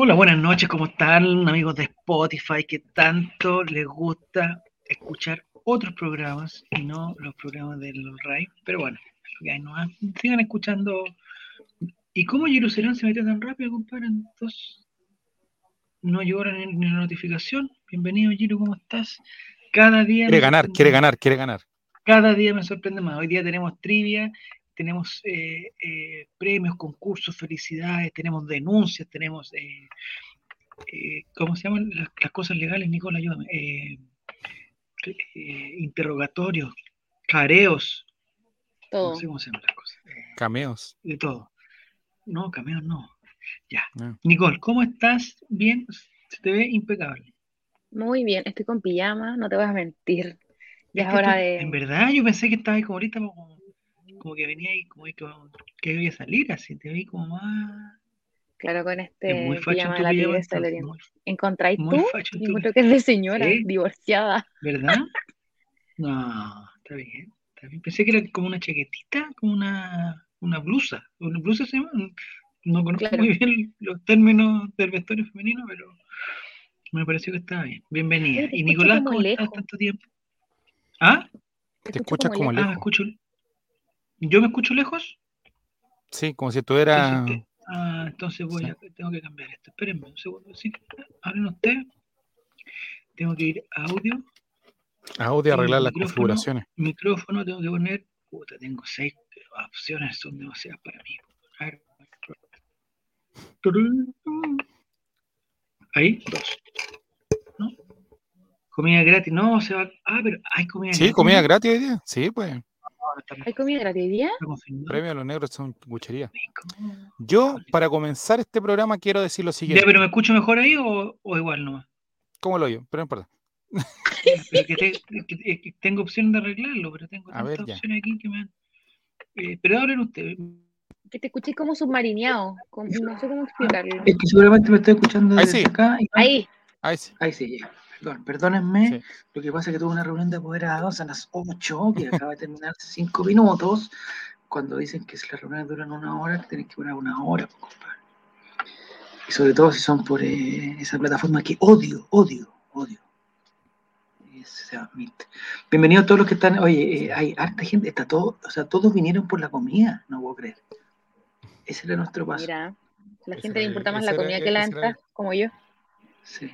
Hola, buenas noches, ¿cómo están amigos de Spotify que tanto les gusta escuchar otros programas y no los programas del RAI? Pero bueno, no, sigan escuchando. ¿Y cómo Jerusalén se metió tan rápido, compadre? Entonces, no llegó ni, ni la notificación. Bienvenido, Giro, ¿cómo estás? Cada día. Quiere ganar, quiere ganar, quiere ganar. Cada día me sorprende más. Hoy día tenemos trivia, tenemos eh, eh, premios, concursos, felicidades, tenemos denuncias, tenemos, eh, ¿cómo se llaman las, cosas legales, Nicola? Ayúdame. interrogatorios, careos. Todo. No sé cómo se llaman las cosas. Cameos. De todo. No, cameos no. Ya. Nicole, ¿cómo estás? Bien, se te ve impecable. Muy bien, estoy con pijama, no te voy a mentir. Ya es, hora de. En verdad, yo pensé que estaba ahí como ahorita, como, que venía ahí, como, que iba a salir así, te vi como más. Claro, con este muy pijama la vida ¿Encontráis tú? Yo creo que es de señora, divorciada. ¿Verdad? No, está bien, está bien. Pensé que era como una chaquetita, como una, una blusa. ¿Una blusa se llama? No conozco muy bien los términos del vestuario femenino, pero me pareció que estaba bien. Bienvenida. ¿Y Nicolás, cómo estás tanto tiempo? ¿Ah? ¿Te, escuchas como lejos? Ah, escucho. ¿Yo me escucho lejos? Sí, como si estuviera... Ah, entonces voy a... Tengo que cambiar esto. Espérenme un segundo. Sí. Hablen usted. Tengo que ir a audio. audio, arreglar las configuraciones. Micrófono, tengo que poner... Puta, tengo seis opciones, son demasiadas para mí. A ver. Ahí, dos. ¿No? Comida gratis, no, se va. Ah, pero hay comida sí, gratis. Sí, comida gratis. Sí, pues. ¿Hay comida gratis? Premio a los negros son buchería. Yo, para comenzar este programa, quiero decir lo siguiente. Ya, pero ¿me escucho mejor ahí o, o igual nomás? ¿Cómo lo oyo? Pero no importa. que, tengo opción de arreglarlo, pero tengo tantas opciones aquí que me han. Eh, pero hablen ustedes que te escuché como submarineado. no sé cómo explicarlo. Es que seguramente me estoy escuchando desde Ahí acá. Ahí. Ahí sí. Ahí sí, ya. Perdón, perdónenme. Lo que pasa es que tuve una reunión de apoderados a las 8, que acaba de terminar hace 5 minutos. Cuando dicen que si las reuniones duran una hora, que tenés que durar una hora, compadre. Y sobre todo si son por eh, esa plataforma que odio, odio, odio. Bienvenidos a todos los que están. Oye, eh, hay harta gente, está todo, o sea, todos vinieron por la comida, no puedo creer. Ese era nuestro paso. Mira, la gente le importa más la comida que la entrada, como yo. Sí.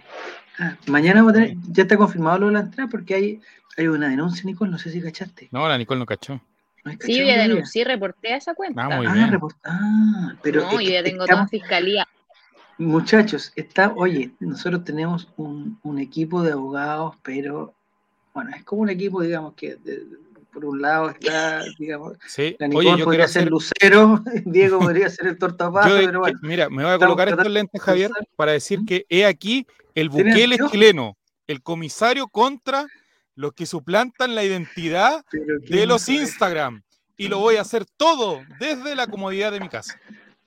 Ah, mañana a tener, ya está confirmado lo de la entrada porque hay, hay una denuncia, Nicole, no sé si cachaste. No, la Nicole no cachó. sí, yo ya denuncié, reporté a esa cuenta. Ah, muy bien. Ah, pero no, yo ya tengo toda fiscalía. Muchachos, está, oye, nosotros tenemos un, un, equipo de abogados, pero bueno, es como un equipo, digamos, que por un lado está, digamos, sí. la Nicole Oye, podría ser Lucero, Diego podría ser el tortapazo, pero bueno. Mira, me voy a colocar estos lentes, Javier, para decir que he aquí el Bukele chileno, el comisario contra los que suplantan la identidad de los Instagram. Y lo voy a hacer todo desde la comodidad de mi casa.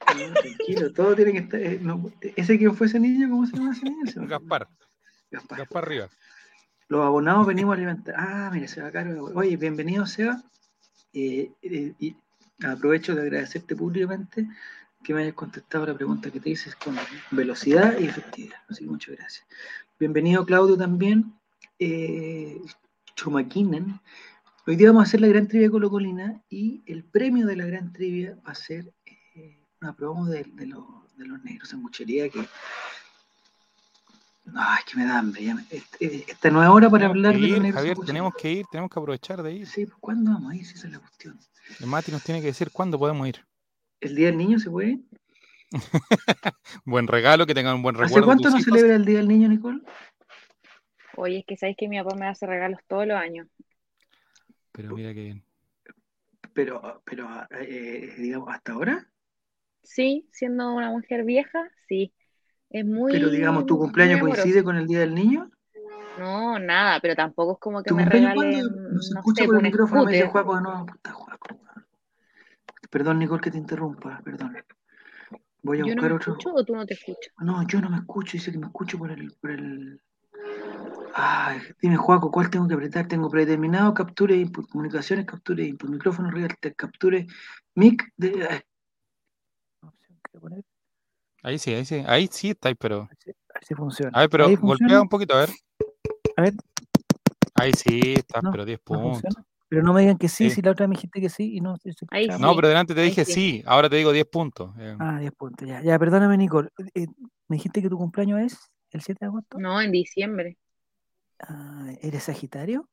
tranquilo, todo tiene que estar. Eh, ¿Ese quién fue ese niño? ¿Cómo se llama ese niño? Gaspar. Gaspar. Gaspar Rivas. Los abonados venimos a alimentar. Ah, mire, se va caro. Oye, bienvenido, Seba. Eh, eh, y aprovecho de agradecerte públicamente que me hayas contestado la pregunta que te hice con velocidad y efectividad. Así que muchas gracias. Bienvenido, Claudio, también. Eh, Chumaquinen. Hoy día vamos a hacer la gran trivia colocolina y el premio de la gran trivia va a ser eh, una promo de, de, de los negros en muchería que Ay, que me da hambre. Este, esta no es hora para hablar de los Javier, tenemos que ir, tenemos que aprovechar de ir. Sí, pues ¿cuándo vamos a ir? esa es la cuestión. El Mati nos tiene que decir cuándo podemos ir. ¿El Día del Niño se puede? buen regalo, que tengan un buen recuerdo. ¿Hace cuánto no celebra el Día del Niño, Nicole? Oye, es que sabéis que mi papá me hace regalos todos los años. Pero mira qué bien. Pero, pero eh, digamos, ¿hasta ahora? Sí, siendo una mujer vieja, sí. Es muy. Pero digamos, ¿tu cumpleaños coincide con el Día del Niño? No, nada, pero tampoco es como que me regalen. No se escucha por el micrófono, me dice Juaco, no, puta Juaco. Perdón, Nicole, que te interrumpa, perdón. Voy a ¿Yo buscar no me otro. Escucho, o tú no te escuchas? No, yo no me escucho, dice que me escucho por el. Por el... Ay, dime, Juaco, ¿cuál tengo que apretar? Tengo predeterminado, capture input, comunicaciones, capture input, micrófono real, capture mic. De... Ahí sí, ahí sí, ahí sí está, pero. Ahí sí, funciona. A ver, pero golpea un poquito, a ver. A ver. Ahí sí, está, pero 10 puntos. pero no me digan que sí, si la otra me dijiste que sí y no. Ahí no, pero delante te dije sí. ahora te digo 10 puntos. Eh. Ah, 10 puntos, ya. Ya, perdóname, Nicole. Eh, ¿Me dijiste que tu cumpleaños es el 7 de agosto? No, en diciembre. Ah, ¿Eres Sagitario?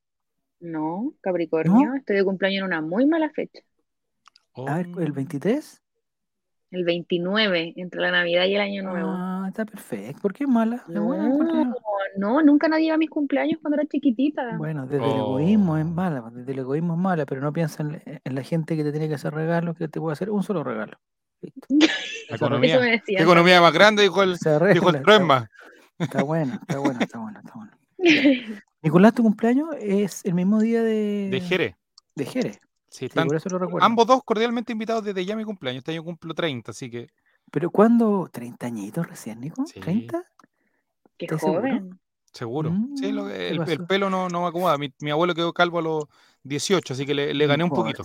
No, Capricornio. Estoy de cumpleaños en una muy mala fecha. A ver, ¿el 23? El 29, entre la Navidad y el Año Nuevo. Ah, está perfecto. ¿Por qué es mala? No, nunca nadie iba a mis cumpleaños cuando era chiquitita. Bueno, desde el egoísmo es mala, desde el egoísmo es mala, pero no piensa en, la gente que te tiene que hacer regalos, que te puede hacer un solo regalo. economía. economía más grande, dijo el, dijo el Está, bueno, está bueno, está bueno, está bueno. Nicolás, tu cumpleaños es el mismo día de... De Jerez. De Jerez. Sí, ambos dos cordialmente invitados desde ya mi cumpleaños. Este año cumplo 30, así que. ¿Pero cuándo? ¿30 añitos recién, Nico? ¿30? Qué joven. Seguro. sí, mm, el, pelo no, no me acomoda. Mi, abuelo quedó calvo a los 18, así que le, gané un poquito.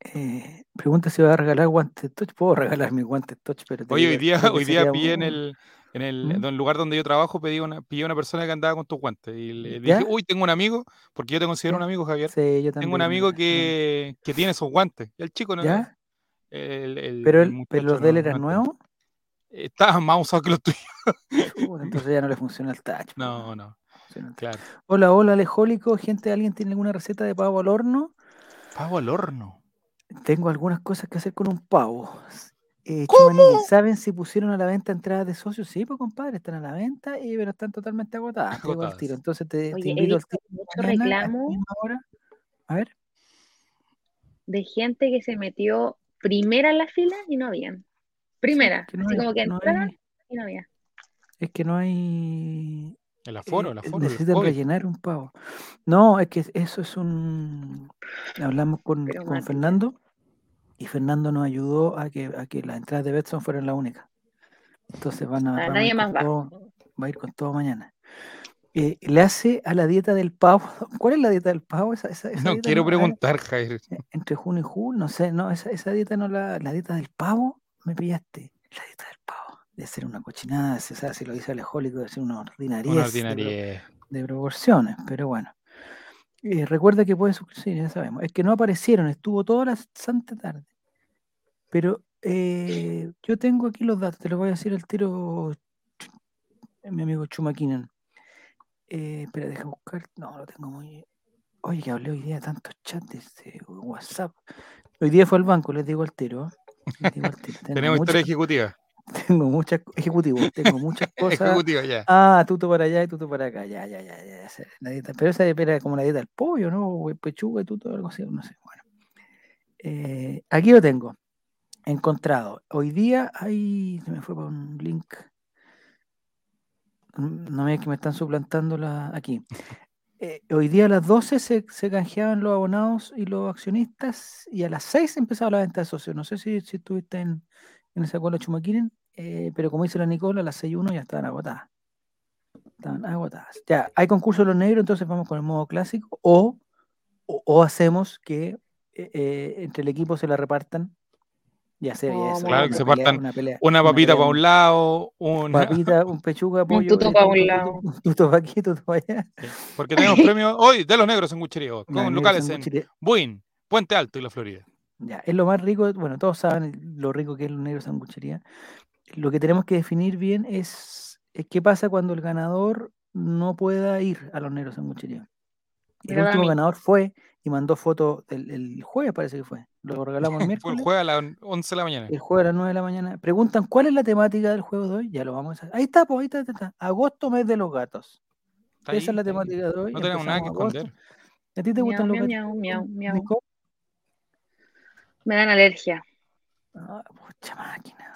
Eh, pregunta si va a regalar guantes touch. Puedo regalar mis guantes touch, pero. Oye, hoy día, hoy día vi en el, en el, ¿Mm? lugar donde yo trabajo pedí una, pillé una persona que andaba con tus guantes y le dije, uy, tengo un amigo, porque yo te considero un amigo, Javier. Sí, yo también. Tengo un amigo que, que tiene esos guantes. Y el chico no. ¿Ya? El, pero, el, pero los de él eran nuevos. Estaban más usados que los tuyos. entonces ya no le funciona el touch. No, no. Claro. Hola, hola, alejólico. Gente, ¿alguien tiene alguna receta de pavo al horno? Pavo al horno. Tengo algunas cosas que hacer con un pavo. Eh, ¿saben si pusieron a la venta entradas de socios? Sí, pues compadre, están a la venta, y, pero están totalmente agotadas. tiro. Entonces te, Oye, invito al tiro. Mucho reclamo. A, ver. De gente que se metió primera en la fila y no habían. Primera. así como que entraron y no había. Es que no hay. El aforo, el eh, aforo. Necesitan rellenar un pavo. No, es que eso es un. Hablamos con, con Fernando y Fernando nos ayudó a que, a que las entradas de Betson fueran la única. Entonces van a, nadie más va. va a ir con todo mañana. Eh, le hace a la dieta del pavo. ¿Cuál es la dieta del pavo? Esa, no quiero preguntar, Jair. Eh, entre junio y julio, no sé, no, esa, esa dieta no la, la dieta del pavo, me pillaste. La dieta del pavo. De hacer una cochinada, se sabe si lo dice alejólico, de hacer una ordinaria de, de, proporciones, pero bueno. Eh, recuerda que puede suscribirse, ya sabemos. Es que no aparecieron, estuvo toda la santa tarde. Pero eh, yo tengo aquí los datos, te los voy a decir al tiro, mi amigo Chumaquinan. Eh, espera, deja buscar. No, lo tengo muy. Oye, que hablé hoy día de tantos chats de WhatsApp. Hoy día fue al banco, les digo al tiro. Tenemos historia ejecutiva. Tengo muchas ejecutivos, tengo muchas cosas. Ejecutiva, ya. Ah, tuto para allá y tuto para acá. Ya, ya, ya, ya. pero esa era como la dieta del pollo, ¿no? Pechuga y tuto, algo así, no sé. Bueno. Eh, aquí lo tengo encontrado. Hoy día hay, se me fue por un link. No me que me están suplantando la, aquí. Eh, hoy día a las 12 se, se, canjeaban los abonados y los accionistas y a las 6 empezaba la venta de socios. No sé si, si estuviste en, en esa cola Chumaquinen, eh, pero como dice la Nicola, las 6.1 ya estaban agotadas. Estaban agotadas. Ya, hay concurso de los negros, entonces vamos con el modo clásico o, o, hacemos que eh, entre el equipo se la repartan ya sé, eso. Claro, que se partan una, papita para un lado, una papita, un pechuga, pollo, un tuto para un lado, un tuto para aquí, tuto para allá. Porque tenemos premios hoy de los negros en Guchería, con locales en, Buin, Puente Alto y la Florida. Ya, es lo más rico, bueno, todos saben lo rico que es los negros en Guchería. Lo que tenemos que definir bien es, es qué pasa cuando el ganador no pueda ir a los negros en Guchería. El último ganador fue y mandó foto el, jueves, parece que fue. Lo regalamos el miércoles. el jueves a las 11 de la mañana. El jueves a las 9 de la mañana. Preguntan cuál es la temática del juego de hoy. Ya lo vamos a hacer. Ahí está, pues, ahí está, está. Agosto, mes de los gatos. Esa es la temática de hoy. No tenemos nada que esconder. ¿A ti te gustan los gatos? Miau, miau, Me dan alergia. Ah, mucha máquina.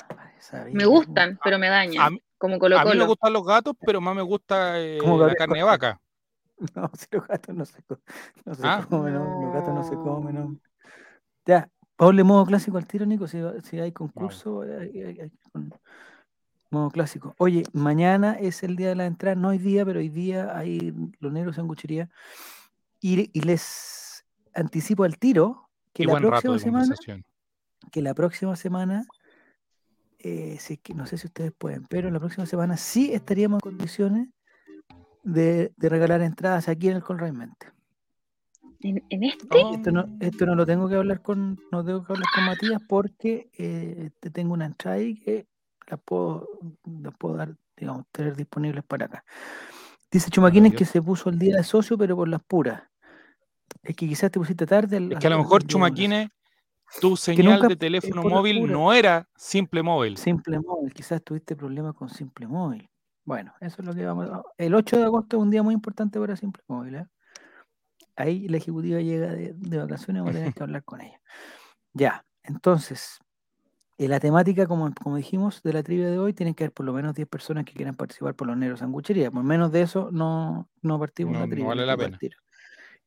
Me gustan, pero me dañan. como Colo A mí me gustan los gatos, pero más me gusta eh, la carne de vaca. No, si los gatos no se, no se ah. comen, no. los gatos no se comen. No. Ya, ponle modo clásico al tiro, Nico, si, si hay concurso, hay, modo clásico. Oye, mañana es el día de la entrada, no hay día, pero hoy día hay los negros en cuchería. Y, y les anticipo al tiro que la próxima semana, que la próxima semana eh, si que, no sé si ustedes pueden, pero la próxima semana sí estaríamos en condiciones de, regalar entradas aquí en el Colraimente. ¿En, ¿En, este? Esto no, esto no lo tengo que hablar con, no tengo que hablar con Matías porque eh, tengo una entrada ahí que la puedo, la puedo dar, digamos, tener disponibles para acá. Dice Chumaquines que se puso el día de socio, pero por las puras. Es que quizás te pusiste tarde. es que a lo mejor Chumaquines, tu señal de teléfono móvil no era simple móvil. Simple móvil, quizás tuviste problemas con simple móvil. Bueno, eso es lo que vamos a... El 8 de agosto es un día muy importante para simple móvil. ¿eh? Ahí la ejecutiva llega de, vacaciones, vamos a tener que hablar con ella. Ya, entonces, en la temática, como, como dijimos, de la trivia de hoy, tienen que haber por lo menos 10 personas que quieran participar por los negros sanguchería. Por menos de eso, no, no partimos la trivia. No vale la pena.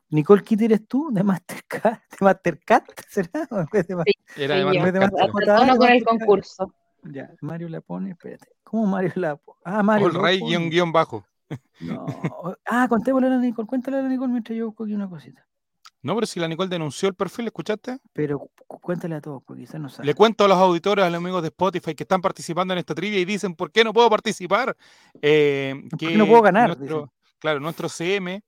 Nicole Kitty eres tú de Mastercard, de Mastercard, ¿será? sí, Era de, Mastercard. con el concurso. Ya, Mario la pone, espérate. ¿Cómo Mario la pone? Ah, Mario. Por Ray guion, guion bajo. No. Ah, contémosle a la Nicole, cuéntale a la Nicole mientras yo busco aquí una cosita. No, pero si la Nicole denunció el perfil, ¿escuchaste? Pero cuéntale a todos, porque quizás no sabe. Le cuento a los auditores, a los amigos de Spotify que están participando en esta trivia y dicen, ¿por qué no puedo participar? Eh, que no puedo ganar? claro, nuestro CM,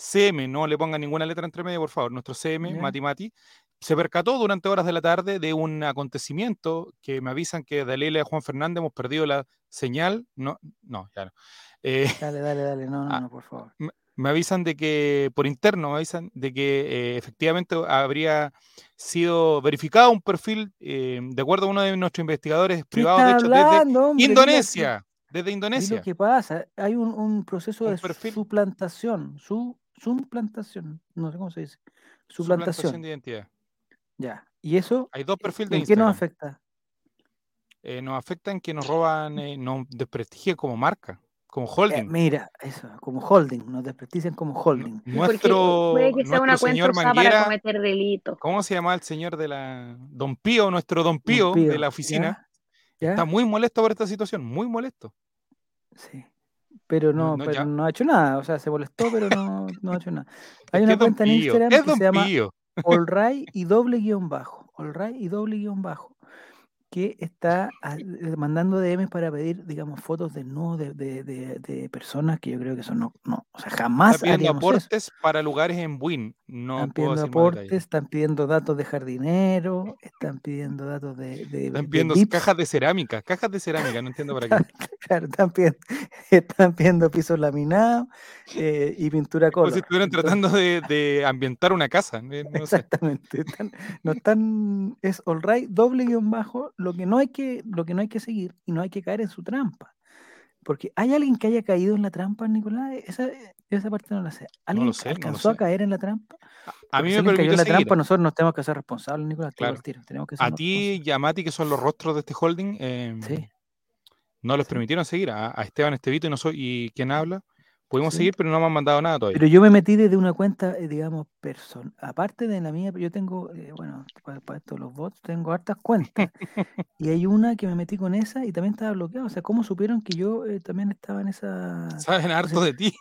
CM, no le pongan ninguna letra entre medio, por favor, nuestro CM, Mati Mati, se percató durante horas de la tarde de un acontecimiento que me avisan que Dalila y Juan Fernández hemos perdido la señal. No, no, ya no. Eh, dale, dale, dale, no, no, ah, no, por favor. Me, avisan de que, por interno, me avisan de que eh, efectivamente habría sido verificado un perfil, eh, de acuerdo a uno de nuestros investigadores privados, de hecho, desde Indonesia. Desde Indonesia. ¿Qué pasa? Hay un, proceso de suplantación, su, suplantación, no sé cómo se dice. Suplantación. suplantación de identidad. Ya. ¿Y eso? Hay dos perfiles de ¿En qué nos afecta? Eh, nos afecta en que nos roban, eh, nos desprestigian como marca, como eh, holding. mira, eso, como holding, nos desprestigian como holding. Nuestro, puede que sea una señor Manguera, para cometer delitos. ¿Cómo se llama el señor de la Don Pío, nuestro Don Pío, de la oficina? Está muy molesto por esta situación, muy molesto. Sí. Pero no, pero no ha hecho nada, o sea, se molestó, pero no, no ha hecho nada. Hay una cuenta en Instagram que se llama Allray y doble guion bajo. Allray y doble guion bajo que está eh, mandando DMs para pedir, digamos, fotos de no de, de, de, personas que yo creo que son no, no o sea, jamás están pidiendo aportes para lugares en Buin. No están pidiendo aportes, están pidiendo datos de jardinero, están pidiendo datos de. están pidiendo cajas de cerámica, cajas de cerámica, no entiendo para qué. claro, están pidiendo, están pidiendo pisos laminados eh, y pintura color. Como si estuvieran tratando de, ambientar una casa. Exactamente. no están, es all right, doble guion bajo lo que no hay que, lo que no hay que seguir y no hay que caer en su trampa. Porque hay alguien que haya caído en la trampa, Nicolás, esa, esa parte no la sé. ¿Alguien alcanzó a caer en la trampa? A, mí me permitió en la trampa, nosotros nos tenemos que hacer responsables, Nicolás. Tenemos que a ti y a Mati, que son los rostros de este holding, em, no les permitieron seguir. A, Esteban Estevito y, no soy, y quien habla, Pudimos seguir, pero no me han mandado nada todavía. Pero yo me metí desde una cuenta, eh, digamos, personal. Aparte de la mía, yo tengo, eh, bueno, para, para esto los bots, tengo hartas cuentas. y hay una que me metí con esa y también estaba bloqueada. O sea, ¿cómo supieron que yo eh, también estaba en esa. Saben harto de ti.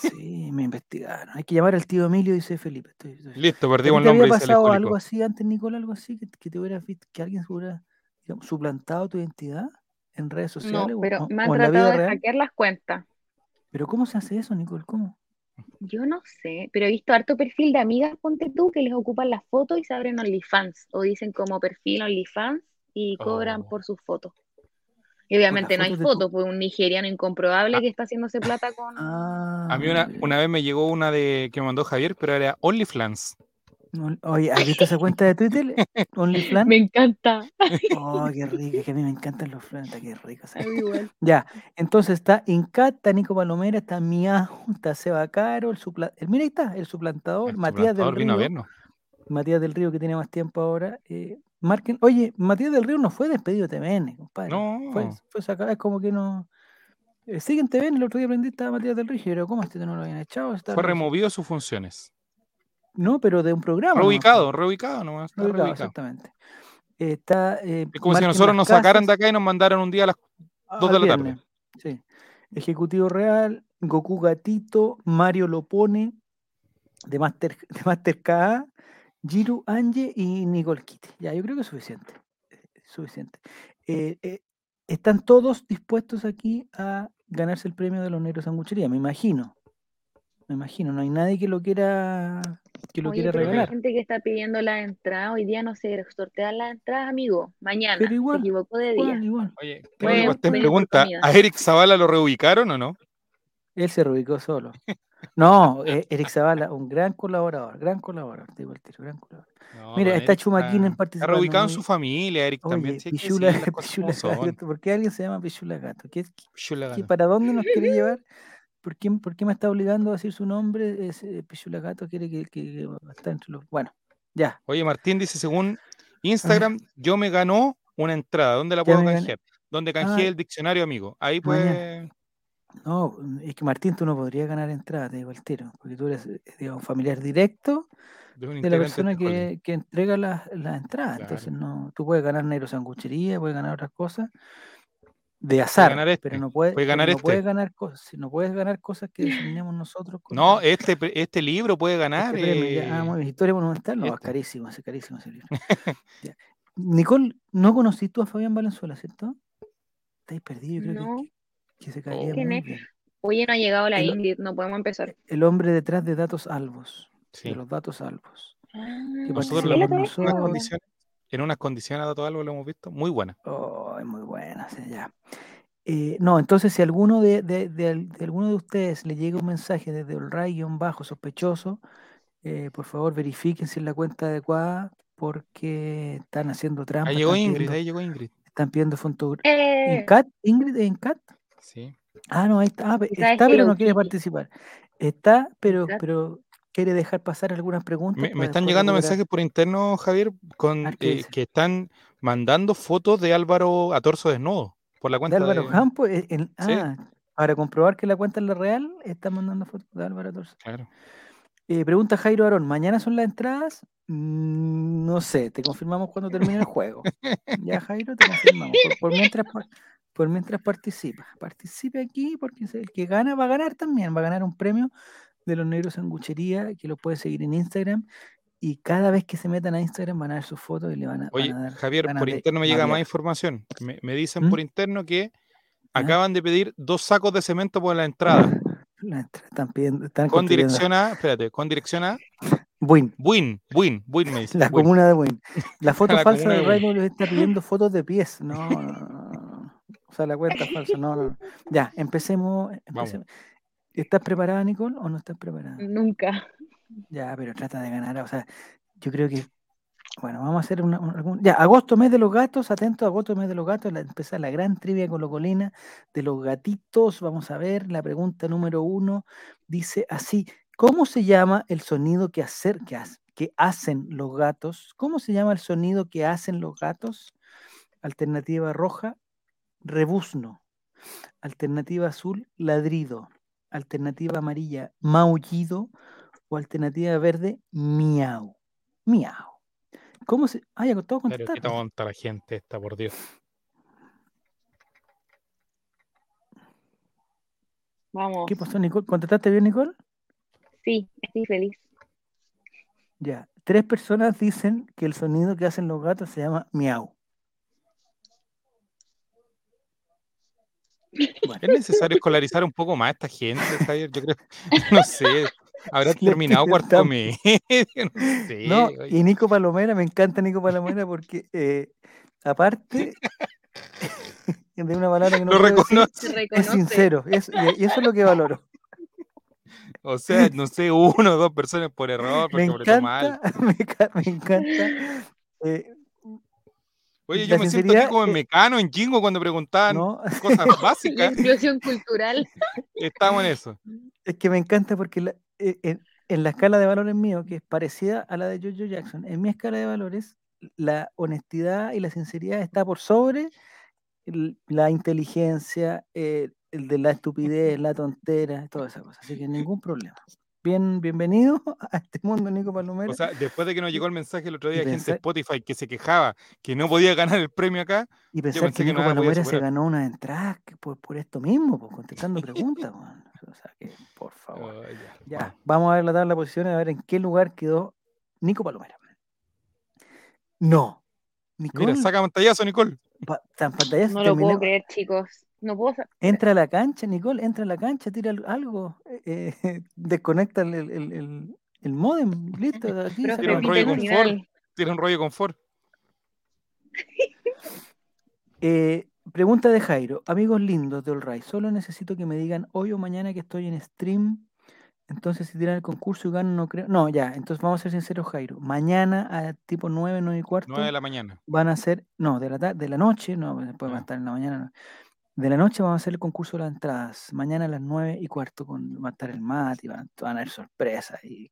sí, me investigaron. Hay que llamar al tío Emilio, dice Felipe. Listo, perdimos el nombre. ¿Te había pasado algo así antes, Nicolás? Algo así, que, te hubiera visto, que alguien hubiera digamos, suplantado tu identidad en redes sociales? No, pero me han tratado de hackear las cuentas. Pero ¿cómo se hace eso, Nicole? ¿Cómo? Yo no sé, pero he visto harto perfil de amigas, ponte tú, que les ocupan las fotos y se abren OnlyFans, o dicen como perfil OnlyFans y cobran oh. por sus fotos. Y obviamente no hay fotos, pues un nigeriano incomprobable ah. que está haciéndose plata con... Ah, a mí una, una, vez me llegó una de que me mandó Javier, pero era OnlyFans. Oye, ¿has visto esa cuenta de Twitter? OnlyFans. Me encanta. Oh, qué rico, que a mí me encantan los flan, qué rico. Ya, entonces está Incat, está Nico Palomera, está Miau, está Seba Caro, el, supla... el mira ahí está, el suplantador, Matías del Río. Matías del Río que tiene más tiempo ahora. Eh, marquen, oye, Matías del Río no fue despedido de TVN, compadre. No. Fue, fue sacado, es como que no. Eh, sigue en TVN, el otro día aprendí estaba Matías del Río, pero ¿cómo este no lo habían echado? fue removido sus funciones. No, pero de un programa. Reubicado, reubicado nomás. Reubicado, exactamente. Está, eh, es como si nosotros nos sacaran de acá y nos mandaran un día a las 2 de la tarde. Sí. Ejecutivo Real, Goku Gatito, Mario Lopone, de Master, de Master KA, Jiru Ange y Nicole Kitty. Ya, yo creo que es suficiente. suficiente. eh, eh, están todos dispuestos aquí a ganarse el premio de los negros sanguchería, me imagino. Me imagino, no hay nadie que lo quiera que lo quiera regalar. Hay gente que está pidiendo la entrada, hoy día no se sortean las entradas, amigo. Mañana Pero igual, se equivocó de día. Igual, Oye, usted pregunta, ¿a Eric Zavala lo reubicaron o no? Él se reubicó solo. No, eh, Eric Zavala, un gran colaborador, gran colaborador, digo el tiro, gran colaborador. Mira, está Chumaquín en participación. Está reubicado en su familia, Eric también. Pichula, Pichula Gato, ¿por qué alguien se llama Pichula Gato? ¿Qué, qué, ¿Para dónde nos quiere llevar? ¿Por qué, ¿Por qué, me está obligando a decir su nombre? Es, eh, Pichula Gato quiere que, que, está entre los. Bueno, ya. Oye, Martín dice: según Instagram, yo me ganó una entrada. ¿Dónde la puedo canjear? ¿Dónde canjeé ah. el diccionario, amigo? Ahí puede. No, es que Martín, tú no podrías ganar entrada, te digo el tiro, porque tú eres eh, un familiar directo de, la persona que, que, entrega las la entradas. Entonces, no, tú puedes ganar negro sanguchería, puedes ganar otras cosas de azar, este, pero no puedes, ganar, no puedes este. ganar cosas, no puedes ganar cosas que designemos nosotros. no, este, este libro puede ganar. Este eh... ah, Historia monumental, no, es este. carísimo, es carísimo ese libro. Nicole, ¿no conociste tú a Fabián Valenzuela, cierto? Estáis perdido, creo no. que que se caía muy bien. Oye, no ha llegado la Ingrid, no podemos empezar. El hombre detrás de datos albos. De los datos albos. Ah, nosotros lo hemos visto en unas condiciones, condiciones datos albos lo hemos visto muy buena. Oh, es muy buena, ya. Eh, no, entonces si alguno de, de, de, alguno de ustedes le llega un mensaje desde el rayon bajo sospechoso, eh, por favor verifiquen si es la cuenta adecuada porque están haciendo trampa. Ahí llegó Ingrid, ahí llegó Ingrid. Están pidiendo fotografía. Eh. ¿En CAT? ¿Ingrid en CAT? Ah, no, ahí está. Ah, está, pero no quiere participar. Está, pero, pero quiere dejar pasar algunas preguntas. Me, están llegando mensajes por interno, Javier, con eh, que están mandando fotos de Álvaro a torso desnudo por la cuenta de Álvaro Campos. Eh, ah, para comprobar que la cuenta es la real, están mandando fotos de Álvaro a torso. Claro. Eh, pregunta Jairo Arón, ¿mañana son las entradas? Mm, no sé, te confirmamos cuando termine el juego. ya, Jairo, te confirmamos. por mientras, por mientras participa. Participe aquí porque el que gana va a ganar también, va a ganar un premio de los negros sanguchería que lo puede seguir en Instagram y cada vez que se metan a Instagram van a ver sus fotos y le van a, Oye, Javier, por interno me llega más información. Me, dicen ¿Mm? por interno que acaban de pedir dos sacos de cemento por la entrada. están pidiendo, están con dirección a, espérate, con dirección a Buin. Buin, Buin, Buin me dice. La comuna de Buin. La foto falsa de Raymond les está pidiendo fotos de pies. No, no, no sea, la cuenta falsa. No, no. Ya, empecemos. ¿Estás preparada, Nicole, o no estás preparada? Nunca. Ya, pero trata de ganar. O sea, yo creo que. Bueno, vamos a hacer una, ya, agosto, mes de los gatos, atento, agosto, mes de los gatos, la, empezar la gran trivia colocolina de los gatitos. Vamos a ver, la pregunta número uno dice así: ¿Cómo se llama el sonido que, hacer, que, que hacen los gatos? ¿Cómo se llama el sonido que hacen los gatos? Alternativa roja, rebuzno. Alternativa azul, ladrido. Alternativa amarilla, maullido. O alternativa verde, miau. Miau. ¿Cómo se.? Ay, todo contestar. Pero qué tonta la gente esta, por Dios. Vamos. ¿Qué pasó, Nicole? ¿Contestaste bien, Nicole? Sí, estoy feliz. Ya. Tres personas dicen que el sonido que hacen los gatos se llama miau. Es necesario escolarizar un poco más a esta gente, Javier. Yo creo, no sé, habrá terminado cuarto medio, no sé. No, y Nico Palomera, me encanta Nico Palomera porque, eh, aparte de una palabra que no lo reconoce. Decir, es sincero, y, eso es lo que valoro. O sea, no sé, uno o dos personas por error, me encanta, me, me, encanta eh, Oye, yo me siento aquí como en Mecano, en Jingo, cuando preguntaban cosas básicas. Inclusión cultural. Estamos en eso. Es que me encanta porque eh, en, la escala de valores mío, que es parecida a la de Jojo Jackson, en mi escala de valores, la honestidad y la sinceridad está por sobre la inteligencia, eh, el de la estupidez, la tontera, todas esas cosas. Así que ningún problema bien, bienvenido a este mundo, Nico Palomero. O sea, después de que nos llegó el mensaje el otro día, de gente de Spotify que se quejaba que no podía ganar el premio acá. Y pensar que, Nico Palomero se ganó una entrada por, por esto mismo, por contestando preguntas. o sea, que, por favor. Oh, ya, vamos a ver la tabla de posiciones, a ver en qué lugar quedó Nico Palomero. No. Nicole, Mira, saca pantallazo, Nicole. no lo puedo creer, chicos. No puedo Entra a la cancha, Nicole, entra a la cancha, tira algo, eh, desconecta el, el, el, modem, listo. tira un rollo confort. Tira un rollo confort. Eh, pregunta de Jairo. Amigos lindos de All solo necesito que me digan hoy o mañana que estoy en stream. Entonces, si tiran el concurso y ganan, no creo. No, ya, entonces vamos a ser sinceros, Jairo. Mañana a tipo 9, 9 y cuarto. 9 de la mañana. Van a ser, no, de la, de la noche, no, después va a estar en la mañana. De la noche vamos a hacer el concurso de las entradas. Mañana a las 9 y cuarto con, va a estar el mat y van, a haber sorpresas. Y,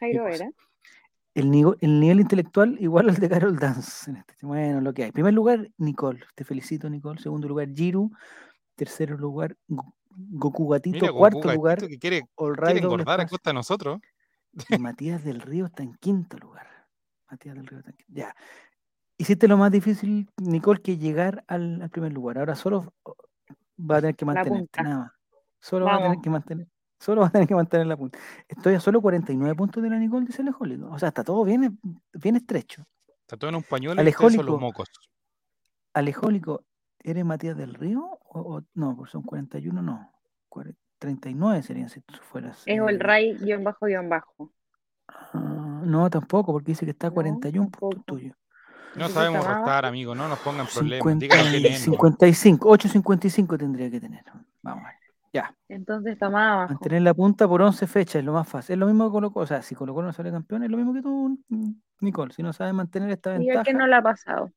Jairo era? el, nivel, intelectual igual al de Carol Dance. Este, bueno, lo que hay. Primer lugar, Nicole. Te felicito, Nicole. Segundo lugar, Jiru. Tercer lugar, Goku Gatito. Cuarto lugar, que quiere, quiere engordar a costa de nosotros. Matías del Río está en quinto lugar. Matías del Río está en quinto. Ya. Hiciste lo más difícil, Nicole, que llegar al, primer lugar. Ahora solo va a tener que mantenerte, nada más. Solo va a tener que mantener. Solo va a tener que mantener la punta. Estoy a solo 49 puntos de la Nicole, dice Alejólico. O sea, está todo bien, bien estrecho. Está todo en un pañuelo Alejólico, y son los mocos. Alejólico, ¿eres Matías del Río? O, no, pues son 41, no. 39 serían si tú fueras. Es el Ray guion bajo guion bajo. Ah, no, tampoco, porque dice que está a 41 puntos tuyos. No sabemos restar, amigo, no nos pongan problemas. 55, 8.55 tendría que tener. Vamos a ver. Ya. Entonces está más abajo. Mantener la punta por 11 fechas es lo más fácil. Es lo mismo que Colo O sea, si Colo Colo no sale campeón, es lo mismo que tú, Nicole. Si no sabes mantener esta ventaja. que no la ha pasado.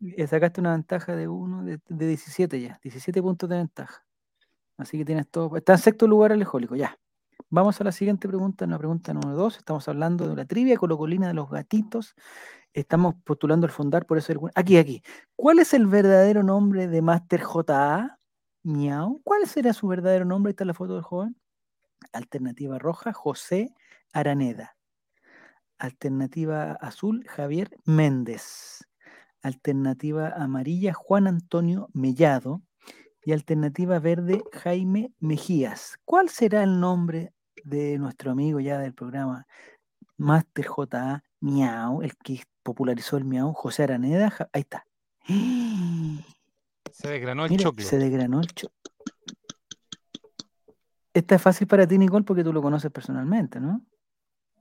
Eh, sacaste una ventaja de 1, de, 17 ya. 17 puntos de ventaja. Así que tienes todo. Está en sexto lugar alejólico, ya. Vamos a la siguiente pregunta, una pregunta número 2. Estamos hablando de la trivia colocolina de los gatitos. Estamos postulando el fondar, por eso. Aquí, aquí. ¿Cuál es el verdadero nombre de Master JA? Miau. ¿Cuál será su verdadero nombre? Ahí está la foto del joven. Alternativa roja, José Araneda. Alternativa azul, Javier Méndez. Alternativa amarilla, Juan Antonio Mellado. Y alternativa verde, Jaime Mejías. ¿Cuál será el nombre de nuestro amigo ya del programa Master JA Miau, el que popularizó el Miau, José Araneda? Ahí está. Se desgranó el choclo. Se desgranó el choclo. Esta es fácil para ti, Nicole, porque tú lo conoces personalmente, ¿no?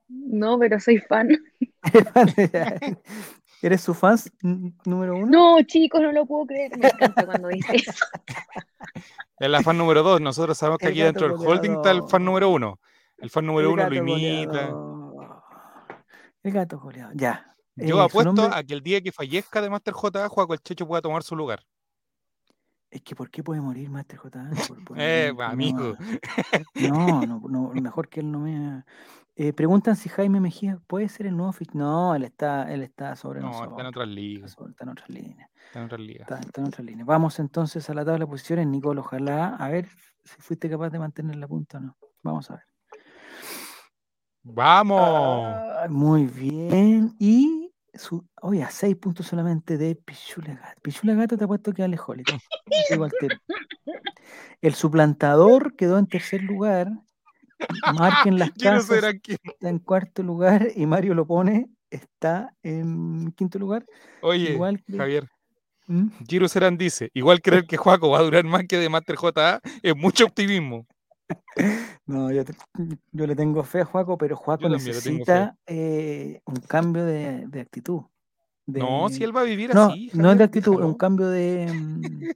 No, pero soy fan. ¿Eres su fan número uno? No, chicos, no lo puedo creer. Me encanta cuando dice eso. Es la fan número dos. Nosotros sabemos que aquí dentro del holding está el fan número uno. El fan número uno lo imita. El gato goleado. Ya. Yo eh, apuesto a que el día que fallezca de Master J, Juaco el Checho pueda tomar su lugar. Es que ¿por qué puede morir Master J? eh, amigo. No, no, no, mejor que él no me... Eh, preguntan si Jaime Mejía puede ser el nuevo No, él está, él está sobre no, está en otras ligas. Está en otras líneas. Está en otras ligas. Está, en otras líneas. Vamos entonces a la tabla de posiciones, Nicole. Ojalá, a ver si fuiste capaz de mantener la punta o no. Vamos a ver. ¡Vamos! muy bien. Y oye, a seis puntos solamente de Pichula Gato. Pichula Gato te ha puesto que alejólico. El suplantador quedó en tercer lugar. Marquen las casas. Está en cuarto lugar y Mario lo pone. Está en quinto lugar. Oye, igual Javier. ¿Mm? Giro Serán dice, igual creer que Juaco va a durar más que de Master JA es mucho optimismo. No, yo, le tengo fe a Juaco, pero Juaco necesita eh, un cambio de, actitud. no, si él va a vivir no, así. No es de actitud, es un cambio de.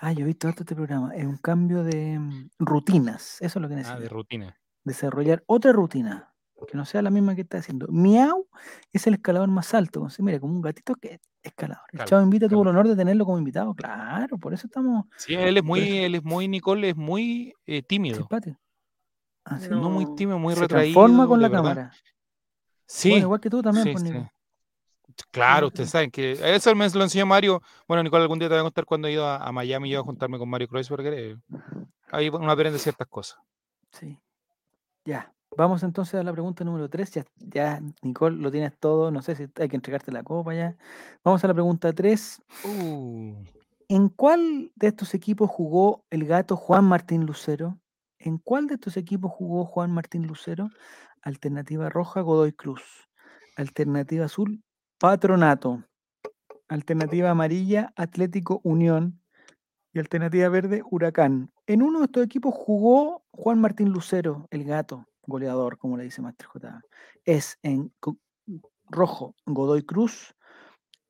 Ah, yo he visto este programa. Es un cambio de mm, rutinas. Eso es lo que necesita. Ah, de rutina. Desarrollar otra rutina que no sea la misma que está haciendo. Miau es el escalador más alto. Mira, como un gatito que escalador. El chavo invita tuvo el honor de tenerlo como invitado. Claro, por eso estamos. Sí, él es muy, él es muy, Nicole, es muy eh, tímido. Ah, no. muy tímido, muy Se retraído. Transforma con la cámara. Sí. igual que tú también, pues, Claro, ustedes saben que eso me lo enseñó Mario. Bueno, Nicole, algún día te voy a contar cuando he ido a, Miami y iba a juntarme con Mario Kreuzberger. ahí uno aprende ciertas cosas. Sí. Ya. Vamos entonces a la pregunta número 3. Ya, ya, Nicole, lo tienes todo. No sé si hay que entregarte la copa ya. Vamos a la pregunta 3. Uh. ¿En cuál de estos equipos jugó el gato Juan Martín Lucero? ¿En cuál de estos equipos jugó Juan Martín Lucero? Alternativa roja, Godoy Cruz. Alternativa azul, Patronato. Alternativa amarilla, Atlético Unión. Y alternativa verde, Huracán. En uno de estos equipos jugó Juan Martín Lucero, el gato, goleador, como le dice Master J. Es en rojo, Godoy Cruz,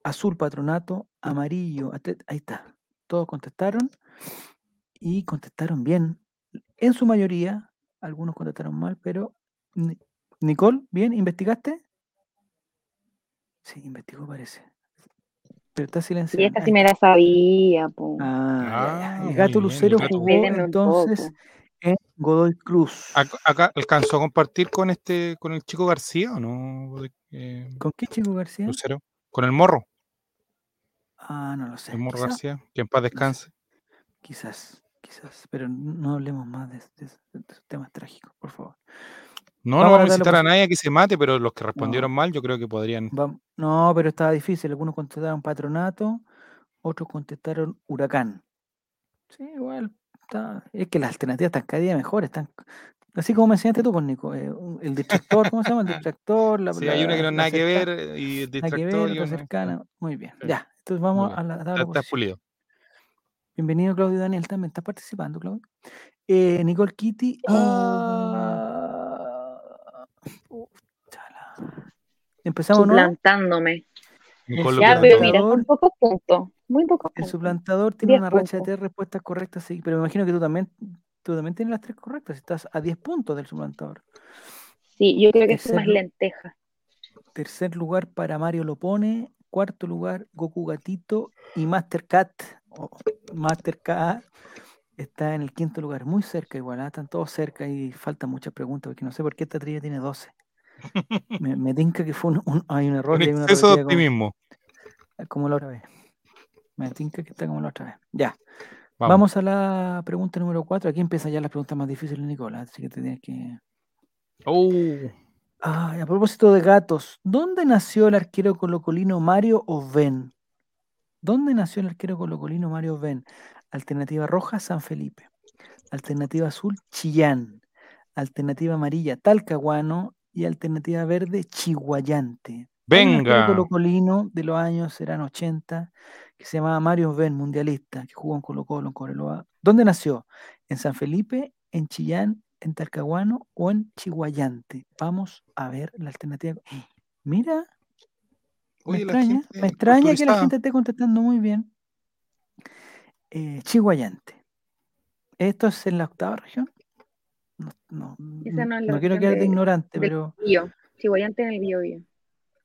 azul, Patronato, amarillo, ahí está. Todos contestaron y contestaron bien. En su mayoría, algunos contestaron mal, pero Nicole, bien, ¿investigaste? Sí, investigó, parece. Pero está silenciado. Y esta sí me la sabía, po. Ah, El gato Lucero jugó entonces en Godoy Cruz. Acá, alcanzó a compartir con este, con el chico García o no? Eh, ¿Con qué chico García? Lucero. Con el morro. Ah, no lo sé. El morro García, que en paz descanse. Quizás, quizás, pero no hablemos más de, de, temas trágicos, por favor. No, no vamos a citar a nadie que se mate, pero los que respondieron mal yo creo que podrían. No, pero estaba difícil. Algunos contestaron patronato, otros contestaron huracán. Sí, igual. Es que las alternativas están cada día mejores. Están... Así como me enseñaste tú con pues, Nico. Eh, el distractor, ¿cómo se llama? El distractor. La, sí, hay una que no nada que ver y el distractor. Ver, cercana. Muy bien. Ya, entonces vamos a la tabla. Está pulido. Bienvenido, Claudio Daniel. También estás participando, Claudio. Eh, Nicole Kitty. Empezamos, Suplantándome. Ya, pero mira, un poco punto. Muy poco El suplantador tiene una racha de tres respuestas correctas, sí, pero me imagino que tú también, tú también tienes las tres correctas. Estás a 10 puntos del suplantador. Sí, yo creo que es más lenteja. Tercer lugar para Mario Lopone. Cuarto lugar, Goku Gatito y Mastercat. o Mastercat está en el quinto lugar, muy cerca igual, ¿ah? están todos cerca y faltan muchas preguntas, porque no sé por qué esta trilla tiene 12. me, me tinca que fue un, hay un error. Un exceso de optimismo. Como, como, la otra vez. Me tinca que está como la otra vez. Ya. Vamos. a la pregunta número 4. Aquí empiezan ya las preguntas más difíciles, Nicolás, así que te tienes que... Oh. a propósito de gatos, ¿dónde nació el arquero colocolino Mario Oven? ¿Dónde nació el arquero colocolino Mario Oven? Alternativa roja, San Felipe. Alternativa azul, Chillán. Alternativa amarilla, Talcahuano. Y alternativa verde, Chihuayante. Venga. Un colocolino de los años eran 80, que se llamaba Mario Ben, mundialista, que jugó en Colo Colo, en Coreloa. ¿Dónde nació? ¿En San Felipe, en Chillán, en Talcahuano o en Chihuayante? Vamos a ver la alternativa. Mira, me extraña, me extraña que la gente esté contestando muy bien eh, Chihuayante. ¿Esto es en la octava región? No, no, no, quiero quedar de ignorante, pero. Chihuayante en el Bio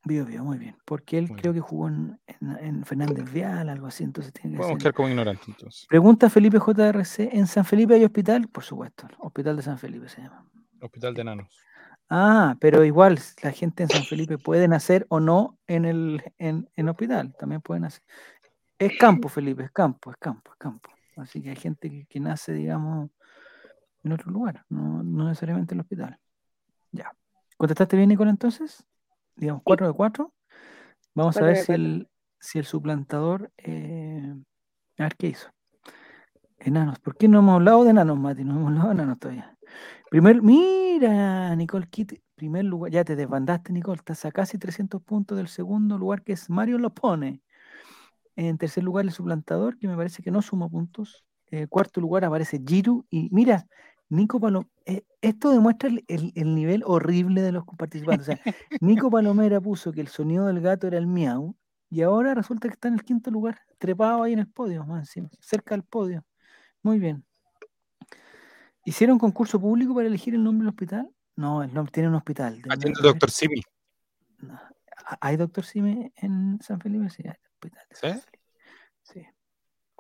Bio. Bio muy bien. Porque él creo que jugó en, en, Fernández Vial, algo así, entonces tiene que Podemos quedar como ignorante entonces. Pregunta Felipe JRC, ¿en San Felipe hay hospital? Por supuesto, Hospital de San Felipe se llama. Hospital de Enanos. Ah, pero igual la gente en San Felipe puede nacer o no en el en, en hospital, también pueden nacer. Es campo, Felipe, es campo, es campo, es campo. Así que hay gente que, nace, digamos, en otro lugar, no, necesariamente en el hospital. Ya. ¿Contestaste bien, Nicole, entonces? Digamos, 4 de 4. Vamos a ver si el, si el suplantador. Eh, a ver qué hizo. Enanos. ¿Por qué no hemos hablado de enanos, Mati? No hemos hablado de enanos todavía. Primer, mira, Nicole Kitty. Primer lugar, ya te desbandaste, Nicole. Estás a casi 300 puntos del segundo lugar, que es Mario Lopone. En tercer lugar, el suplantador, que me parece que no suma puntos. En cuarto lugar aparece Giru. Y mira, Nico Palomera. Eh, esto demuestra el, nivel horrible de los participantes. O sea, Nico Palomera puso que el sonido del gato era el miau. Y ahora resulta que está en el quinto lugar, trepado ahí en el podio, más encima, cerca del podio. Muy bien. ¿Hicieron concurso público para elegir el nombre del hospital? No, el nombre tiene un hospital. Atiende el doctor Simi. ¿Hay doctor Simi en San Felipe? Sí, ¿Sí? Sí.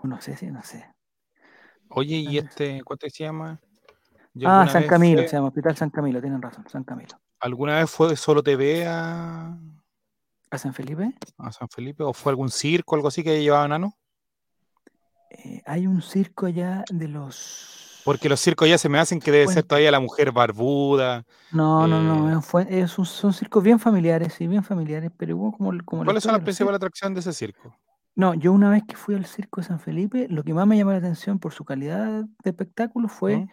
no sé, sí, no sé. Oye, ¿y este, cuánto se llama? Ah, San Camilo, se llama Hospital San Camilo, tienen razón, San Camilo. ¿Alguna vez fue de Solo TV a... ¿A San Felipe? A San Felipe, ¿o fue algún circo, algo así que llevaba nano? Eh, hay un circo allá de los... Porque los circos ya se me hacen que debe ser todavía la mujer barbuda. No, no, no, eh, son circos bien familiares, sí, bien familiares, pero como... como ¿Cuáles son las principales atracciones de ese circo? No, yo una vez que fui al circo de San Felipe, lo que más me llamó la atención por su calidad de espectáculo fue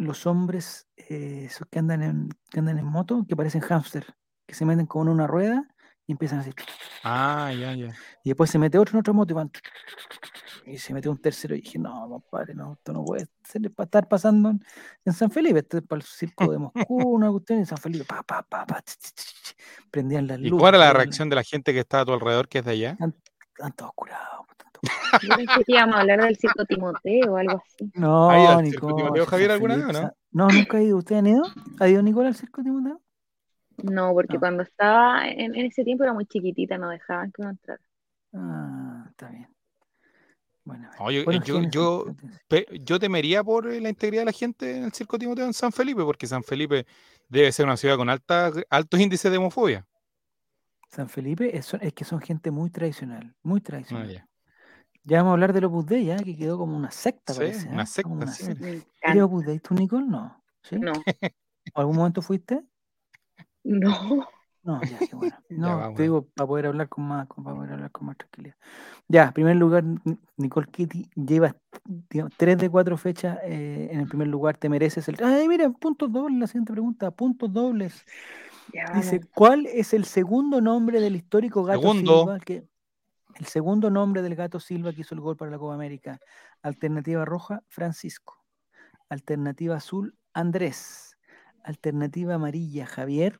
los hombres eh, esos que andan en, que andan en moto, que parecen hámster, que se meten con una rueda y empiezan a decir. Ah, ya, ya. Y después se mete otro en otra moto y van. Y se mete un tercero y dije, no, compadre, no, esto no puede ser para estar pasando en, San Felipe, esto es para el circo de Moscú, una cuestión en San Felipe, pa, pa, pa, pa, prendían las luces. ¿Y cuál era la reacción de la gente que estaba a tu alrededor, que es de allá? Están todos curados. Yo pensé que íbamos a hablar del circo Timoteo o algo así. No, ¿Ha ido al Nicole, circo Timoteo Javier alguna vez, Felipe, no? No, nunca he ido. ¿Ustedes han ido? ¿Ha ido Nicole al circo Timoteo? No, porque No. cuando estaba en, en ese tiempo era muy chiquitita, no dejaban que uno entrara. Ah, está bien. Bueno, No, yo- yo- yo- temería por eh, la integridad de la gente en el Circo Timoteo en San Felipe, porque San Felipe debe ser una ciudad con alta, altos índices de homofobia. San Felipe es, es que son gente muy tradicional, muy Ah, tradicional. ya. Ya vamos a hablar del Opus Dei, ya, que quedó como una secta, Sí, parece. una secta, Como una sí, secta. Me ¿Eres encanta. Opus Dei tú, Nicole? No. ¿Sí? No, ¿Algún momento fuiste? no. No, ya, qué bueno. Ya No, te digo, para poder hablar con más, para poder hablar con más tranquilidad. Ya, en primer lugar, Nicole Kitty lleva digamos, tres de cuatro fechas eh, en el primer lugar, te mereces el... Ay, mira, puntos dobles, la siguiente pregunta, puntos dobles. Ya Dice, vamos. ¿cuál es el segundo nombre del histórico gato Segundo. Silva? Que, el segundo nombre del gato Silva que hizo el gol para la Copa América. Alternativa roja, Francisco. Alternativa azul, Andrés. Alternativa amarilla, Javier.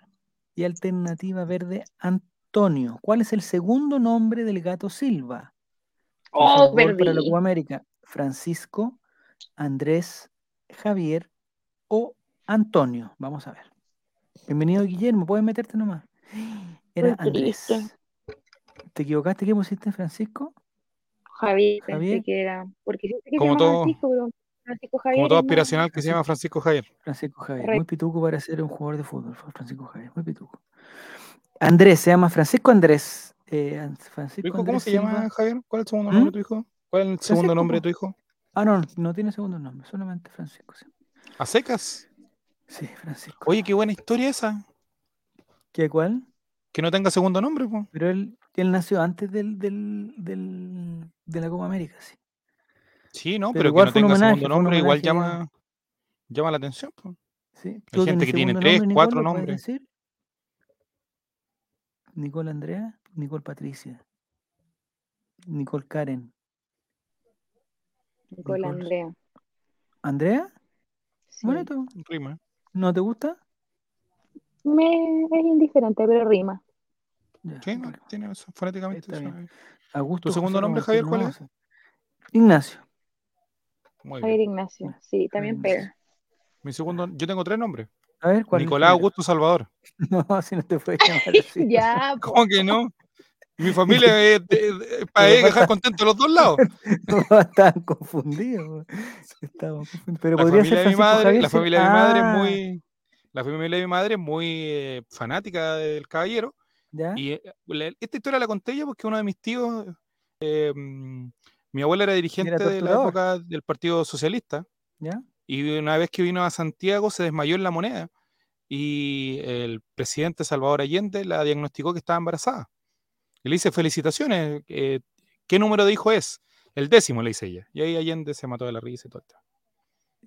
Y alternativa verde, Antonio. ¿Cuál es el segundo nombre del gato Silva? Oh, el gol para la. Copa América. Francisco, Andrés, Javier o Antonio. Vamos a ver. Bienvenido, Guillermo. Puedes meterte nomás. Era Andrés. ¿Te equivocaste? ¿Qué pusiste, Francisco? Javier, pensé que era. Porque siempre que Como se llama todo- Francisco, pero Francisco Javier. Como todo más- aspiracional que se llama Francisco Javier. Francisco Javier. Muy pituco para ser un jugador de fútbol. fue Francisco Javier. Muy pituco. Andrés, se llama Francisco Andrés. Eh, An- ¿Tu Francisco hijo cómo Andrés se llama, Silva. Javier? ¿Cuál es el segundo ¿Mm? nombre de tu hijo? ¿Cuál es el segundo Francisco, nombre de tu hijo? Ah, no, no tiene segundo nombre, solamente Francisco. Sí, ¿A secas? Sí, Francisco. Oye, qué buena historia esa. ¿Qué cuál? Que no tenga segundo nombre, po. Pero él, él nació antes del, del, del- de la Copa América, sí. Sí, no, Pero pero, igual que no tenga homenaje, segundo nombre igual llama, llama la atención. Sí. Hay ¿Tú gente que tiene tres, nombre, cuatro nombres. decir? Nicole Andrea, Nicole Patricia, Nicole Karen. Nicole Nicole. Andrea. ¿Andrea? Sí. Bonito. Rima. ¿No te gusta? Me es indiferente, pero rima. Ya, Sí, no, bueno. tiene eso, fonéticamente. Está suena bien. bien. Augusto ¿Tu segundo José nombre, Javier, cuál es? Ignacio. Muy Javier bien. Ignacio. Sí, también pega. Mi segundo, yo tengo tres nombres. A ver, ¿cuál Nicolás? Augusto Salvador. No, si no te puedes llamar así. Ya, po. ¿Cómo que no? Mi familia es, de- de- para dejar contentos los dos lados. No, estaban confundidos. Estaban confundidos. Pero La podría familia ser de mi madre, Javier. la familia de mi madre es Ah, muy, la familia de mi madre es muy eh, fanática del caballero. ¿Ya? Y eh, la- esta historia la conté yo porque uno de mis tíos, eh, mm, mi abuela era dirigente de la época del Partido Socialista. ¿Ya? Y una vez que vino a Santiago se desmayó en la moneda y el presidente Salvador Allende la diagnosticó que estaba embarazada. Y le dice, felicitaciones, eh, ¿qué número de hijo es? El décimo, le dice ella. Y ahí Allende se mató de la risa y todo. esto.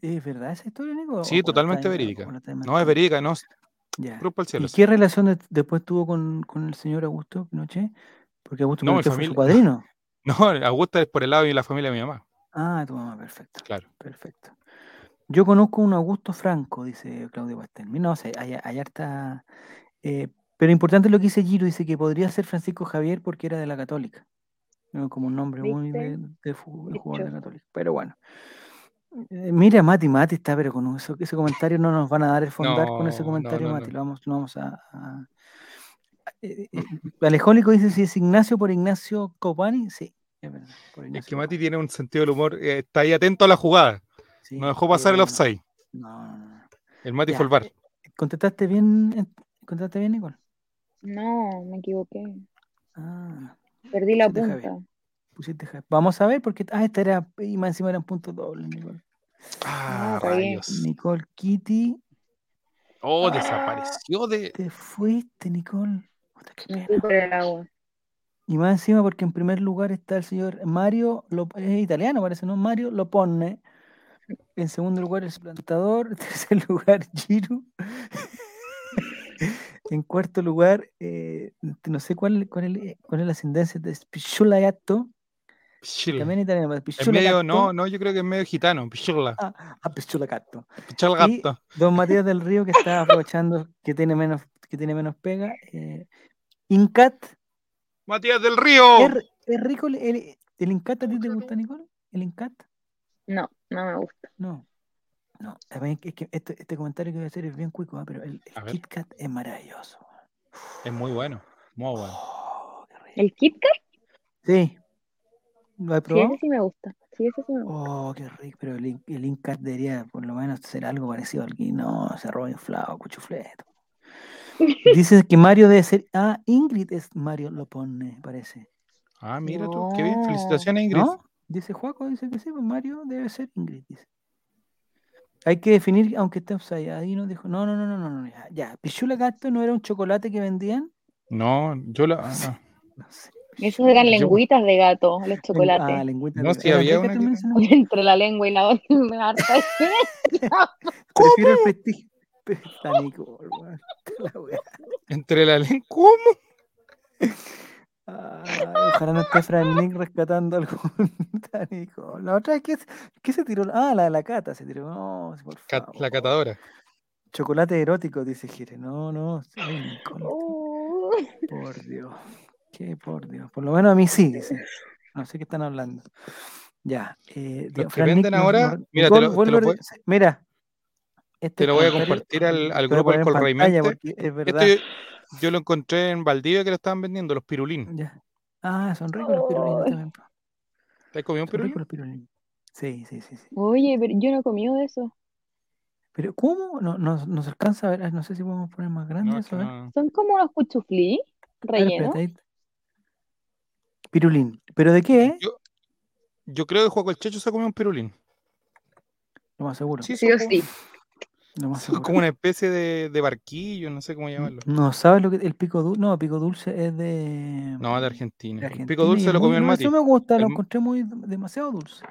¿Es verdad esa historia, Nico? Sí, ¿O la totalmente verídica. No, es verídica, no, Ya. cielo. ¿Y qué relación de- después tuvo con, con el señor Augusto Pinochet? Porque Augusto No, mi Pinochet fue su padrino. No, Augusta es por el lado de la familia de mi mamá. Ah, tu mamá, perfecto. Claro. Perfecto. Yo conozco un Augusto Franco, dice Claudio Pastel. No sé, allá, allá está. eh, pero importante lo que dice Giro, dice que podría ser Francisco Javier porque era de la Católica. Como un nombre muy de, de jugador de Dicho. Católica. Pero bueno. Eh, mira, Mati, Mati está, pero con eso, ese comentario no nos van a dar el fondar con ese No, no, comentario, no, Mati. no. Lo vamos, no vamos a. a- eh, eh, Alejónico dice si es Ignacio por Ignacio Copani. Sí, es verdad. por Es que Mati Copani. tiene un sentido del humor, eh, está ahí atento a la jugada. Sí, No dejó pasar el offside. No, no, no. El Mati Ya. fue el bar. ¿Contestaste bien, eh, ¿Contestaste bien, Nicole? No, me equivoqué. Ah, Perdí la punta. Pusiste. Vamos a ver, porque. Ah, esta era. Y más encima eran puntos dobles, Nicole. Ah, bien. rayos. Nicole Kitty, Oh, desapareció de. te fuiste, Nicole. Puta, qué pena. Y más encima, porque en primer lugar está el señor Mario, Lo- es italiano parece, ¿no? Mario lo pone. En segundo lugar, el suplantador. En tercer lugar, Giru. En cuarto lugar, eh, no sé cuál, cuál, es, cuál es la ascendencia de Pichula. También italiano. Pichula medio, no, no, yo creo que es medio gitano. Pichula. Ah, ah Pichula Gato. Pichula Gato. don Matías del Río, que está aprovechando que tiene menos, que tiene menos pega. Eh, Incat. Matías del Río. ¿Es, rico el, el, Incat? ¿A ti te gusta, Nicole? ¿El Incat? No, no me gusta. No. No, es que este, este, comentario que voy a hacer es bien cuico, ¿eh? pero el, el Kit Kat es maravilloso. Es muy bueno, muy bueno. Oh, ¿El Kit Kat? Sí. ¿Lo he probado? Sí, ese sí me gusta. Sí, ese sí me gusta. Oh, qué rico, pero el, el Incat debería por lo menos ser algo parecido al que no, se roba inflado, cuchufleto. Dice que Mario debe ser. Ah, Ingrid es Mario, lo pone, parece. Ah, mira tú, qué bien. Felicitaciones, Ingrid. ¿No? Dice Juaco, dice que sí, pues Mario debe ser Ingrid, dice. Hay que definir, aunque esté upside. Ahí nos dijo, no, no, no, no, no, no ya, ya. Pichula Gato no era un chocolate que vendían. No, yo la. Ah, no sé. Esos eran lengüitas de gato, los chocolates. Ah, lengüitas no, sí, había una Entre la lengua y la otra me harta. Prefiero el prestigio. Entre la lengua. ¿Cómo? ojalá no esté Fran Nick rescatando algún Tanico. La otra es que se tiró. Ah, la de la cata se tiró. No, por favor. La catadora. Chocolate erótico, dice Gire. No, no. Oh. Por Dios. Qué por Dios. Por lo menos a mí sí, dice. No sé qué están hablando. Ya. Eh, Los que venden ahora, mira, te lo, te lo mira. Este te lo voy a compartir al, al grupo del Colraimente. Es verdad. Este, yo lo encontré en Valdivia que lo estaban vendiendo, los pirulín. Ah, son ricos los pirulín también. ¿Te has comido un pirulín? Sí, sí, sí, sí. Oye, pero yo no he comido de eso. ¿Pero cómo? No, no, nos alcanza a ver, no sé si podemos poner más grande eso. Son como unos cuchuflí rellenos. Pirulín. ¿Pero de qué? Yo, yo creo que Juaco el Checho se ha comido un pirulín. Lo más seguro. Sí, sí o sí. Es como una especie de, barquillo, no sé cómo llamarlo. No, ¿sabes lo que el pico dulce? No, pico dulce es de. No, de Argentina. El pico dulce lo comió el Mati. Eso me gusta, lo encontré muy demasiado dulce.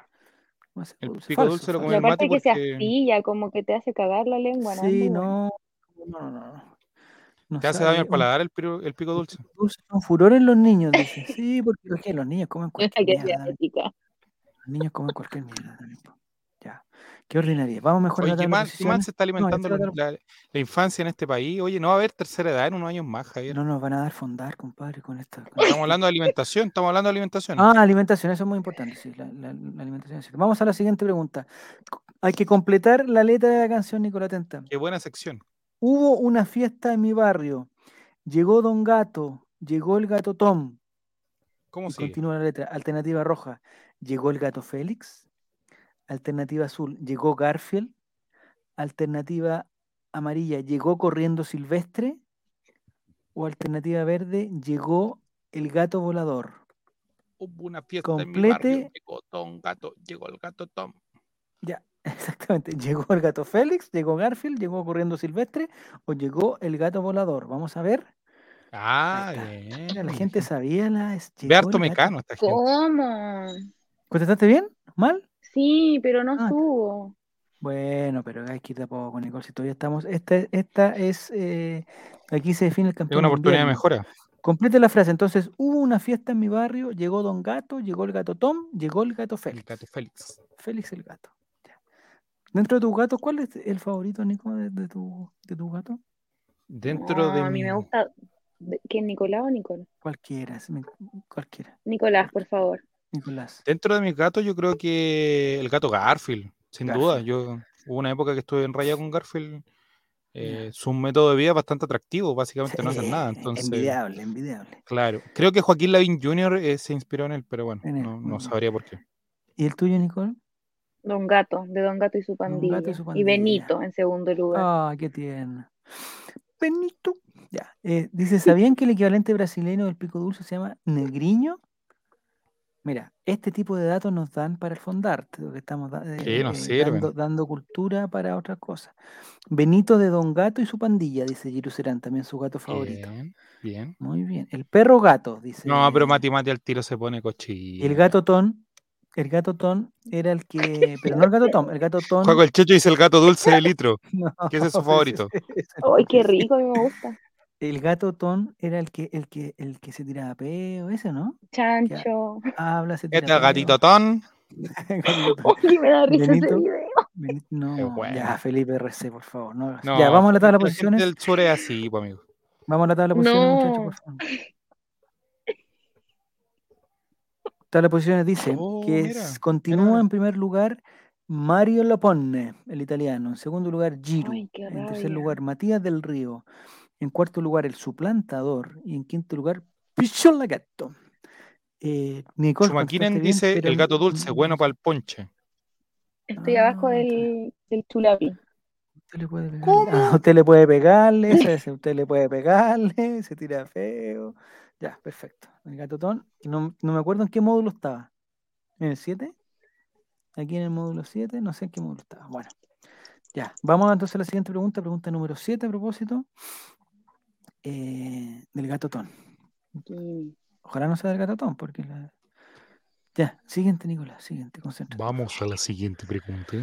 el pico dulce lo comió el Mati. Aparte que se astilla, como que te hace cagar la lengua, ¿no? Sí, no. No, no, no. ¿Te hace daño al paladar el, el pico dulce? El dulce son furores los niños, dice. Sí, porque los niños comen cualquier mierda. Los niños comen cualquier mierda también. Qué ordinaria. Vamos mejor Oye, ¿qué más, se está alimentando la, infancia en este país? Oye, no va a haber tercera edad en unos años más, Javier. No nos van a dar fondar, compadre, con esto. Estamos hablando de alimentación, estamos hablando de alimentación. Ah, alimentación, eso es muy importante, sí, la, alimentación. Vamos a la siguiente pregunta. Hay que completar la letra de la canción, Nicolás Tenta. Qué buena sección. Hubo una fiesta en mi barrio. Llegó Don Gato, llegó el gato Tom. ¿Cómo se Continúa la letra. Alternativa roja. Llegó el gato Félix. Alternativa azul, llegó Garfield. Alternativa amarilla, llegó corriendo Silvestre. O alternativa verde, llegó el gato volador. Hubo una fiesta Complete... en mi llegó Tom Gato, llegó el gato Tom. Ya, exactamente. Llegó el gato Félix, llegó Garfield, llegó corriendo Silvestre o llegó el gato volador. Vamos a ver. Ah, bien. la gente sabía la. Ve harto mecano esta gente. ¿Cómo? ¿Contestaste bien? ¿Mal? Sí, pero no ah, estuvo. Bueno, pero hay que ir poco, Nicole, si todavía estamos. Esta, esta es. Eh, aquí se define el campeón. Es una oportunidad de mejora. Complete la frase. Entonces, hubo una fiesta en mi barrio, llegó Don Gato, llegó el gato Tom, llegó el gato Félix. El gato Félix. Félix el gato. Dentro de tu gato, ¿cuál es el favorito, Nico, de, tu, de tu gato? Dentro de. A mí me gusta. ¿Quién, Nicolás o Nicole? Cualquiera, cualquiera. Nicolás, por favor. Dentro de mis gatos, yo creo que el gato Garfield, sin duda. Yo hubo una época que estuve en raya con Garfield. Eh, su método de vida es bastante atractivo, básicamente no hacen nada. Entonces, envidiable, envidiable. Claro, creo que Joaquín Lavín Jr. Eh, se inspiró en él, pero bueno, no, sabría por qué. ¿Y el tuyo, Nicole? Don Gato, de Don Gato y su pandilla. Y, Benito en segundo lugar. Ah, qué tierno. Benito. Ya. Eh, dice, ¿sabían que el equivalente brasileño del pico dulce se llama negriño? Mira, este tipo de datos nos dan para el fondarte, que estamos eh, eh, dando, cultura para otras cosas. Benito de Don Gato y su pandilla, dice Giru Serán, también su gato favorito. Bien, bien. Muy bien. El perro gato, dice. No, pero Mati Mati al tiro se pone cochillo. El gato ton, el gato ton era el que. Pero no el gato ton, el gato ton. Juego el Checho dice el gato dulce de litro, que ese es su favorito. ¡Ay, qué rico! A mí me gusta. El gato Ton era el que, el que, el que se tiraba peo, ese, ¿no? Chancho. habla, se tira Este gatito Ton. Oye, me da risa ese video. no, ya, Felipe RC, por favor. No, ya, vamos a la tabla de posiciones. El sur es así, pues, amigo. Vamos a la tabla de posiciones, muchachos, por favor. Tabla de posiciones dice oh, que continúa en primer lugar Mario Lopone, el italiano. En segundo lugar, Giro. en tercer lugar, Matías del Río. En cuarto lugar, el suplantador. Y en quinto lugar, Pichon Gato. Eh, Nicole. dice el gato dulce, bueno para el ponche. Estoy abajo ah, del, del chulapi. Usted le puede pegarle. Ah, usted le puede pegarle, usted le puede pegarle, se tira feo. Ya, perfecto. El gatotón. No, no me acuerdo en qué módulo estaba. ¿En el 7? Aquí en el módulo 7, no sé en qué módulo estaba. Bueno, ya. Vamos entonces a la siguiente pregunta, pregunta número 7 a propósito. Eh, del gatotón. Ojalá no sea del gatotón, porque la... Ya, siguiente, Nicolás, siguiente, concentra. Vamos a la siguiente pregunta.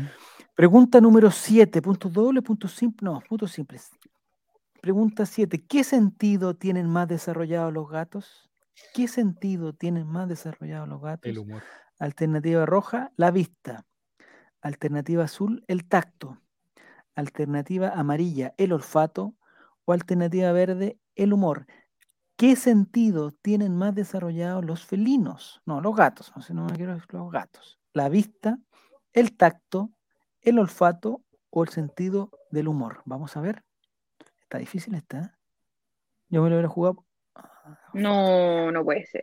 Pregunta número 7, punto doble, punto simple, no, puntos simples. Pregunta 7, ¿qué sentido tienen más desarrollados los gatos? ¿Qué sentido tienen más desarrollados los gatos? El humor. Alternativa roja, la vista. Alternativa azul, el tacto. Alternativa amarilla, el olfato. O alternativa verde, el humor. ¿Qué sentido tienen más desarrollados los felinos? No, los gatos, no sé, no me quiero decir los gatos. La vista, el tacto, el olfato o el sentido del humor. Vamos a ver. Está difícil esta. ¿eh? Yo me lo hubiera jugado. No, no puede ser.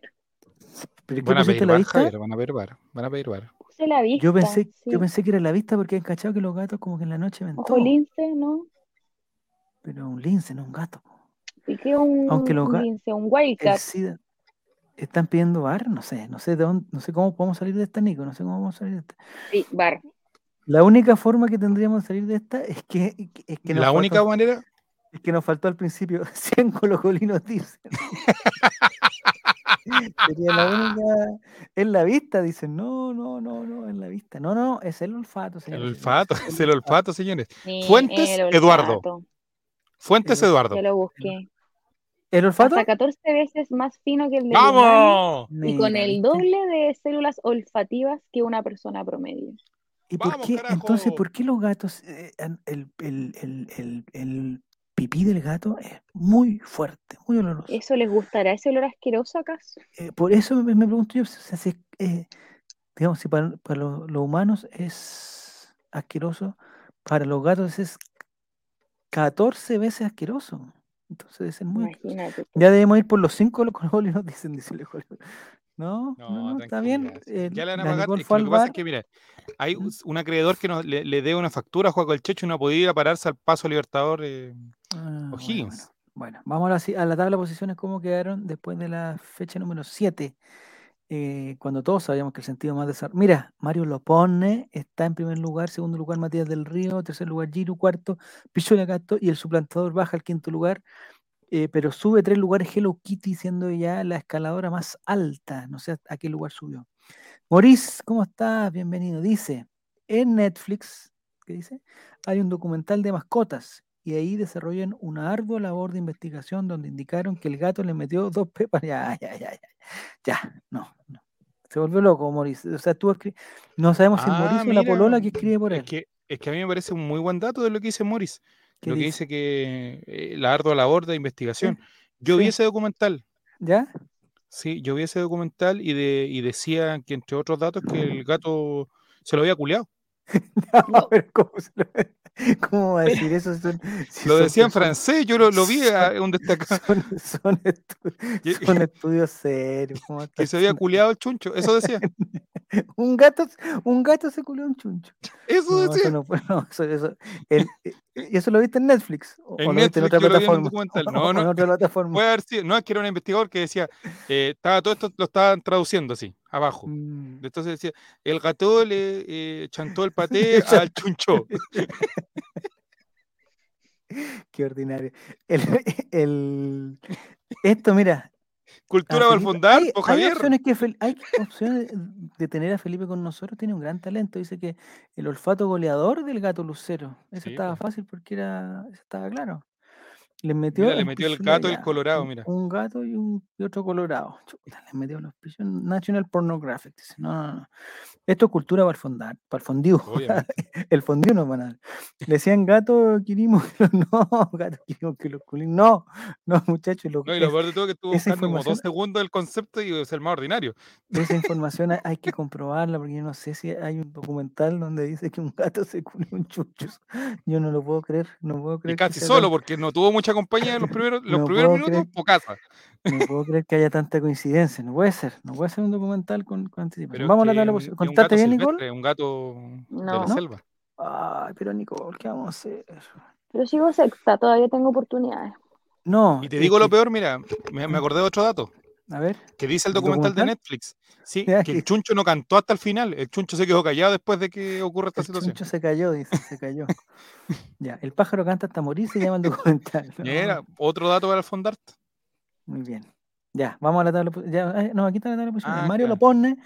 van, a pedir la vista? van a pedir bar, van a pedir bar. La vista, yo pensé, yo pensé que era la vista porque han cachado que los gatos como que en la noche ven Ojo lince, ¿no? Pero un lince, no un gato. ¿Y qué un, Aunque los un lince, un wildcat? están pidiendo bar, no sé, no sé de dónde, no sé cómo podemos salir de esta, Nico, no sé cómo vamos a salir de esta. Sí, bar. La única forma que tendríamos de salir de esta es que, es que la única manera es que nos faltó al principio 100 colocolinos dicen. Sería la única. En la vista, dicen. No, no, no, no, en la vista. No, no, es el olfato, señores. El olfato, es el olfato, señores. Fuentes, Eduardo. Fuentes, Eduardo. Yo lo busqué. ¿El olfato? Hasta 14 veces más fino que el de ¡Vamos! y con el doble de células olfativas que una persona promedio. ¿Y por qué, entonces, por qué los gatos, eh, el, el, el, el, pipí del gato es muy fuerte, muy oloroso. ¿Eso les gustará ese olor asqueroso acaso? Eh, por eso me, pregunto yo, si, eh, digamos, si para, los, humanos es asqueroso, para los gatos es 14 veces asqueroso. Entonces ser muy. Ya debemos ir por los cinco los nos dicen, dice el no, no, está bien. ya le van a pagar. lo que pasa es que, mira, hay un acreedor que le, le dé una factura a Juan el Checho y no podía pararse al paso Libertador eh, ah, O'Higgins. Bueno, vamos a la, tabla de posiciones, cómo quedaron después de la fecha número 7. Eh, cuando todos sabíamos que el sentido más desarrollado. Mira, Mario Lopone está en primer lugar, segundo lugar Matías del Río, tercer lugar Giro, cuarto Pichola Gato y el suplantador baja al quinto lugar. Eh, pero sube tres lugares Hello Kitty, siendo ya la escaladora más alta. No sé a qué lugar subió. Maurice, ¿cómo estás? Bienvenido. Dice, en Netflix, ¿qué dice? Hay un documental de mascotas y ahí desarrollan una ardua labor de investigación donde indicaron que el gato le metió dos pepas. Ya, ya, ya, ya. Ya, no, no. Se volvió loco, Maurice. O sea, tú No sabemos si es ah, Maurice o la polola que escribe por él. Es que, es que a mí me parece un muy buen dato de lo que dice Maurice lo que dice que eh, la ardua labor de investigación. Yo vi ese documental. ¿Ya? Sí, yo vi ese documental y, de, y decía que, entre otros datos, que el gato se lo había culiado. no, pero ¿cómo, lo... ¿cómo, va a decir eso? lo decía en francés, yo lo, lo vi donde está acá. Son, son, son estudios serios. Que se había culiado el chuncho, eso decía. un gato, un gato se culió un chuncho. Eso no, decía. Eso, no, no, eso, eso, el, eh, ¿Y eso lo viste en Netflix? ¿O en, Netflix, en otra plataforma? No, no, en otra plataforma. Puede haber sido, no, es que era un investigador que decía, eh, estaba, todo esto lo estaban traduciendo así, abajo. Mm. Entonces decía, el gato le eh, chantó el paté al chuncho. Qué ordinario. El, el, esto, mira, Cultura Valfondar, hay, Javier. Hay opciones, que, hay opciones de tener a Felipe con nosotros, tiene un gran talento. Dice que el olfato goleador del gato lucero. Eso estaba fácil porque era, eso estaba claro. Le metió, le metió el gato y el colorado, mira. Un gato y, un, otro colorado. le metió los pisos. National Pornographic. Dice, no, no, no. Esto es cultura para el fondar, para el fondido. el fondido no van a Le decían gato quirimo, no, gato quirimo que los culín. No, no, muchachos. Lo, no, y lo peor de todo es que estuvo buscando como dos segundos el concepto y es el más ordinario. Esa información hay, que comprobarla porque yo no sé si hay un documental donde dice que un gato se culió un chucho. Yo no lo puedo creer, no puedo creer. Y casi solo, porque no tuvo mucha compañía en los primeros, los primeros minutos, por casa. No puedo creer que haya tanta coincidencia, no puede ser, no puede ser un documental con, con Vamos a la tabla ¿Contate bien, Nicole? Un gato de la selva. Ay, pero Nicole, ¿qué vamos a hacer? Pero sigo sexta, todavía tengo oportunidades. No. Y te digo lo peor, mira, me, acordé de otro dato. A ver. Que dice el documental, de Netflix. Sí, que el chuncho no cantó hasta el final. El chuncho se quedó callado después de que ocurra esta situación. El chuncho se cayó, dice, se cayó. ya, el pájaro canta hasta morir, se llama el documental. Era otro dato para el fondarte. Muy bien. Ya, vamos a la tabla. Ya, eh, no, aquí está la tabla. Ah, Mario lo pone.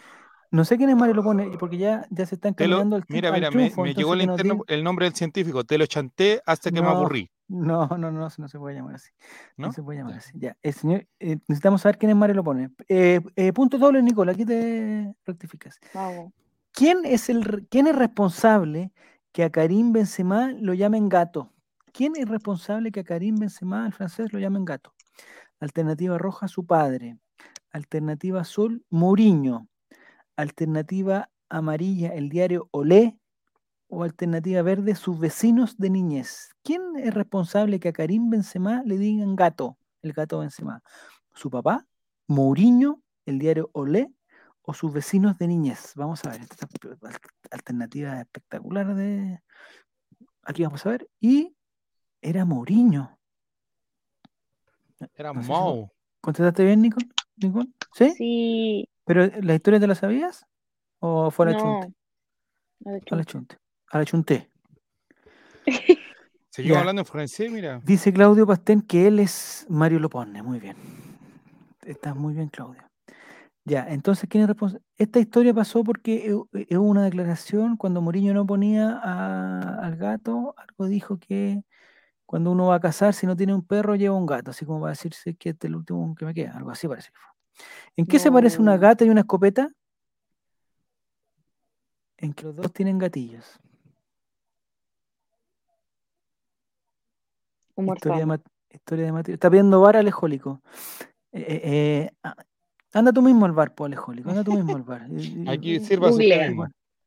No sé quién es Mario lo pone, porque ya, ya se está encaminando el Mira, mira, me, llegó el, interno, el nombre del científico. Te lo chanté hasta que me aburrí. No, no, no, no se puede llamar así. No, se puede llamar así. Ya, el señor, eh, necesitamos saber quién es Mario lo pone. Eh, punto doble, Nicola, aquí te rectificas. ¿Quién es, el, ¿Quién es responsable que a Karim Benzema lo llamen gato? ¿Quién es responsable que a Karim Benzema, al francés, lo llamen gato? Alternativa roja, su padre. Alternativa azul, Mourinho. Alternativa amarilla, el diario Olé. O alternativa verde, sus vecinos de niñez. ¿Quién es responsable que a Karim Benzema le digan gato, el gato Benzema? ¿Su papá? ¿Mourinho, el diario Olé? ¿O sus vecinos de niñez? Vamos a ver, esta alternativa espectacular de... Aquí vamos a ver. Y era Mourinho. Era no ¿Contestaste bien, Nicole? ¿Sí? Sí. ¿Pero la historia te la sabías? ¿O fue a la no, chunte? A la chunte. A la chunte. Seguimos hablando en francés, mira. Dice Claudio Pastén que él es Mario Lopone. Muy bien. Está muy bien, Claudio. Ya, entonces, ¿quién es responsable? Esta historia pasó porque hubo una declaración cuando Mourinho no ponía al gato, algo dijo que cuando uno va a casar, si no tiene un perro, lleva un gato, así como va a decirse que este es el último que me queda, algo así parece. ¿En qué se parece una gata y una escopeta? En que los dos tienen gatillos. Historia de, historia de Mateo. Está viendo bar alejólico. Eh, eh, eh ah, anda tú mismo al bar, po, alejólico. Anda tú mismo al bar. Aquí sirva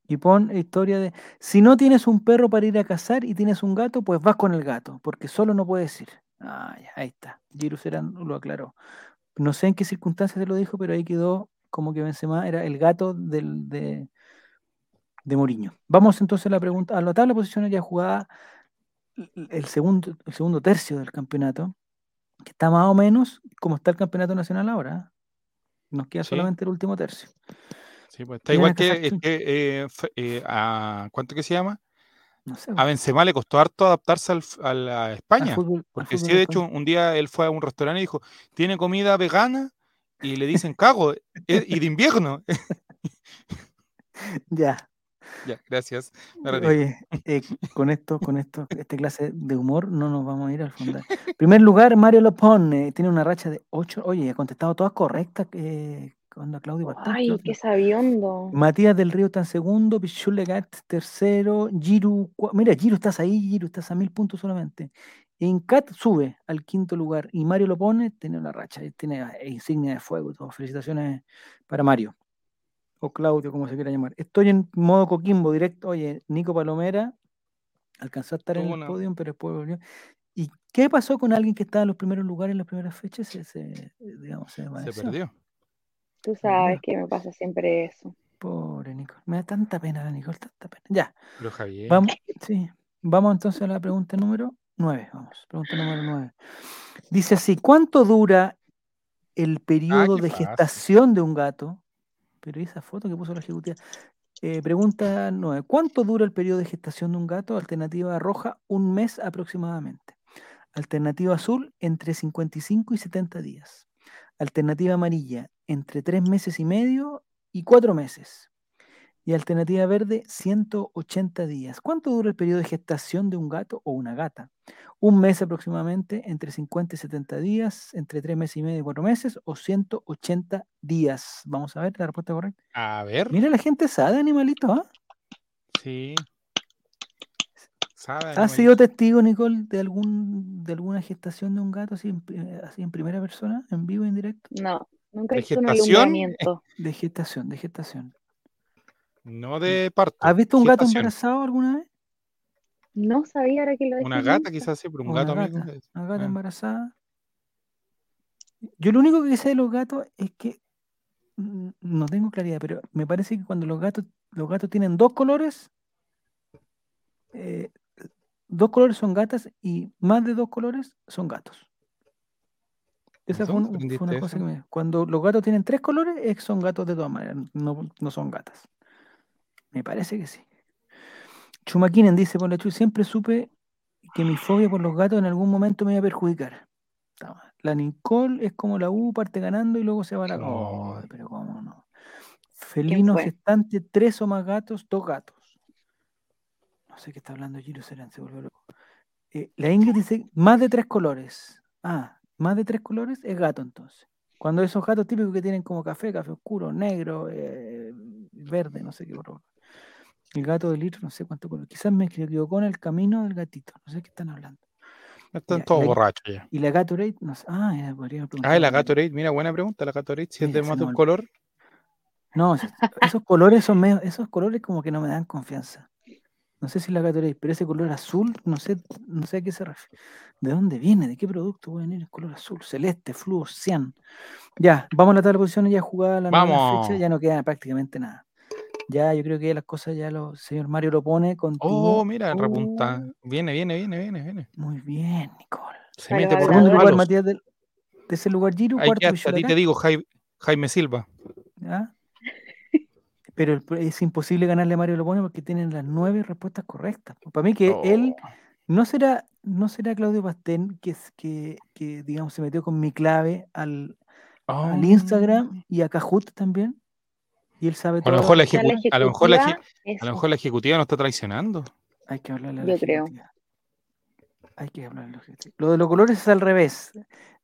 y pon historia de, si no tienes un perro para ir a cazar y tienes un gato, pues vas con el gato, porque solo no puedes ir. Ah, ahí está. Giru Serán lo aclaró. No sé en qué circunstancias se lo dijo, pero ahí quedó como que Benzema era el gato del, de, de Mourinho. Vamos entonces a la pregunta, a la tabla posición ya jugada el segundo, el segundo tercio del campeonato, que está más o menos como está el campeonato nacional ahora. Nos queda solamente el último tercio. Sí, pues está igual que, eh, eh, a, ¿cuánto que se llama? No sé, a Benzema le costó harto adaptarse a la España. porque sí, de hecho, un día él fue a un restaurante y dijo, tiene comida vegana y le dicen cago, eh, y de invierno. ya. Ya, gracias. Oye, con esto, con esto, esta clase de humor, no nos vamos a ir al fondo. Primer lugar, Mario Lopone tiene una racha de 8. Oye, ha contestado todas correctas. Eh, Claudio Ay, qué sabiondo. Matías del Río está en segundo, Pichul Legat tercero, Giru, mira, Giru estás ahí, Giru estás a mil puntos solamente. Encat sube al quinto lugar y Mario lo pone, tiene una racha, tiene eh, insignia de fuego todo. Felicitaciones para Mario. O Claudio, como se quiera llamar. Estoy en modo Coquimbo directo. Oye, Nico Palomera alcanzó a estar en el podio, pero después volvió. ¿Y qué pasó con alguien que estaba en los primeros lugares en las primeras fechas? Se, digamos, se perdió. Tú sabes que me pasa siempre eso. Pobre Nicole. Me da tanta pena, Nicole, tanta pena. Ya. Pero Javier. Vamos, sí. Vamos entonces a la pregunta número 9. Vamos, pregunta número 9. Dice así: ¿Cuánto dura el periodo ah, de gestación de un gato? Pero esa foto que puso la ejecutiva. Eh, pregunta 9. ¿Cuánto dura el periodo de gestación de un gato? Alternativa roja, un mes aproximadamente. Alternativa azul, entre 55 y 70 días. Alternativa amarilla, entre tres meses y medio y cuatro meses. Y alternativa verde, 180 días. ¿Cuánto dura el periodo de gestación de un gato o una gata? Un mes aproximadamente, entre 50 y 70 días, entre 3 meses y medio y 4 meses, o 180 días. Vamos a ver la respuesta correcta. A ver. Mira, la gente sabe, animalito, ¿ah? Sí. ¿Has sido testigo, Nicole, de algún de alguna gestación de un gato así en, así en primera persona, en vivo, en directo? No, nunca he visto un alumbramiento. De gestación, de gestación. No de parto. ¿Has visto un gato embarazado alguna vez? No sabía ahora que lo Una gata quizás sí, pero un gato amigo. Una gata ah. embarazada. Yo lo único que sé de los gatos es que no tengo claridad, pero me parece que cuando los gatos, los gatos tienen dos colores, eh, dos colores son gatas y más de dos colores son gatos. Esa fue, una cosa que me... Cuando los gatos tienen tres colores, son gatos de todas maneras, no, no son gatas. Me parece que sí. Chumaquinen dice, por la Chu, siempre supe que mi fobia por los gatos en algún momento me iba a perjudicar. La Nicole es como la U, parte ganando y luego se va a la... Oh, pero cómo no. Felino gestante, tres o más gatos, dos gatos. No sé qué está hablando Giro Serán, se volvió loco. Eh, la Ingrid dice, más de tres colores. Ah, más de tres colores es gato entonces. Cuando esos gatos típicos que tienen como café, café oscuro, negro, eh, verde, no sé qué color. El gato de litro, no sé cuánto color. Quizás me equivocó en el camino del gatito. No sé qué están hablando. Están todos borrachos ya. ¿Y la Gatorade? No sé. Ah, ya podría preguntar. Ah, la Gatorade, mira, buena pregunta. La Gatorade, si es de más de un color. No, esos colores son medio, esos colores como que no me dan confianza. No sé si la Gatorade, pero ese color azul, no sé, no sé a qué se refiere. ¿De dónde viene? ¿De qué producto puede venir el color azul? Celeste, fluo, cian. Ya, vamos a la tabla de posiciones ya jugada la vamos. fecha, ya no queda prácticamente nada. Ya, yo creo que las cosas ya lo señor Mario lo pone con. Oh, mira, repunta. Uh. Viene, viene, viene, viene, viene. Muy bien, Nicole. Se mete por un lugar, Matías, de, ese lugar Giro, cuarto A ti te digo, Jaime, Silva. Pero es imposible ganarle a Mario Lopone porque tienen las nueve respuestas correctas. Para mí que él oh. no será, no será Claudio Pastén que, que, que digamos se metió con mi clave al, al oh. Instagram y a Kahoot también. Y él sabe todo. A lo mejor la, a lo mejor la, a lo mejor la ejecutiva no está traicionando. Hay que hablarle a la Yo creo. Hay que hablarle a la Lo de los colores es al revés.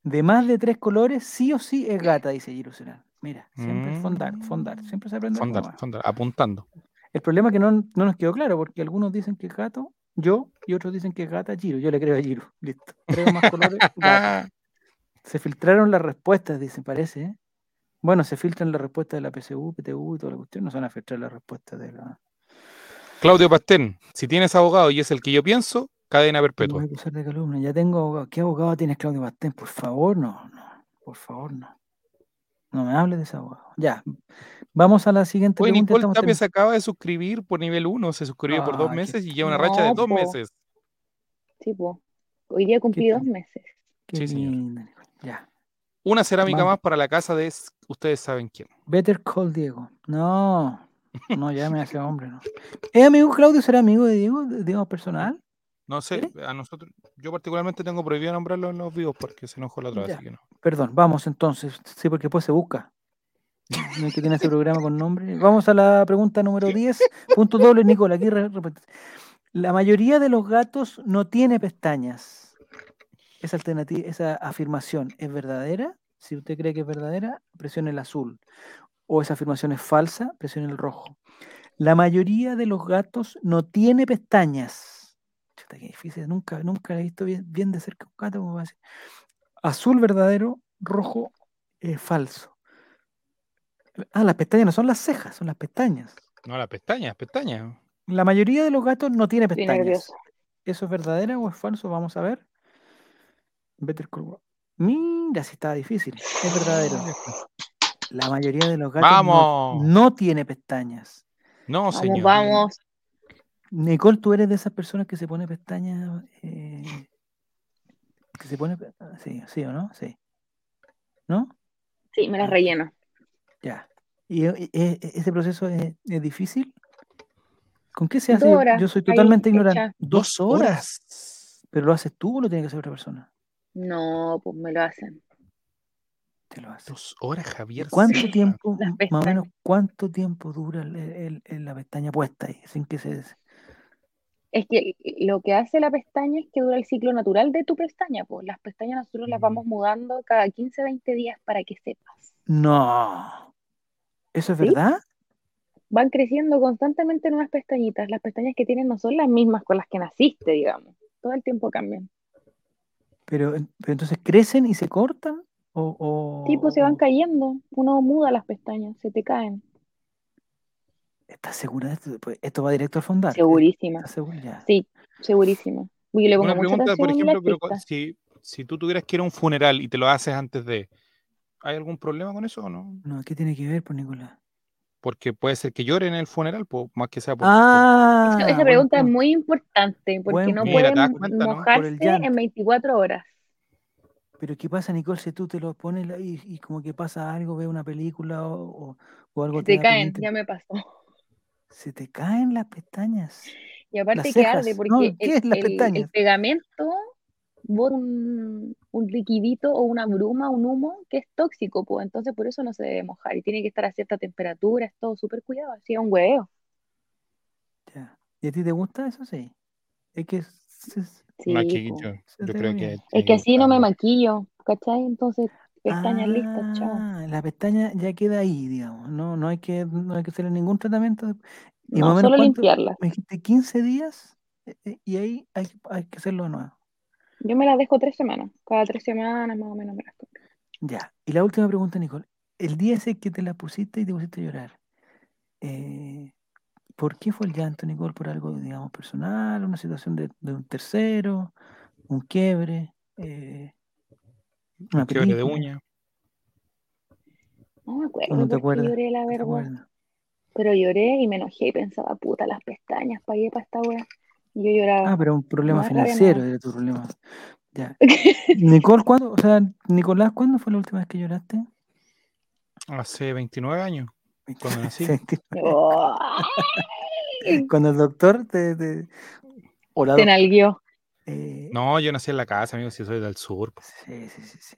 De más de tres colores, sí o sí es gata, dice Jerusalén. Mira, siempre mm. fondar, fondar. Siempre se aprende. Fondar, fondar, apuntando. El problema es que no, no, nos quedó claro, porque algunos dicen que es gato, yo, y otros dicen que es gata, Giro. Yo le creo a Giro. Listo. Creo más colores, Se filtraron las respuestas, dice, parece, ¿eh? Bueno, se filtran las respuestas de la PSU, PTU y toda la cuestión, no se van a filtrar las respuestas de la. Claudio Pastén, si tienes abogado y es el que yo pienso, cadena perpetua. de Ya tengo abogado. ¿Qué abogado tienes, Claudio Pastén? Por favor, no, no. Por favor, no. No me hables de ese abogado. Ya. Vamos a la siguiente Oye, pregunta. Nicole Tapia se acaba de suscribir por nivel 1, se suscribió por dos meses y lleva una racha de dos meses. Sí, pues. Hoy día cumplí dos meses. sí, señor. Ya. Una cerámica más para la casa de ustedes saben quién. Better Call Diego. No, no llame a ese hombre, no. ¿Es amigo Claudio? ¿Será amigo de Diego, digamos, personal? No sé, a nosotros, yo particularmente tengo prohibido nombrarlo en los vivos porque se enojó la otra vez, así que no. Perdón, vamos entonces, sí, porque después se busca. No hay que tiene ese programa con nombre. Vamos a la pregunta número 10, punto doble, Nicola. Aquí La mayoría de los gatos no tiene pestañas esa alternativa, esa afirmación es verdadera, si usted cree que es verdadera, presione el azul. O esa afirmación es falsa, presione el rojo. La mayoría de los gatos no tiene pestañas. Chuta, qué difícil, nunca, nunca he visto bien, de cerca un gato como va a decir. Azul verdadero, rojo eh, falso. Ah, las pestañas no son las cejas, son las pestañas. No, las pestañas, pestañas. La mayoría de los gatos no tiene pestañas. ¿Eso es verdadero o es falso? Vamos a ver. Better Call Mira, si estaba difícil. Es verdadero. La mayoría de los gatos no, tiene pestañas. No, señor. Vamos. Nicole, tú eres de esas personas que se pone pestañas. Eh, que se pone. Sí, sí o no? Sí. ¿No? Sí, me las ah. relleno. Ya. ¿Y, ese proceso es, difícil? ¿Con qué se hace? Yo soy totalmente ignorante. ¿Dos horas? ¿Pero lo haces tú o lo tiene que hacer otra persona? No, pues me lo hacen. te lo hace. Dos horas, Javier. ¿Cuánto tiempo, más o menos, cuánto tiempo dura la pestaña puesta ahí, sin que se... Es que lo que hace la pestaña es que dura el ciclo natural de tu pestaña, pues las pestañas nosotros las vamos mm. mudando cada 15, 20 días para que sepas. No. ¿Eso es verdad? Van creciendo constantemente nuevas pestañitas. Las pestañas que tienen no son las mismas con las que naciste, digamos. Todo el tiempo cambian. Pero, pero entonces crecen y se cortan o, o... Sí, pues se van cayendo. Uno muda las pestañas, se te caen. ¿Estás segura de esto? Pues, esto va directo al fondar. Segurísima. Sí, segurísima. Una pregunta, por ejemplo, pero si, si tú tuvieras que ir a un funeral y te lo haces antes de, ¿hay algún problema con eso o no? No, ¿qué tiene que ver, por pues, Nicolás? Porque puede ser que llore en el funeral, más que sea por. Ah, esa pregunta es muy importante, porque no pueden mojarse en 24 horas. Pero ¿qué pasa, Nicole, si tú te lo pones y, como que pasa algo, ve una película o, o, algo? te, caen, ya me pasó. Se te caen las pestañas. Y aparte que arde, porque el, pegamento bota un, un, liquidito o una bruma, un humo, que es tóxico, pues entonces por eso no se debe mojar y tiene que estar a cierta temperatura, es todo súper cuidado, así es un huevo. Ya. ¿Y a ti te gusta eso? Sí. Es que Sí, yo creo que. Es que así no me maquillo, ¿cachai? Entonces, pestañas listas, chao. Ah, la pestaña ya queda ahí, digamos. No, no hay que, no hay que hacerle ningún tratamiento. Y no, solo limpiarla. Me dijiste 15 días eh, eh, y ahí hay, hay que hacerlo de nuevo. Yo me la dejo tres semanas. Cada tres semanas más o menos me las compro. Ya. Y la última pregunta, Nicole. El día ese que te la pusiste y te pusiste a llorar, eh, ¿Por qué fue el llanto, Nicole? ¿Por algo, digamos, personal? ¿Una situación de, un tercero? ¿Un quiebre? Eh, ¿Una quiebre de uña? No me acuerdo. ¿No te acuerdas? Lloré, la verdad. Pero lloré y me enojé y pensaba, puta, las pestañas, pagué para esta wea. Y yo lloraba. Ah, pero un problema financiero era tu problema. Ya. Nicole, ¿cuándo? O sea, Nicolás, ¿cuándo fue la última vez que lloraste? Hace 29 años. Cuando nací. Cuando el doctor te. te... Eh, no, yo nací en la casa, amigo, si soy del sur. Sí, sí, sí, sí.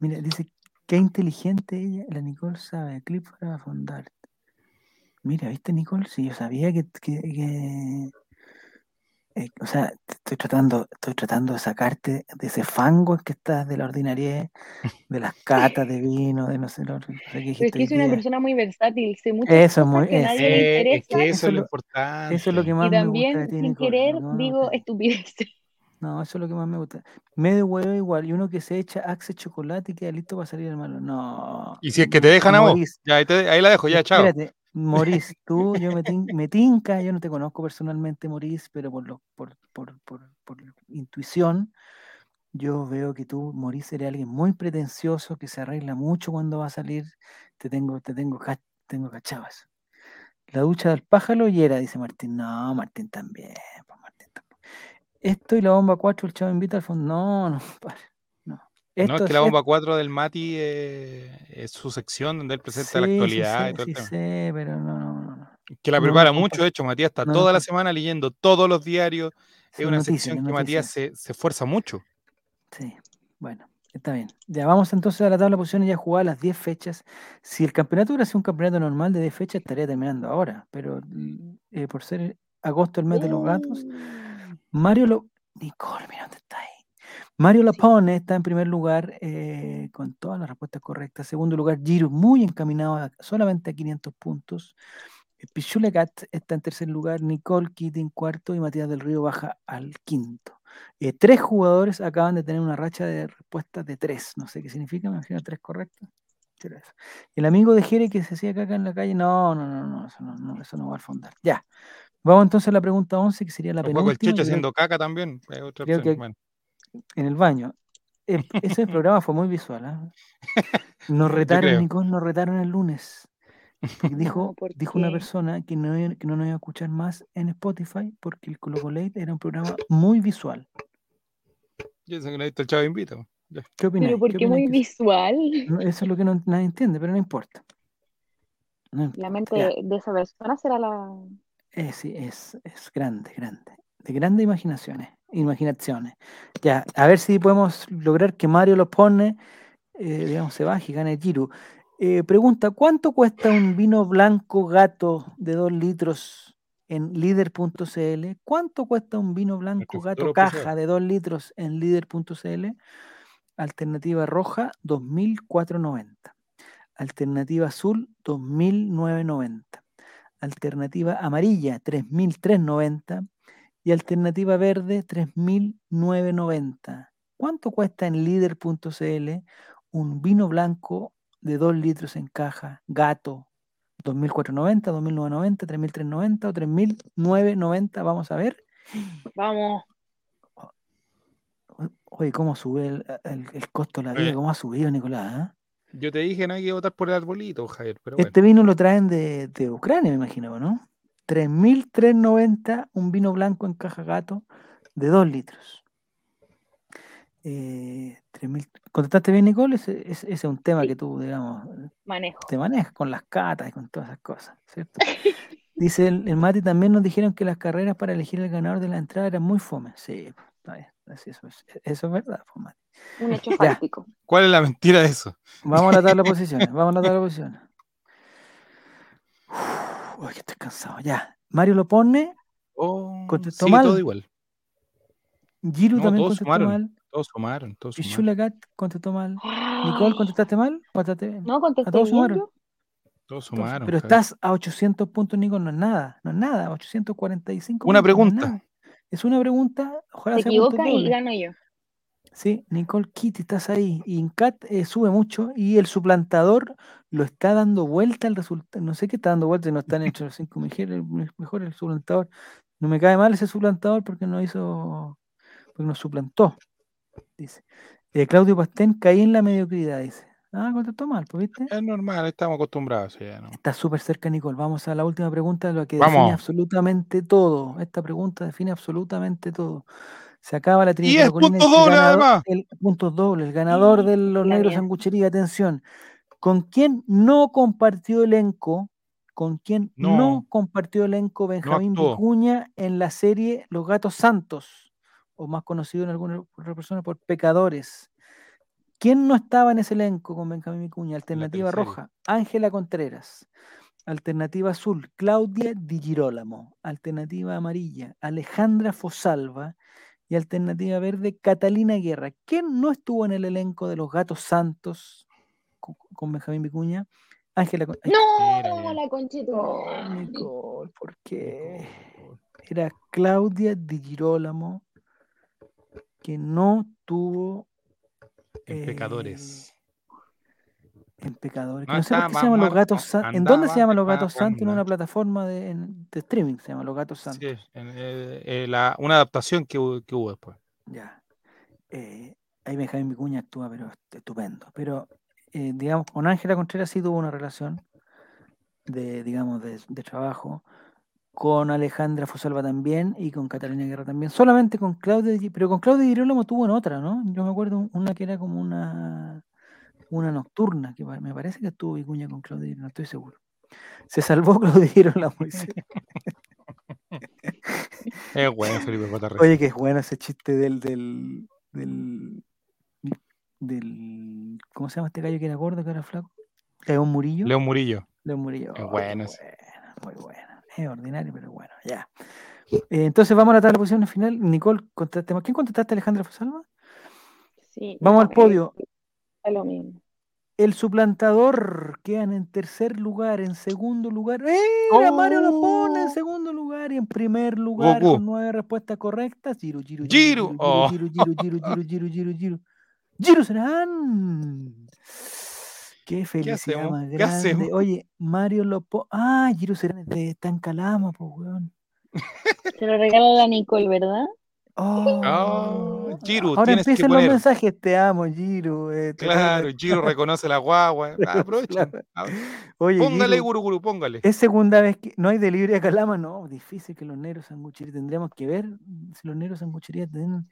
Mira, dice, qué inteligente ella, la Nicole sabe, clip para fundar. Mira, ¿viste, Nicole? Si yo sabía que, que, eh, o sea, estoy tratando, estoy tratando de sacarte de ese fango en que estás de la ordinaria, de las catas de vino, de no sé lo que es que es una persona muy versátil, sé muchas eso cosas muy, que nadie le interesa. Es que eso es lo importante. Eso es lo que más y también, me gusta sin querer, digo estupideces. No, eso es lo que más me gusta. Medio huevo igual, y uno que se echa axe chocolate y queda listo para salir hermano. No. Y si es que te dejan a vos, ya, ahí, ahí, la dejo, ya, chao. Espérate, Morís, tú, yo me, me, tinca, yo no te conozco personalmente, Morís, pero por, lo, por, por, por, por, intuición, yo veo que tú, Morís, eres alguien muy pretencioso, que se arregla mucho cuando va a salir. Te tengo, te tengo, tengo cachabas. La ducha del pájaro y era, dice Martín. No, Martín también. Esto y la bomba 4, el chavo invita al fondo. No, no, no, es que la bomba 4 del Mati eh, es su sección donde él presenta la actualidad sí, y todo sí, sí, pero no, no, no. Que la prepara mucho, de hecho, Matías está toda la semana leyendo todos los diarios. Es una sección que Matías se, se esfuerza mucho. Sí, bueno, está bien. Ya vamos entonces a la tabla de posiciones ya jugar las 10 fechas. Si el campeonato hubiera sido un campeonato normal de 10 fechas, estaría terminando ahora. Pero eh, por ser agosto el mes de los gatos, mm. Mario lo. Nicole, mira dónde está ahí. Mario Lapone está en primer lugar eh, con todas las respuestas correctas. Segundo lugar, Giro muy encaminado solamente a 500 puntos. Pichulecat está en tercer lugar, Nicole Keating cuarto y Matías del Río baja al quinto. Eh, tres jugadores acaban de tener una racha de respuestas de tres. No sé qué significa, me imagino tres correctas. El amigo de Jere que se hacía caca en la calle, no, no, no, no, eso no, eso no va a fondar. Ya. Vamos entonces a la pregunta 11, que sería la penúltima. el Checho haciendo caca también. en el baño. ese programa fue muy visual. ¿ah? Nos retaron, Nicole, nos retaron el lunes. Dijo, dijo una persona que no, que no nos iba a escuchar más en Spotify porque el Colo era un programa muy visual. Yo sé que no he visto el Chavo Invita. ¿Qué opinas? ¿Pero por qué, muy visual? eso es lo que nadie entiende, pero no importa. La mente de esa persona será la... Eh, sí, es, es grande, grande. De grandes imaginaciones imaginaciones. Ya, a ver si podemos lograr que Mario lo pone eh, digamos, se baje y gane Giru. Eh, pregunta, ¿cuánto cuesta un vino blanco gato de 2 litros en líder.cl? ¿Cuánto cuesta un vino blanco gato caja de 2 litros en líder.cl? Alternativa roja, 2.490. Alternativa azul, 2.990. Alternativa amarilla, 3.390. Y alternativa verde, 3.990. ¿Cuánto cuesta en líder.cl un vino blanco de 2 litros en caja, gato, 2.490, 2.990, 3.390 o 3.990, vamos a ver. Vamos. Oye, ¿cómo sube el, costo de la vida? ¿Cómo ha subido, Nicolás? Yo te dije no hay que votar por el arbolito, Javier. Pero este vino lo traen de, de Ucrania, me imagino, ¿no? 3.390, un vino blanco en caja gato de 2 litros. Eh, ¿Contestaste bien, Nicole? Ese, es un tema que tú, digamos, Manejo. te manejas con las catas y con todas esas cosas, ¿cierto? Dice el, Mati, también nos dijeron que las carreras para elegir el ganador de la entrada eran muy fome. Sí, eso, es, eso es verdad, pues. Un hecho fáctico. ¿Cuál es la mentira de eso? Vamos a la tabla de posiciones, vamos a la tabla de posiciones. Uy, estoy cansado, ya. Mario lo pone, oh, contestó sí, todo igual. Giro también contestó mal. Todos sumaron, todos sumaron. Shulagat contestó mal. Nicole, ¿contestaste mal? ¿Contestaste No, contesté todos sumaron? Todos sumaron. Pero estás a 800 puntos, Nicole, no es nada, no es nada, 845 Una pregunta. es, una pregunta, ojalá Se equivoca y gano yo. Sí, Nicole Kitty, estás ahí. Y Incat eh, sube mucho y el suplantador lo está dando vuelta al resultado. No sé qué está dando vuelta y no están entre los cinco mejores, mejor el suplantador. No me cae mal ese suplantador porque no hizo, porque nos suplantó dice. Eh, Claudio Pastén, caí en la mediocridad, dice. Ah, contestó mal, pues, ¿viste? Es normal, estamos acostumbrados. Está súper cerca, Nicole. Vamos a la última pregunta, lo que define absolutamente todo. Esta pregunta define absolutamente todo. Se acaba la trinidad. Y es puntos dobles, además. El, puntos dobles. El ganador de los negros sanguchería, atención. ¿Con quién no compartió elenco? ¿Con quién no, compartió elenco Benjamín Vicuña en la serie Los Gatos Santos? o más conocido en algunas personas por pecadores. ¿Quién no estaba en ese elenco con Benjamín Micuña? Alternativa roja, Ángela Contreras. Alternativa azul, Claudia Di Girolamo. Alternativa amarilla, Alejandra Fosalva. Y alternativa verde, Catalina Guerra. ¿Quién no estuvo en el elenco de los Gatos Santos con, Benjamín Vicuña? Ángela No, la conchita. ¿por qué? Era Claudia Di Girolamo que no tuvo. En pecadores. Eh, en pecadores. No, sé por qué se llaman los gatos ¿En dónde se llaman los gatos santos? En una plataforma de, streaming se llaman los gatos santos. Sí, en, eh, eh, la, una adaptación que, que, hubo después. Ya. Eh, ahí Benjamín Vicuña actúa, pero estupendo. Pero, digamos, con Ángela Contreras sí tuvo una relación de, digamos, de, de trabajo con Alejandra Fosalva también y con Catalina Guerra también. Solamente con Claudia, pero con Claudia Girolamo tuvo en otra, ¿no? Yo me acuerdo una que era como una, una nocturna, que me parece que estuvo Vicuña con Claudia no estoy seguro. Se salvó Claudia Girolamo. es bueno Felipe Oye, que es bueno ese chiste del, del, del, del, ¿cómo se llama este gallo que era gordo, que era flaco? León Murillo. León Murillo. León Murillo. Es bueno. Muy bueno ordinario, pero bueno, ya. Eh, entonces vamos a la tabla de posiciones final. Nicole, ¿quién contestaste, Alejandra Fosalva? Sí. Vamos al podio. lo mismo. El suplantador quedan en tercer lugar, en segundo lugar. ¡Eh! Mario lo pone en oh. segundo lugar y en primer lugar con nueve respuestas correctas. Giro, giro, giro. Giro, giro, giro, giro, giro, giro, giro. Giro serán. Qué felicidad más grande. Oye, Mario Lopo. Ah, Giro Serán de Tancalama, pues, weón. Se lo regala la Nicole, ¿verdad? Oh, oh Giro, Ahora empiezan los mensajes, te amo, Giro. Eh, claro, Giro reconoce la guagua. Ah, aprovecha. Oye, póngale, Guru, póngale. Es segunda vez que no hay delivery a Calama, no, difícil que los negros sangucherías. Tendríamos que ver si los negros sangucherías tienen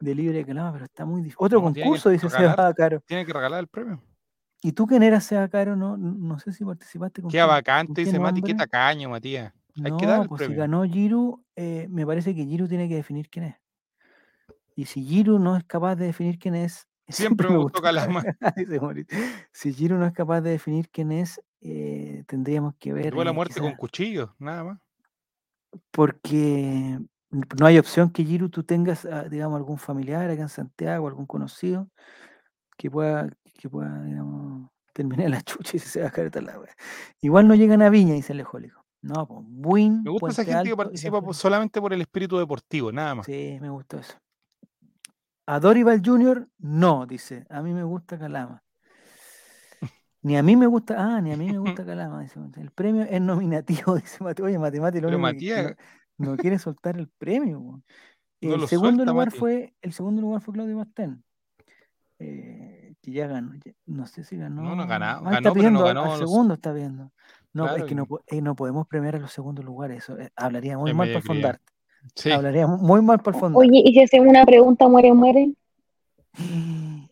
delivery a Calama, pero está muy difícil. Otro concurso, dice Seba Caro. Tiene que regalar el premio. ¿Y tú quién eras, sea caro? No, no sé si participaste con. Qué vacante, dice Mati, qué tacaño, Matías. Hay no, que dar pues si ganó Giru, eh, me parece que Giru tiene que definir quién es. Y si Giru no es capaz de definir quién es, Siempre, me gustó Calama. si Giro no es capaz de definir quién es, eh, tendríamos que ver. Tuvo la muerte con cuchillos, nada más. Porque no hay opción que Giro tú tengas, ah, digamos, algún familiar acá en Santiago, algún conocido, que pueda, que pueda, digamos, terminar la chucha y se va a caer la wea. Igual no llegan a Viña, dice el Lejólico. No, pues Win. Me gusta esa gente que participa solamente por el espíritu deportivo, nada más. Sí, me gustó eso. A Dorival Jr., no, dice. A mí me gusta Calama. Ni a mí me gusta, ah, ni a mí me gusta Calama. Dice. El premio es nominativo, dice Mateo. Oye, matemático, no, no, quiere soltar el premio. el segundo lugar fue, el segundo lugar fue Claudio Bastén. Eh, que ya ganó, no sé si ganó. No, no ganó, ah, ganó, pero no ganó. El segundo está viendo. No, es que no, eh, no, podemos premiar a los segundos lugares. Eso eh, hablaría muy mal por Fondarte. Sí. Hablaría muy mal por Fondarte. Oye, ¿y si hacemos una pregunta, muere, muere?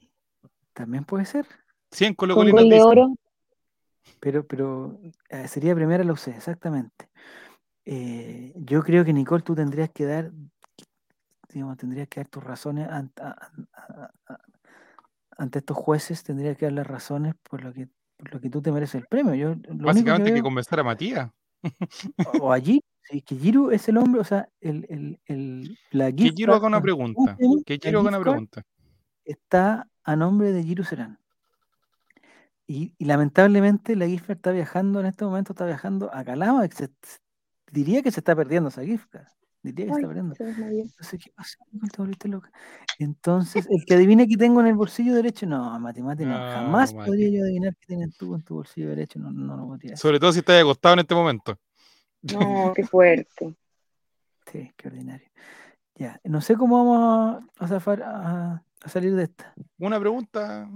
También puede ser. 100 Colo Con gol de oro. Pero, pero eh, sería premiar a la UC, exactamente. yo creo que, Nicole, tú tendrías que dar, digamos, tendrías que dar tus razones ante, ante estos jueces, tendrías que dar las razones por lo que lo que tú te mereces el premio. Yo, Básicamente hay que, convencer a Matías. O, allí, sí, que Giro es el hombre, o sea, el, el, el la Que Giro haga una pregunta. Que Giro haga una pregunta. Está a nombre de Giro Serán. Y, y, lamentablemente la gift está viajando en este momento, está viajando a Calama. diría que se está perdiendo esa gift Diría que está perdiendo. Entonces, ¿qué pasa? Entonces, el que adivine que tengo en el bolsillo derecho, no, matemática, no, jamás podría yo adivinar que tienes tú en tu bolsillo derecho, no, no lo podría. Sobre todo si estás acostado en este momento. No, qué fuerte. Sí, qué ordinario. Ya, no sé cómo vamos a, a, salir de esta. Una pregunta.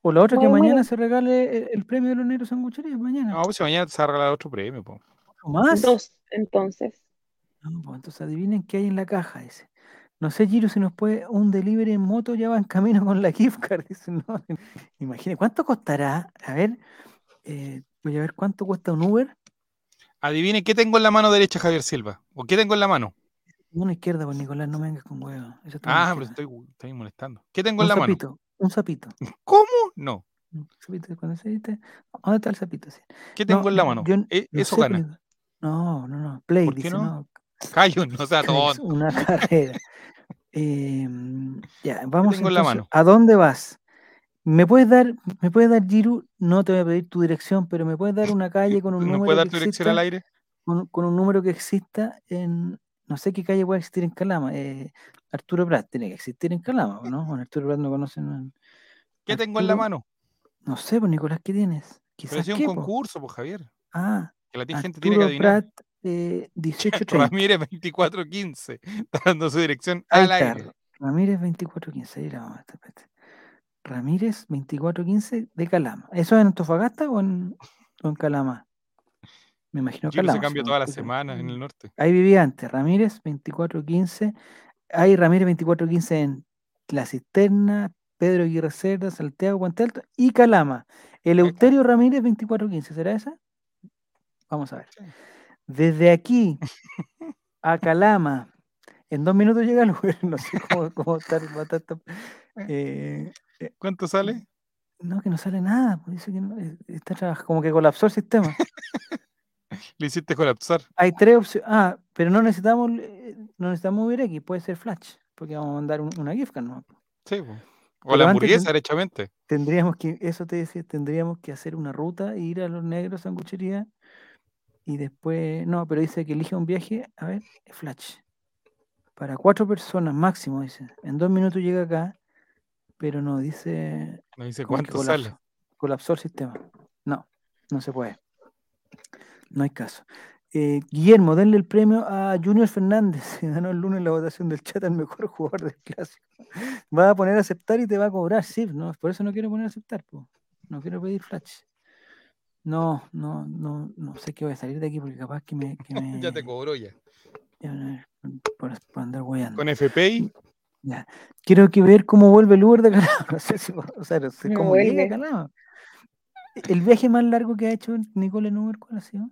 O la otra, que mañana se regale el, premio de los negros sangucherías, mañana. No, pues si mañana se va a regalar otro premio, po. ¿Más? Dos, entonces. No, pues entonces adivinen qué hay en la caja, dice. No sé, Giro, si nos puede un delivery en moto, ya va en camino con la gift card. Dice, no, imagine, ¿cuánto costará? A ver, eh, voy a ver cuánto cuesta un Uber. Adivine qué tengo en la mano derecha, Javier Silva. ¿O qué tengo en la mano? Una izquierda, pues Nicolás, no me vengas con huevo. Ah, pero estoy, estoy, molestando. ¿Qué tengo en la mano? Un sapito. ¿Cómo? No. Un sapito, cuando se dice, ¿dónde está el sapito? ¿Qué tengo en la mano? Eh, eso gana. No, no, no. Play, ¿Por qué dice, no? Cayo, no sea tonto. Una carrera. Em, ya, vamos tengo la mano. ¿A dónde vas? ¿Me puedes dar, me puedes dar, Giru? No te voy a pedir tu dirección, pero me puedes dar una calle con un número. ¿Me puedes dar tu dirección al aire? Con, un número que exista en. No sé qué calle puede existir en Calama. Eh, Arturo Prat tiene que existir en Calama, ¿no? Bueno, Arturo Prat no conocen. ¿Qué tengo en la mano? No sé, pues Nicolás, ¿qué tienes? Quizás pero es un concurso, pues Javier. Ah. Que la gente tiene que adivinar. Prat, eh, 18 Ramírez 2415, está dando su dirección al aire. Ramírez 2415, ahí la vamos a Ramírez 2415 de Calama. ¿Eso es en Antofagasta o en, en Calama? Me imagino que Calama. se cambia todas las semanas en el norte. Ahí vivía antes, Ramírez 2415. Hay Ramírez 2415 en La Cisterna, Pedro Aguirre Cerda, Santiago, Puente Alto y Calama. Eleuterio Ramírez 2415, ¿será esa? Vamos a ver. Desde aquí a Calama, en dos minutos llega el lugar, no sé cómo, cómo estar, eh, eh, ¿Cuánto sale? No, que no sale nada, pues dice que no, eh, está como que colapsó el sistema. Le hiciste colapsar. Hay tres opciones. Ah, pero no necesitamos, no necesitamos puede ser Flash, porque vamos a mandar una GIF ¿no? Sí, O la hamburguesa, derechamente. Tendríamos que, eso te decía, tendríamos que hacer una ruta, ir a los negros sanguchería y después, no, pero dice que elige un viaje, a ver, Flash. Para cuatro personas máximo, dice. En dos minutos llega acá, pero no dice. No dice cuánto sale. Colapsó el sistema. No, no se puede. No hay caso. Eh, Guillermo, denle el premio a Junior Fernández, que ganó el lunes la votación del chat al mejor jugador del clásico. Va a poner a aceptar y te va a cobrar, sí, no, por eso no quiero poner a aceptar, no quiero pedir flash. No, no, no, no sé qué voy a salir de aquí porque capaz que me. ya te cobró ya. por, andar guayando. ¿Con FPI? Ya. Quiero que ver cómo vuelve el Uber de Calama. No sé si, o sea, no sé cómo llega Calama. ¿El viaje más largo que ha hecho Nicole en Uber cuál ha sido?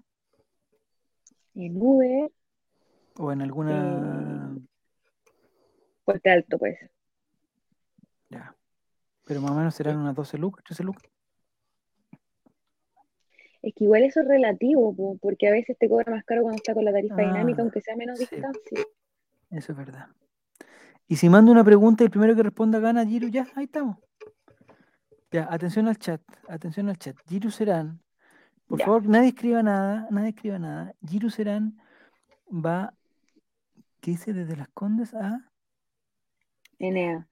En Uber. ¿O en alguna. Eh, Puente Alto, pues. Ya. Pero más o menos serán unas 12 lucas, 13 lucas. Es que igual eso es relativo, porque a veces te cobra más caro cuando está con la tarifa ah, dinámica, aunque sea menos distancia. Eso es verdad. Y si mando una pregunta y el primero que responda gana, Giro, ya, ahí estamos. Ya, atención al chat, atención al chat. Giro Serán, por favor, nadie escriba nada, nadie escriba nada. Giro Serán va, ¿qué dice? Desde las Condes a... NA.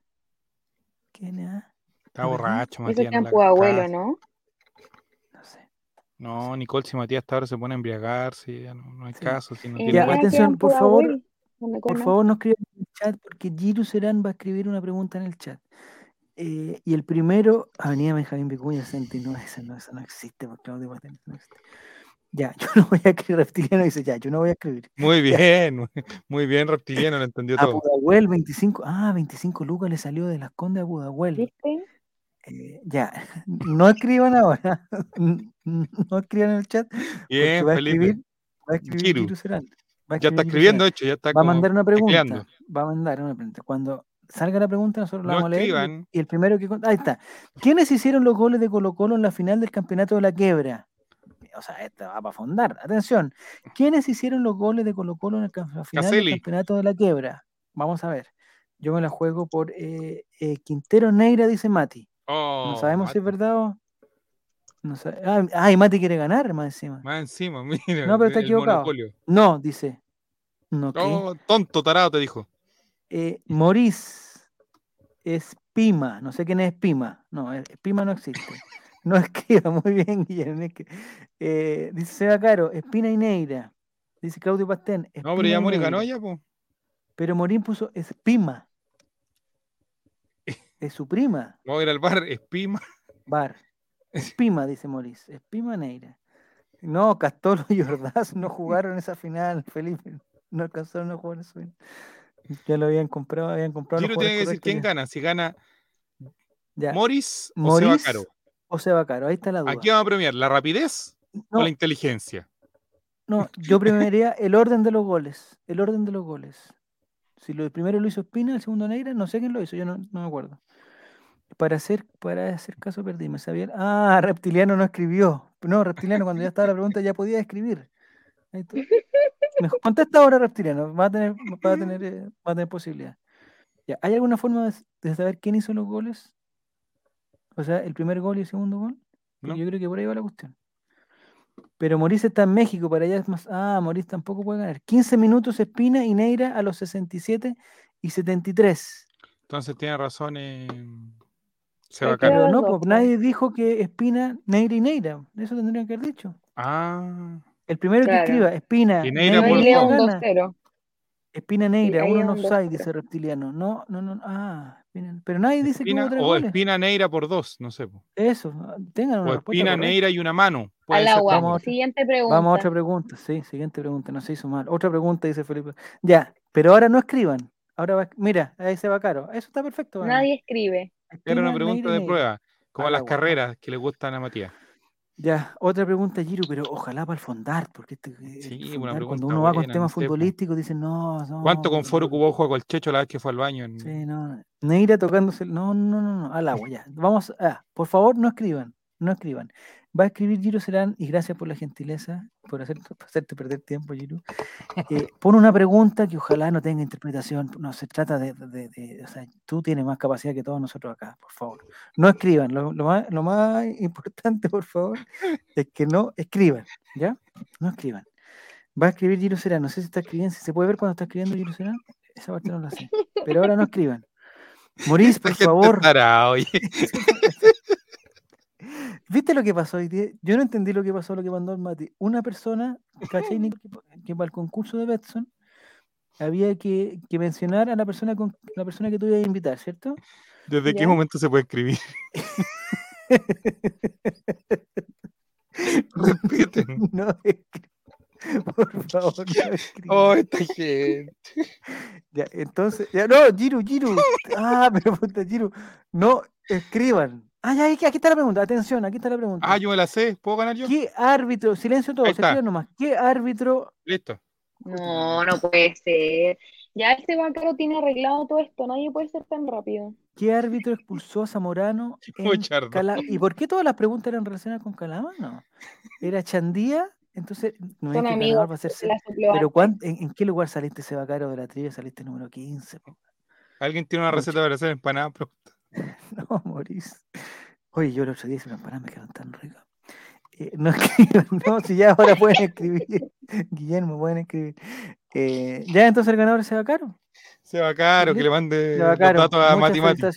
¿Qué NA? Está borracho, Matías. Es campo abuelo, ¿no? No, Nicole, si Matías hasta ahora se pone a embriagarse, ya no, hay caso. Si no ya, atención, por favor, por favor no escriban en el chat porque Giru Serán va a escribir una pregunta en el chat. Eh, y el primero, Avenida Benjamín Vicuña 69, esa no, esa no existe porque no existe. Ya, yo no voy a escribir, reptiliano dice, ya, yo no voy a escribir. Muy bien, muy bien, reptiliano, lo entendió todo. Budahuel, 25, ah, 25 lucas le salió de las condes a Budahuel. ¿Viste? Eh, ya, no escriban ahora, no escriban en el chat. Bien, va a escribir, va a escribir ya está escribiendo, hecho, ya está. Va a mandar una pregunta. Va a mandar una pregunta. Cuando salga la pregunta, nosotros la vamos a leer. Y el primero que. Ahí está. ¿Quiénes hicieron los goles de Colo-Colo en la final del campeonato de la quiebra? O sea, esta va para fondar. Atención. ¿Quiénes hicieron los goles de Colo-Colo en la final del campeonato de la quiebra? Vamos a ver. Yo me la juego por eh, eh, Quintero Neira, dice Mati no oh, sabemos si es verdad o. No sabe. Ah, y Mati quiere ganar más encima. Más encima, mira. No, pero está equivocado. No, dice. No, oh, tonto, tarado, te dijo. Eh, Morís Espima. No sé quién es Espima. No, Espima no existe. No escriba muy bien, Guillermo. Eh, dice Seba Caro, Espina y Neira. Dice Claudio Pastén. No, pero ya Morín ganó ya, pues. Pero Morín puso Espima. Es su prima. Vamos a ir al bar, Espima. Bar. Espima, dice Maurice. Espima Neira. No, Castolo y Ordaz no jugaron esa final, Felipe. No alcanzaron a jugar eso. Ya lo habían comprado, habían comprado. Quiero tiene que decir quién gana. Si gana ya. Morris o Seba Caro. O Seba Caro, ahí está la duda. Aquí vamos a premiar la rapidez o la inteligencia. No, yo premiaría el orden de los goles. El orden de los goles. Si lo primero lo hizo Espina, el segundo Neira, no sé quién lo hizo, yo no, me acuerdo. Para hacer, para hacer caso perdí, me sabía. Ah, Reptiliano no escribió. No, Reptiliano, cuando ya estaba la pregunta ya podía escribir. Contesta ahora, Reptiliano. Va a tener, va a tener, eh, va a tener posibilidad. Ya, ¿Hay alguna forma de, saber quién hizo los goles? O sea, el primer gol y el segundo gol. Yo creo que por ahí va la cuestión. Pero Morís está en México, para allá es más. Ah, Morís tampoco puede ganar. 15 minutos Espina y Neira a los 67 y 73. Entonces tiene razón. Eh, Pero no, pues, nadie dijo que Espina, Neira y Neira. Eso tendrían que haber dicho. Ah. El primero que escriba, Espina. Y Neira, Neira por Espina Neira, uno no sabe, dice Reptiliano. No, no, no. Ah, pero nadie dice que hubo O Espina Neira por dos, no sé. Eso, tengan una O Espina Neira y una mano. Al agua. Vamos, siguiente pregunta. Vamos a otra pregunta, sí, siguiente pregunta, no se hizo mal. Otra pregunta, dice Felipe. Ya, pero ahora no escriban. Ahora va, mira, ahí se va caro. Eso está perfecto. Nadie escribe. Era una pregunta de prueba, como las carreras que le gustan a Matías. Ya, otra pregunta, Giro, pero ojalá para el fondar, porque este, sí, una pregunta cuando uno va con temas futbolísticos dicen, no, no. ¿Cuánto con Foro Cubo juega con el Checho la vez que fue al baño? Sí, no. Neira tocándose, no, no, no, no, al agua, ya. Vamos, ah, por favor, no escriban, no escriban. Va a escribir Giro Serán, y gracias por la gentileza, por, hacer, hacerte perder tiempo, Giro. Eh, pone una pregunta que ojalá no tenga interpretación. No, se trata de, de, o sea, tú tienes más capacidad que todos nosotros acá, por favor. No escriban. Lo, más, lo más importante, por favor, es que no escriban, ¿ya? No escriban. Va a escribir Giro Serán, no sé si está escribiendo, si se puede ver cuando está escribiendo Giro Serán. Esa parte no la sé. Pero ahora no escriban. Morís, por favor. ¿Viste lo que pasó hoy día? Yo no entendí lo que pasó, lo que mandó el Mati. Una persona, ¿cachai? que, para el concurso de Betson había que, mencionar a la persona con la persona que tú ibas a invitar, ¿cierto? ¿Desde qué momento se puede escribir? Repite. No, por favor, no Oh, esta gente. Ya, entonces, ya, no, Giru, Giru. Ah, pero puta, Giru. No escriban. Ah, ya, aquí, está la pregunta. Atención, aquí está la pregunta. Ah, yo me la sé. ¿Puedo ganar yo? ¿Qué árbitro? Silencio todo, se nomás. ¿Qué árbitro? Listo. No, no puede ser. Ya este banquero tiene arreglado todo esto. Nadie puede ser tan rápido. ¿Qué árbitro expulsó a Zamorano en Calama? ¿Y por qué todas las preguntas eran relacionadas con Calama? No. ¿Era Chandía? Entonces, no es que amigos, va a ser Pero en, qué lugar saliste, Sebacaro, de la trivia? Saliste número 15. ¿Alguien tiene una receta para hacer empanadas? no, Morís. Oye, yo el otro día hice una empanada, me quedaron tan ricas. Eh, no, no, si ya ahora pueden escribir. Guillermo, pueden escribir. Eh, ya entonces el ganador se va caro. Se va caro, que le mande los datos a matemáticas.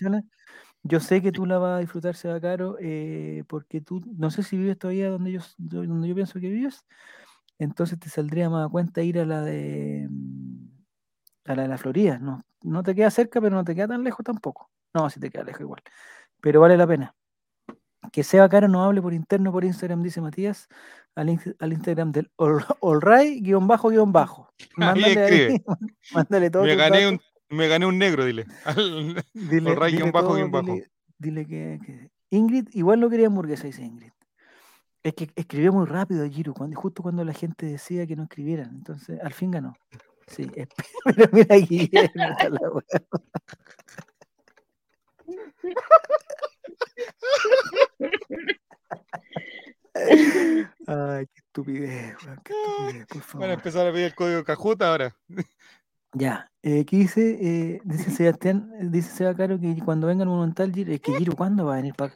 Yo sé que tú la vas a disfrutar, se va caro, eh, porque tú, no sé si vives todavía donde yo, donde yo pienso que vives, entonces te saldría más a cuenta ir a la de mm, a la de la Florida. No, no te queda cerca, pero no te queda tan lejos tampoco. No, si te queda lejos igual. Pero vale la pena que sea caro no hable por interno por Instagram, dice Matías, al, Instagram del allright guion bajo guion bajo. Mándale, ahí, mándale todo. Me gané, un, me gané un negro, dile. dile guion bajo guion bajo. Dile, que, Ingrid, igual no quería hamburguesa, dice Ingrid. Es que escribió muy rápido Giro, cuando, justo cuando la gente decía que no escribieran. Entonces, al fin ganó. Sí, pero mira aquí. Ay, qué estupidez, qué estupidez, por favor. Van a empezar a pedir el código Cajuta ahora. Ya, eh, aquí dice, eh, dice Sebastián, dice Seba Caro que cuando venga el Monumental, es que Giro, ¿cuándo va a venir para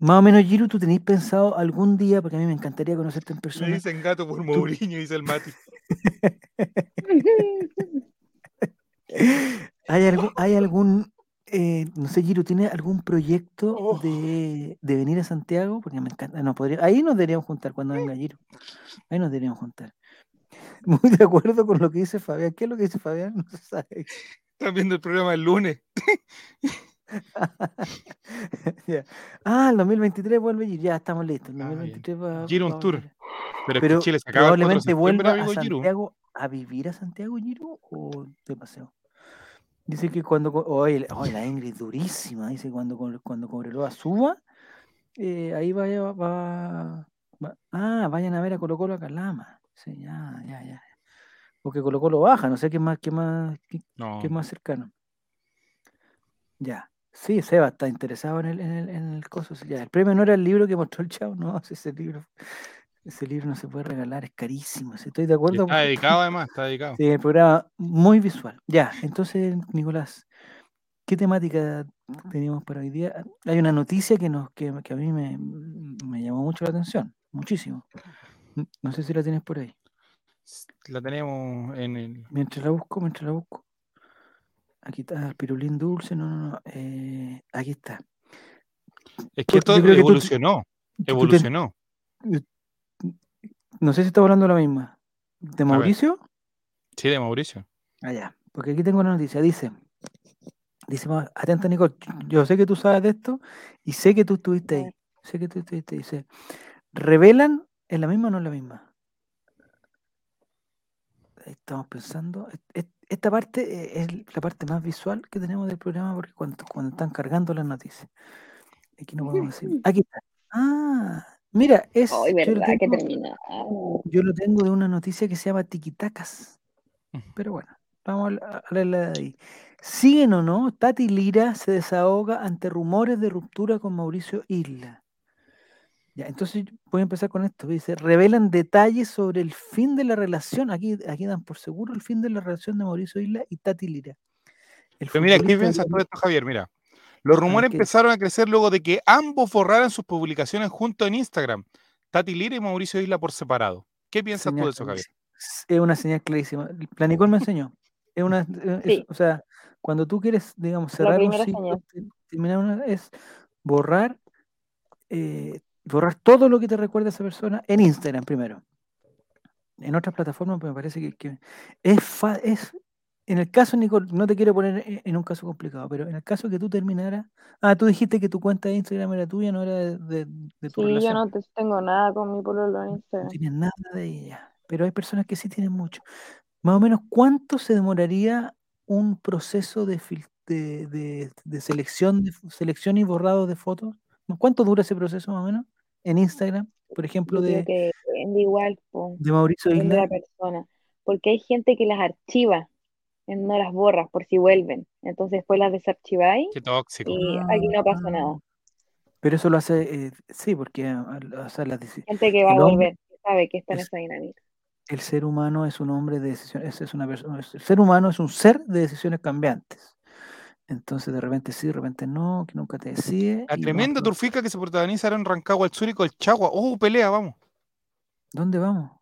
Más o menos, Giro, ¿tú tenéis pensado algún día, porque a mí me encantaría conocerte en persona? Me dicen gato por Mourinho, dice el Mati. ¿Hay algún, ¿Hay algún eh, no sé, Giro, ¿tiene algún proyecto oh. de, venir a Santiago? Porque me encanta. No, podría, ahí nos deberíamos juntar cuando venga Giro. Ahí nos deberíamos juntar. Muy de acuerdo con lo que dice Fabián. ¿Qué es lo que dice Fabián? No se sabe. Están viendo el programa el lunes. Ah, el 2023 vuelve Giro. Ya estamos listos. El 2023 va, Giro un tour. Pero, Pero Chile se acaba probablemente vuelva a Santiago a vivir a Santiago Giro o de paseo. Dice que cuando. Oye, la Ingrid durísima. Dice cuando, cuando Cobreloa suba, eh, ahí vaya, va, Ah, vayan a ver a Colo Colo a Calama. Sí, ya, ya, ya. Porque Colo Colo baja, no sé qué más, qué más, qué, más cercano. Ya. Sí, Seba está interesado en el, en el, en el coso. Ya, el premio no era el libro que mostró el chavo, no, ese libro. Ese libro no se puede regalar, es carísimo. estoy de acuerdo. está dedicado además, está dedicado. Sí, el programa muy visual. Ya, entonces, Nicolás, ¿qué temática teníamos para hoy día? Hay una noticia que, nos, que, a mí me, llamó mucho la atención, muchísimo. No sé si la tienes por ahí. La tenemos en el. Mientras la busco, mientras la busco. Aquí está el pirulín dulce, no, no, no. Eh, aquí está. Es que todo evolucionó. evolucionó. No sé si está hablando la misma. ¿De Mauricio? Sí, de Mauricio. Ah, ya. Porque aquí tengo una noticia. Dice, dice, atenta Nicole, yo sé que tú sabes de esto y sé que tú estuviste ahí. Sé que tú estuviste ahí. Dice, ¿revelan ¿Es la misma o no es la misma? Estamos pensando. Esta parte eh, es la parte más visual que tenemos del programa porque cuando, cuando están cargando las noticias. Aquí no podemos decir. Aquí está. Ah, Mira, es. yo, lo tengo, de una noticia que se llama Tiquitacas. Pero bueno, vamos a leerla de ahí. ¿Siguen o no? Tati Lira se desahoga ante rumores de ruptura con Mauricio Isla. Ya, entonces voy a empezar con esto. Dice, revelan detalles sobre el fin de la relación. Aquí, aquí dan por seguro el fin de la relación de Mauricio Isla y Tati Lira. Pero mira, ¿qué piensas tú de esto, Javier? Mira, los rumores empezaron a crecer luego de que ambos borraran sus publicaciones juntos en Instagram, Tati Lira y Mauricio Isla por separado. ¿Qué piensas tú de eso, Javier? Es una señal clarísima. Planicol me enseñó. Es una, o sea, cuando tú quieres, digamos, cerrar un ciclo, terminar una, es borrar, eh, borrar todo lo que te recuerda a esa persona en Instagram primero. En otras plataformas me parece que, es, es en el caso, Nicole, no te quiero poner e, en un caso complicado, pero en el caso que tú terminaras. Ah, tú dijiste que tu cuenta de Instagram era tuya, no era de, de, tu sí, yo no tengo nada con mi pololo en Instagram. No tienes nada de ella. Pero hay personas que sí tienen mucho. Más o menos, ¿cuánto se demoraría un proceso de, de, selección, de selección y borrado de fotos? ¿Cuánto dura ese proceso más o menos? En Instagram, por ejemplo, de. Que igual, de Mauricio Isla. persona. Porque hay gente que las archiva no las borras por si vuelven. Entonces después las desarchiváis. Qué tóxico. Y aquí no pasa nada. Pero eso lo hace, eh, sí, porque o sea, las gente que va a volver, sabe que está en esa dinámica. El ser humano es un hombre de decisiones, es una persona, el ser humano es un ser de decisiones cambiantes. Entonces de repente sí, de repente no, que nunca te decide. La tremenda turfica que se protagoniza en Rancagua el y el Chagua. ¡Oh, pelea, vamos! ¿Dónde vamos?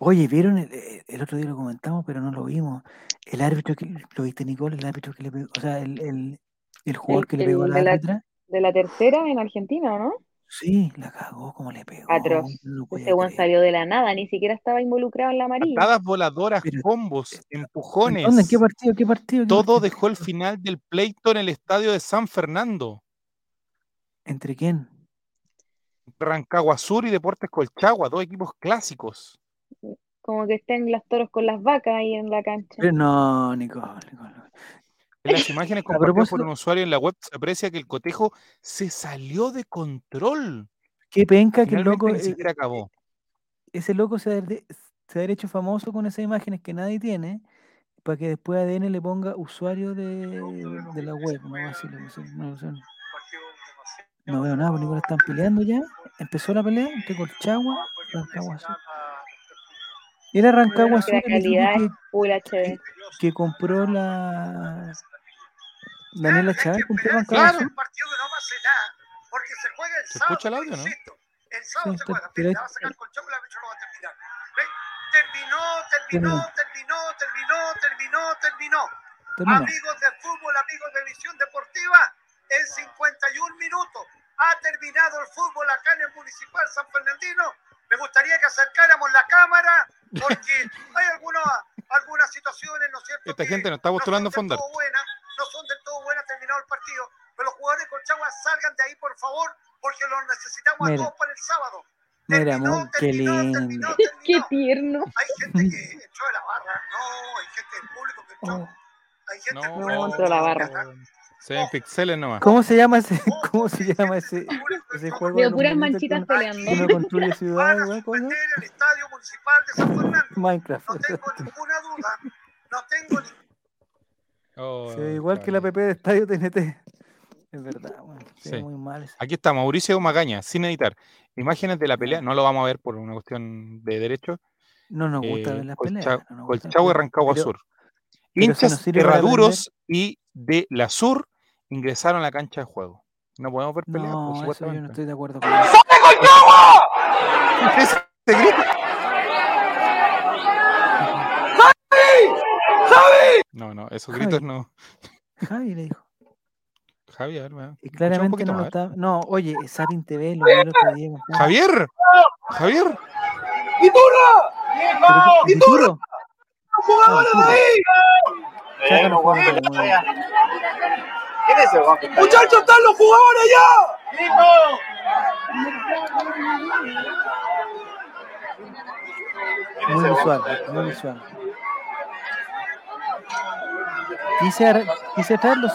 Oye, ¿vieron? El, otro día lo comentamos, pero no lo vimos. El árbitro que lo viste, Nicole, el árbitro que le pegó, o sea, el, el, el jugador que le pegó a la árbitra. de la tercera en Argentina, ¿no? Sí, la cagó como le pegó. Atroz. Ese buen salió de la nada, ni siquiera estaba involucrado en la amarilla. Patadas voladoras, combos, empujones. ¿Dónde? ¿En qué partido? ¿Qué partido? Todo dejó el final del pleito en el estadio de San Fernando. ¿Entre quién? Rancagua Sur y Deportes Colchagua, dos equipos clásicos como que estén las toros con las vacas ahí en la cancha. no, Nicole, En las imágenes compartidas por un usuario en la web se aprecia que el cotejo se salió de control. Qué penca que el loco. Ni siquiera acabó. Ese loco se ha, hecho famoso con esas imágenes que nadie tiene para que después ADN le ponga usuario de, la web. No, veo nada, porque están peleando ya. Empezó la pelea entre Colchagua y Rancagua era Rancagua Azul que, que, compró la Daniela Chávez compró Rancagua claro. Azul. porque se juega el ¿Se escucha el audio, no? El sábado se juega, la va a sacar con Chaco y la no va a terminar. Terminó, terminó, terminó, terminó, terminó, terminó. Amigos de fútbol, amigos de visión deportiva, en 51 minutos ha terminado el fútbol acá en el Municipal San Fernandino. Me gustaría que acercáramos la cámara porque hay algunas, algunas situaciones, ¿no es cierto? Esta gente no está postulando no fondar. no son del todo buenas terminado el partido, pero los jugadores de Colchagua salgan de ahí, por favor, porque los necesitamos a todos para el sábado. Mira, terminó, qué lindo. Qué tierno. Hay gente que echó de la barra, no, hay gente del público que echó. Oh. Hay gente no, que entró la barra. Se ven pixeles nomás. ¿Cómo se llama ese, cómo se llama ese, ese juego? De puras manchitas peleando. Uno construye ciudades, ¿no? ¿Cómo? el estadio municipal de San Fernando. Minecraft. No tengo ninguna duda. No tengo ni... Oh, sí, igual que la PP de Estadio TNT. Es verdad, bueno, sí. muy mal. Aquí está Mauricio Magaña, sin editar. Imágenes de la pelea, no lo vamos a ver por una cuestión de derecho. No nos gusta eh, ver las peleas. No y Rancagua Sur. Hinchas herraduros y de la Sur ingresaron a la cancha de juego. No podemos ver peleas. No, pues, eso yo no estoy de acuerdo con eso. ¿Ese grito? ¡Javi! No, no, esos gritos no. Javi le dijo. Javi, a ver, Y claramente no lo está. No, oye, Sapin TV lo vi el otro día. Javier, Javier. ¡Viturra! ¿Viturro? ¡Jugadores de ahí! ¿Quién es ese ¡Muchachos, están los jugadores ya! Muy visual, muy visual. Quise, quise traer los.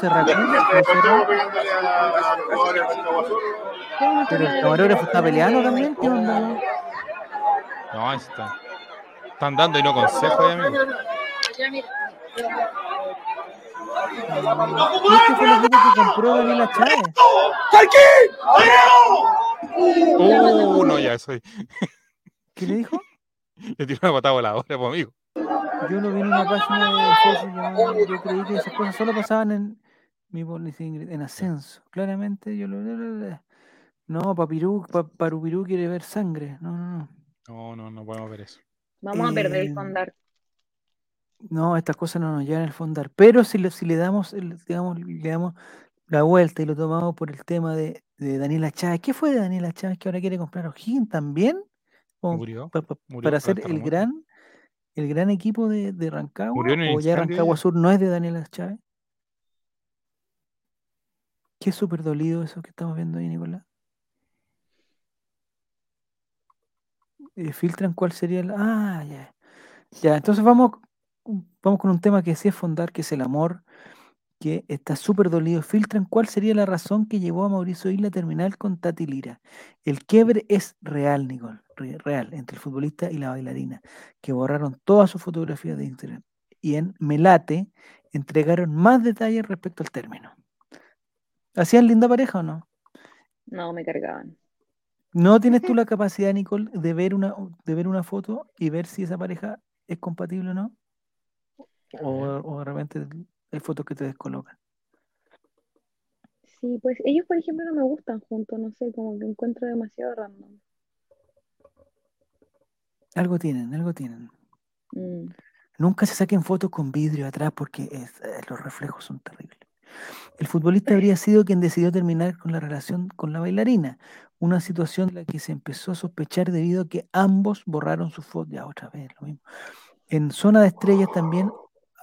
Pero el camarógrafo está peleando también. ¿Qué onda? No, ahí está. Están dando y no consejo, ya, amigo. Este fue el equipo que compró Daniela Chávez. Uh, no, ya soy. ¿Qué le dijo? Le tiró una patada voladora, pues, amigo. Yo lo vi en una página de Facebook yo creí que esas cosas solo pasaban en mi en ascenso. Claramente yo lo. No, Papirú, Parupirú quiere ver sangre. No, no, no. No, no, no podemos ver eso. Vamos a perder el eh, fondar. No, estas cosas no nos llevan al fondar. Pero si le, si le damos, digamos, le damos la vuelta y lo tomamos por el tema de, de Daniela Chávez. ¿Qué fue de Daniela Chávez que ahora quiere comprar O'Higgins también? murió, para hacer el gran, el gran equipo de, de Rancagua. o ya Rancagua Sur no es de Daniela Chávez. Qué súper dolido eso que estamos viendo ahí, Nicolás. Eh, filtran cuál sería el. Ah, ya. Ya, entonces vamos vamos con un tema que sí es fondar, que es el amor, que está súper dolido. Filtran cuál sería la razón que llevó a Mauricio Isla a terminar con Tati Lira. El quiebre es real, Nicole, real, entre el futbolista y la bailarina, que borraron todas sus fotografías de Instagram. y en Melate entregaron más detalles respecto al término. ¿Hacían linda pareja o no? No, me cargaban. ¿No tienes tú la capacidad, Nicole, de ver una, de ver una foto y ver si esa pareja es compatible o no? O, o de repente hay fotos que te descolocan. Sí, pues ellos, por ejemplo, no me gustan juntos, no sé, como que encuentro demasiado random. Algo tienen, algo tienen. Mm. Nunca se saquen fotos con vidrio atrás porque es- eh, los reflejos son terribles. El futbolista habría sido quien decidió terminar con la relación con la bailarina, una situación de la que se empezó a sospechar debido a que ambos borraron su foto. Ya otra vez, lo mismo. En Zona de Estrellas también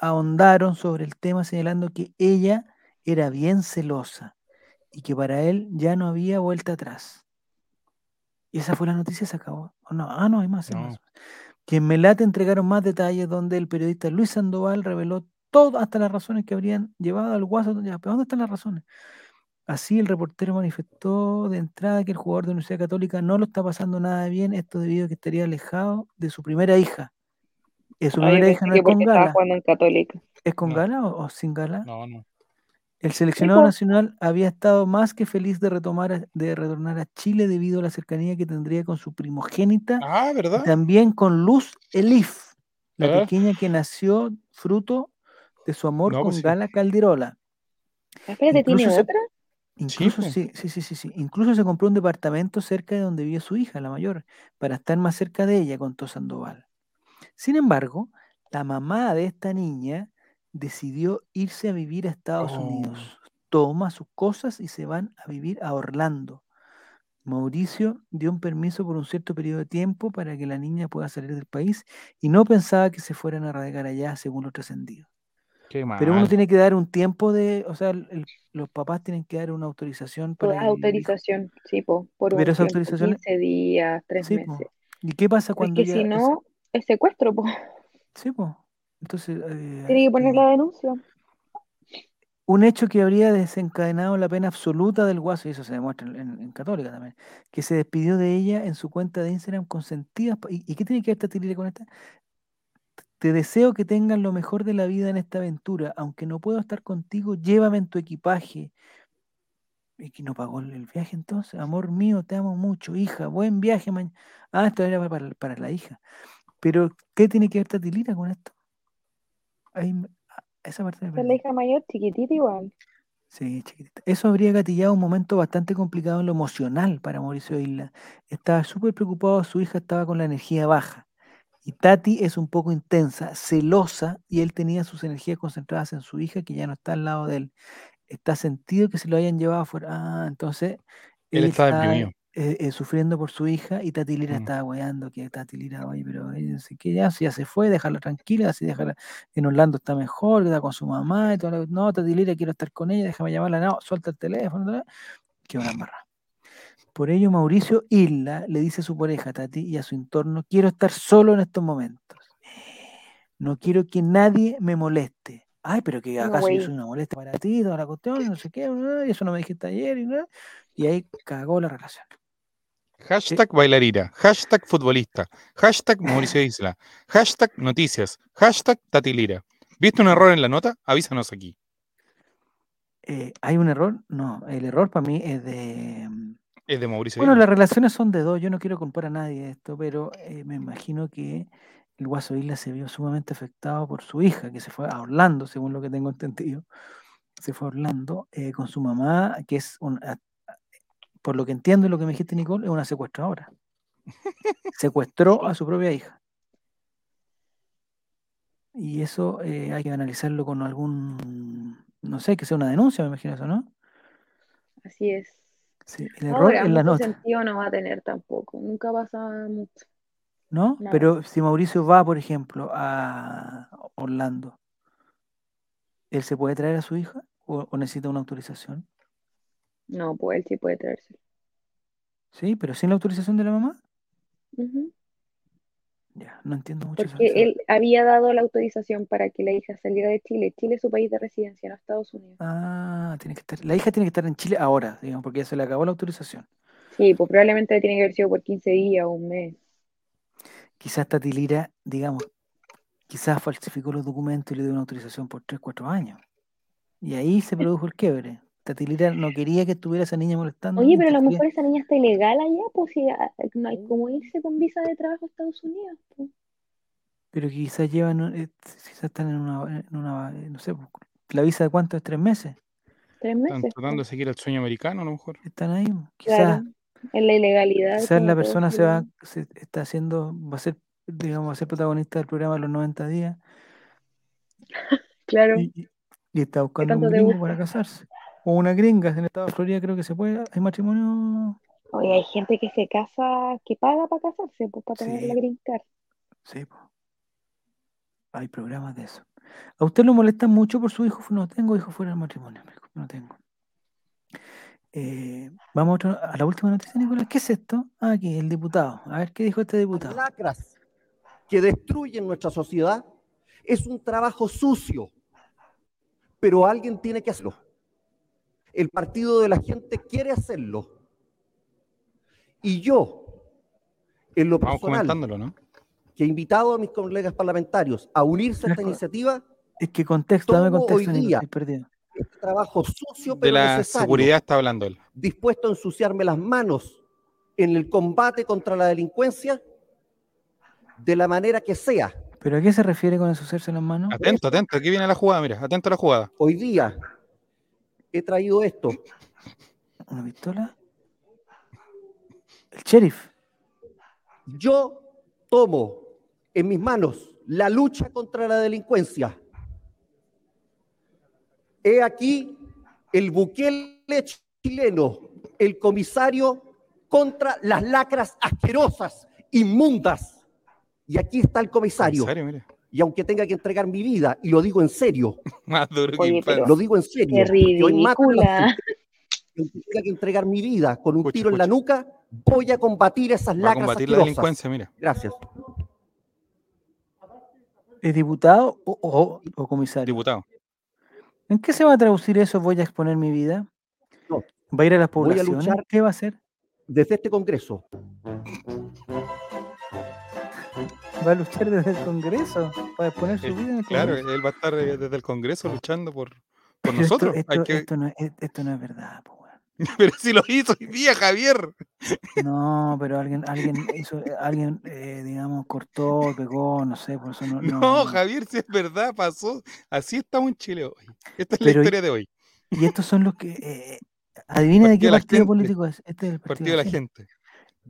ahondaron sobre el tema señalando que ella era bien celosa y que para él ya no había vuelta atrás. Y esa fue la noticia, se acabó. ¿O no? Ah, no, hay más. hay No. más. Que en Melate entregaron más detalles donde el periodista Luis Sandoval reveló todo, hasta las razones que habrían llevado al Guaso. ¿pero ¿Dónde están las razones? Así el reportero manifestó de entrada que el jugador de la Universidad Católica no lo está pasando nada bien, esto debido a que estaría alejado de su primera hija. No es con gala. jugando en Católica. ¿Es con No. gala o, o sin gala? No, no. El seleccionado nacional había estado más que feliz de retomar de retornar a Chile debido a la cercanía que tendría con su primogénita Ah, y ¿verdad? también con Luz Elif, la pequeña que nació fruto de su amor No, con pues sí. Gala Caldirola. Espérate, ¿tiene Incluso se- otra? Incluso sí, sí, sí, sí, sí. Incluso se compró un departamento cerca de donde vive su hija, la mayor, para estar más cerca de ella, contó Sandoval. Sin embargo, la mamá de esta niña decidió irse a vivir a Estados Oh. Unidos. Toma sus cosas y se van a vivir a Orlando. Mauricio dio un permiso por un cierto periodo de tiempo para que la niña pueda salir del país y no pensaba que se fueran a radicar allá, según lo trascendido. Qué mal. Pero uno tiene que dar un tiempo de, o sea, el- los papás tienen que dar una autorización Por para el hijo- autorización, sí, po, por un Pero esa tiempo, autorización es- 15 días, 3 Sí, po. meses. ¿Y qué pasa es cuando que ya si es- no, es secuestro, po. Sí, pues. Entonces, eh, Tiene que poner eh, la denuncia. un hecho que habría desencadenado la pena absoluta del guaso, y eso se demuestra en, en- en Católica también, que se despidió de ella en su cuenta de Instagram consentida. ¿Y, y qué tiene que ver esta Tilire con esta? Te deseo que tengan lo mejor de la vida en esta aventura. Aunque no puedo estar contigo, llévame en tu equipaje. ¿Y que no pagó el el viaje entonces? Amor mío, te amo mucho, hija. Buen viaje mañana. Ah, esto era para, para la hija. Pero, ¿qué tiene que ver Tatilira con esto? Ahí me- ah, esa parte es la perdí. hija mayor, chiquitita igual. Sí, chiquitita. Eso habría gatillado un momento bastante complicado en lo emocional para Mauricio Isla. Estaba súper preocupado, su hija estaba con la energía baja. Y Tati es un poco intensa, celosa, y él tenía sus energías concentradas en su hija que ya no está al lado de él. Está sentido que se lo hayan llevado afuera. Ah, entonces Él estaba deprimido. Eh, eh, sufriendo por su hija y Tati Lira Mm. estaba weando que Tati Lira, oye, pero eh, ya, si ya se fue, déjala tranquila, así déjala, en Orlando está mejor, está con su mamá y todo, no, Tati Lira, quiero estar con ella, déjame llamarla, no, suelta el teléfono, que una embarrada. Por ello, Mauricio Isla le dice a su pareja, Tati, y a su entorno, quiero estar solo en estos momentos. No quiero que nadie me moleste. Ay, pero que No, acaso yo soy una molestia para ti, toda la cuestión, no sé qué, eso no me dijiste ayer, y, y ahí cagó la relación. Hashtag bailarina, hashtag futbolista, hashtag Mauricio Isla, hashtag noticias, hashtag Tatilira. ¿Viste un error en la nota? Avísanos aquí. Eh, ¿Hay un error? No, el error para mí es de... Es de Mauricio Bueno, Isla. las relaciones son de dos, yo no quiero culpar a nadie de esto, pero eh, me imagino que el Guaso Isla se vio sumamente afectado por su hija, que se fue a Orlando, según lo que tengo entendido. Se fue a Orlando eh, con su mamá, que es, un, por lo que entiendo y lo que me dijiste, Nicole, es una secuestradora. Secuestró a su propia hija. Y eso eh, hay que analizarlo con algún, no sé, que sea una denuncia, me imagino eso, ¿no? Así es. Sí, el error Ahora, en la nota. sentido no va a tener tampoco. Nunca pasa mucho. ¿no? Nada. Pero si Mauricio va, por ejemplo, a Orlando, ¿él se puede traer a su hija o, o necesita una autorización? No, pues él sí puede traerse. Sí, pero sin la autorización de la mamá. Ya, no entiendo mucho. Porque eso. él había dado la autorización para que la hija saliera de Chile. Chile es su país de residencia, no Estados Unidos. Ah, tiene que estar. La hija tiene que estar en Chile ahora, digamos, porque ya se le acabó la autorización. Sí, pues probablemente tiene que haber sido por 15 días o un mes. Quizás Tatilira, digamos, quizás falsificó los documentos y le dio una autorización por 3, 4 años. Y ahí se produjo el quiebre. Tatilira no quería que estuviera esa niña molestando. Oye, pero a lo mejor esa niña está ilegal allá, pues si ah, no hay como irse con visa de trabajo a Estados Unidos. Pues. Pero quizás llevan, eh, quizás están en una, en una, no sé, pues, la visa de cuánto es tres meses. Tres meses. Están tratando de seguir el sueño americano, a lo mejor. Están ahí, quizás. en la ilegalidad. Quizás la persona se va, se está haciendo, va a ser, digamos, va a ser protagonista del programa Los 90 días. claro. Y, está buscando un gringo para casarse. O una gringa, en el estado de Florida creo que se puede, hay matrimonio. Oye, hay gente que se casa, que paga para casarse, pues para tener la green card. Sí, pues. Hay programas de eso. ¿A usted lo molesta mucho por su hijo? No tengo hijo fuera del matrimonio, no tengo. Eh, vamos a, la última noticia, Nicolás. ¿Qué es esto? Ah, aquí, el diputado. A ver, ¿qué dijo este diputado? Lacras que destruyen nuestra sociedad es un trabajo sucio, pero alguien tiene que hacerlo. El partido de la gente quiere hacerlo. Y yo, en lo personal, ¿no? que he invitado a mis colegas parlamentarios a unirse a esta iniciativa. Es que contexto, dame contexto, hoy día, este trabajo sucio pero de la seguridad está hablando él. Dispuesto a ensuciarme las manos en el combate contra la delincuencia de la manera que sea. ¿Pero a qué se refiere con ensuciarse las manos? Atento, atento, aquí viene la jugada, mira, atento a la jugada. Hoy día he traído esto. ¿Una pistola? El sheriff. Yo tomo en mis manos la lucha contra la delincuencia. He aquí el Bukele chileno, el comisario contra las lacras asquerosas, inmundas. Y aquí está el comisario. Y aunque tenga que entregar mi vida, y lo digo en serio, lo digo en serio, yo aunque tenga que entregar mi vida con un tiro en la nuca, voy a combatir esas lacras. A combatir la delincuencia, mira. Gracias. ¿Es diputado o, comisario? Diputado. ¿En qué se va a traducir eso? ¿Voy a exponer mi vida? No. ¿Va a ir a las poblaciones? ¿Qué va a hacer? Desde este Congreso. ¿Va a luchar desde el Congreso? ¿Para exponer su vida en el Claro, él va a estar eh, desde el Congreso luchando por, nosotros. Esto, no, es, esto no es verdad, po. Pero si lo hizo hoy día, Javier. No, pero alguien, alguien hizo, alguien, eh, digamos, cortó, pegó, no sé, por eso no. No, Javier, si es verdad, pasó. Así estamos en Chile hoy. Esta es la historia de hoy. Y estos son los que. Eh, adivina de qué partido, político es. Este es el partido, de la gente.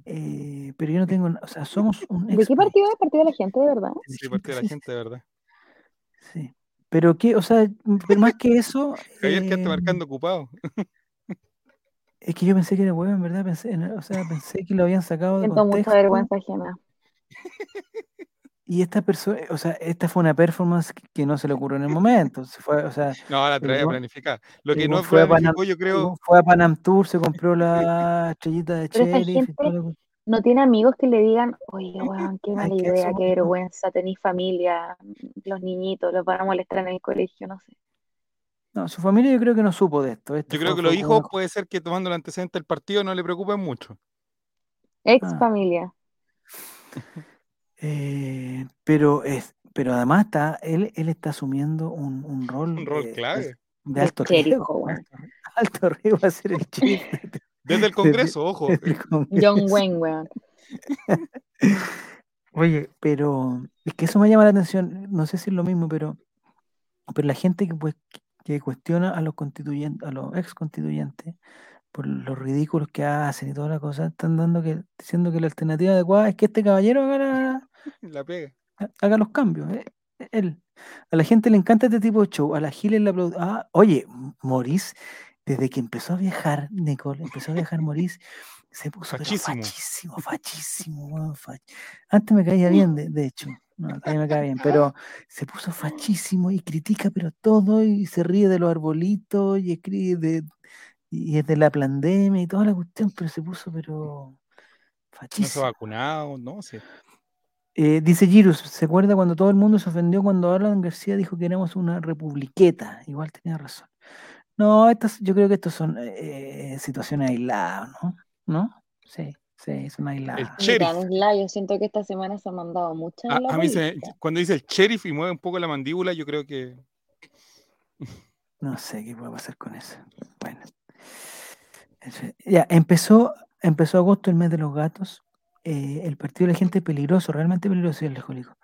Eh, pero yo no tengo. O sea, somos un. ¿De qué partido es? Partido de la gente, de verdad. Sí, partido de la gente, de verdad. Sí. Pero qué, o sea, pero más que eso. Javier, ¿qué está marcando ocupado? Es que yo pensé que era huevo, en verdad, pensé, o sea, pensé que lo habían sacado de Siento mucha vergüenza ajena. Y esta persona, o sea, esta fue una performance que no se le ocurrió en el momento. Se fue, o sea, no, la traía planificada. Lo que no fue a Panam, yo creo. Fue a Panam Tour, se compró la estrellita de Cherry. No tiene amigos que le digan, oye, weón, qué mala idea, qué vergüenza, tenéis familia, los niñitos, los van a molestar en el colegio, no sé. No, su familia yo creo que no supo de esto. yo creo que los hijos puede ser que tomando el antecedente del partido no le preocupen mucho. Ex ah. Eh, pero es, pero además está, él, él está asumiendo un, un rol, un rol clave. De, alto riesgo. Alto, riesgo a ser el chiste. Desde el Congreso, ojo. John Wayne, weón. Oye, pero es que eso me llama la atención. No sé si es lo mismo, pero, pero la gente que pues que cuestiona a los constituyentes, a los ex constituyentes por los ridículos que hacen y toda la cosa, están dando que, diciendo que la alternativa adecuada es que este caballero haga, la, haga los cambios. Eh, él. A la gente le encanta este tipo de show, a la Giles le aplaude. Ah, oye, Maurice, desde que empezó a viajar, Nicole, empezó a viajar Maurice, se puso fachísimo, fachísimo, Antes me caía bien, de, de hecho. No, a me cae bien, pero se puso fachísimo y critica pero todo y se ríe de los arbolitos y escribe de, y es de la pandemia y toda la cuestión, pero se puso pero fachísimo. No se ha vacunado, no sé. Eh, dice Girus, ¿se acuerda cuando todo el mundo se ofendió cuando Alan García dijo que éramos una republiqueta? Igual tenía razón. No, estas, yo creo que estas son eh, situaciones aisladas, ¿no? ¿No? Sí. Sí, es una isla. El sheriff. yo siento que esta semana se ha mandado muchas. A, a mí se, cuando dice el sheriff y mueve un poco la mandíbula, yo creo que. No sé qué puede pasar con eso. Bueno. Ya, empezó, empezó agosto, el mes de los gatos. Eh, el partido de la gente es peligroso, realmente peligroso el lejólico.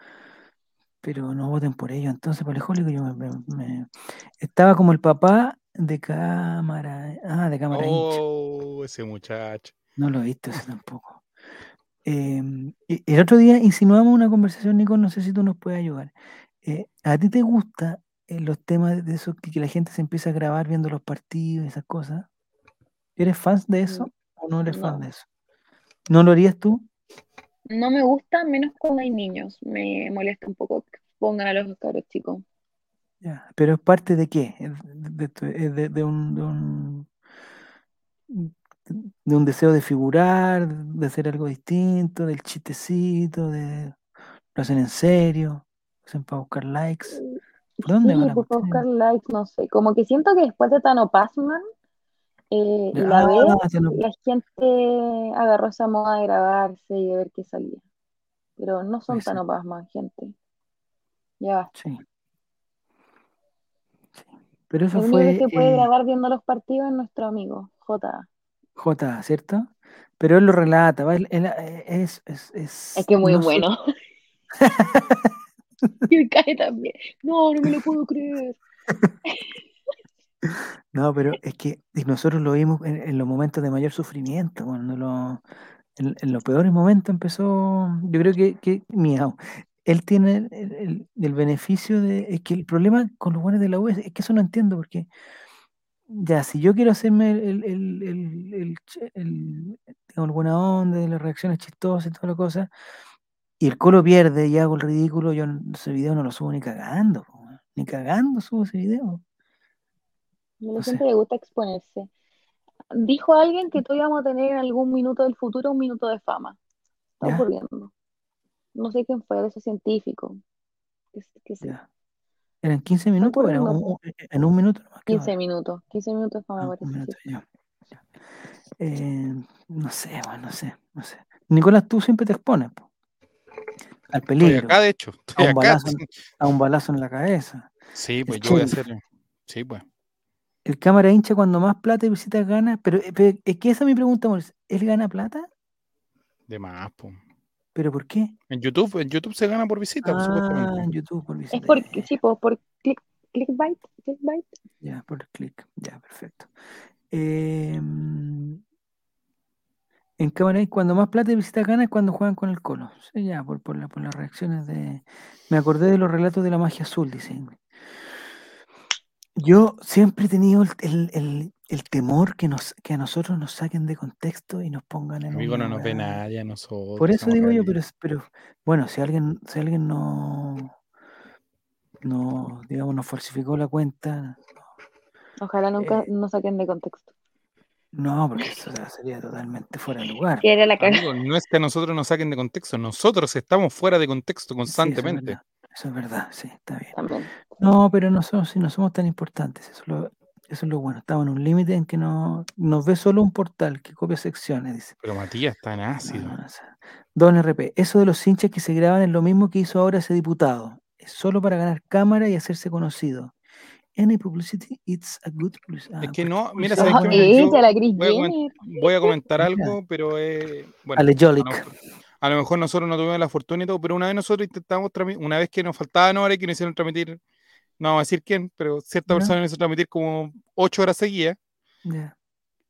Pero no voten por ello. Entonces, por el lejólico yo me, estaba como el papá de cámara. Ah, de cámara. Oh, ese muchacho. No lo he visto ese tampoco. Em, el otro día insinuamos una conversación, Nico, no sé si tú nos puedes ayudar. Eh, ¿A ti te gusta eh, los temas de eso que, la gente se empieza a grabar viendo los partidos y esas cosas? ¿Eres fan de eso mm, o no eres fan de eso? ¿No lo harías tú? No me gusta, menos cuando hay niños. Me molesta un poco que pongan a los caros chicos. Ya, pero es parte de qué? De, un, de un deseo de figurar, de hacer algo distinto, del chistecito, de lo hacen en serio, lo hacen para buscar likes. ¿Por dónde sí, para buscar likes, no sé. Como que siento que después de Tano Passman, eh, la vez, la gente agarró esa moda de grabarse y de ver qué salía. Pero no son Tano Passman, gente. Ya Sí. Pero eso El fue. que puede eh, grabar viendo los partidos es nuestro amigo, J. J, ¿cierto? Pero él lo relata, ¿va? Eh, es, es, es, es que muy bueno. y me cae también. No, no me lo puedo creer. No, pero es que nosotros lo vimos en, los momentos de mayor sufrimiento, cuando lo, en, los peores momentos empezó, yo creo que, que miau, él tiene el, beneficio de, es que el problema con los buenos de la U es, que eso no entiendo, porque ya, si yo quiero hacerme el, el, el, el buena onda, las reacciones chistosas y toda la cosa, y el colo pierde y hago el ridículo, yo ese video no lo subo ni cagando, ni cagando subo ese video. A la gente le gusta exponerse. Dijo alguien que todavía vamos a tener en algún minuto del futuro un minuto de fama. Está ocurriendo. No sé quién fue, de ese científico. ¿Eran 15 minutos o en un minuto? 15 minutos. 15 minutos de fama, ah, eh, no sé, bueno, no sé, no sé. Nicolás, tú siempre te expones al peligro. Estoy acá, de hecho. a, un Balazo, a un balazo en la cabeza. Sí, pues yo voy a hacerlo. Sí, pues el cámara hincha cuando más plata y visitas gana, pero, es que esa es mi pregunta, Mauricio. ¿Él gana plata? De más, po. ¿Pero por qué? En YouTube, en YouTube se gana por visita, ah, en YouTube por visita. Es por, sí, por, por click, clickbait, clickbait. Ya, por click, ya, perfecto. Em, en cámara cuando más plata y visita gana es cuando juegan con el colo. Sí, ya, por, por, por las reacciones de... Me acordé de los relatos de la magia azul, dicen. Yo siempre he tenido el, temor que, nos, que a nosotros nos saquen de contexto y nos pongan en Amigo, no nos ve nadie a nosotros. Por eso digo yo, pero, pero bueno, si alguien, si alguien no, no, digamos, nos falsificó la cuenta. Ojalá nunca eh, nos saquen de contexto. No, porque eso sería totalmente fuera de lugar. no es que a nosotros nos saquen de contexto, nosotros estamos fuera de contexto constantemente. Eso es verdad, sí, está bien. No, pero no somos, no somos tan importantes, eso es lo, eso es lo bueno. Estamos en un límite en que no, nos ve solo un portal que copia secciones, dice. Pero Matías está en ácido. Don RP, eso de los hinchas que se graban es lo mismo que hizo ahora ese diputado. Es solo para ganar cámara y hacerse conocido. Any publicity, it's a good publicity. es que no, mira, ¿sabes qué? voy, a comentar, algo, pero eh, bueno, a lo mejor nosotros no tuvimos la fortuna y todo, pero una vez nosotros intentamos, una vez que nos faltaban horas y que nos hicieron transmitir, no vamos a decir quién, pero cierta persona nos hizo transmitir como ocho horas seguidas.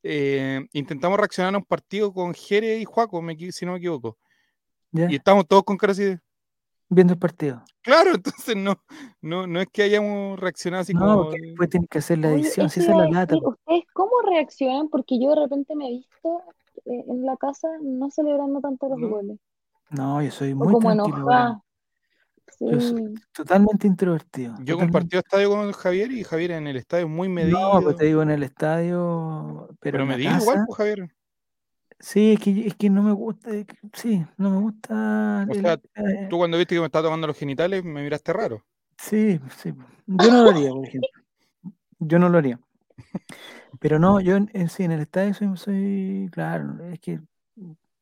Eh, intentamos reaccionar a un partido con Jere y Juaco, si no me equivoco. Y estamos todos con cara así de... Viendo el partido. Claro, entonces no, no, no es que hayamos reaccionado así no, como. No, después tienen que hacer la edición, si esa es la lata. ¿Ustedes cómo reaccionan? Porque yo de repente me he visto eh, en la casa no celebrando tanto los goles. No, yo soy muy tranquilo. Totalmente introvertido. Yo compartí el estadio con Javier y Javier en el estadio muy medido. No, pues te digo en el estadio. Pero, pero medido igual, pues, Javier. Sí, es que, es que no me gusta. Sí, no me gusta. O sea, eh, tú cuando viste que me estaba tomando los genitales me miraste raro. Sí, sí. Yo no lo haría, por ejemplo. Yo no lo haría. Pero no, yo en, sí, en el estadio soy, soy, claro, es que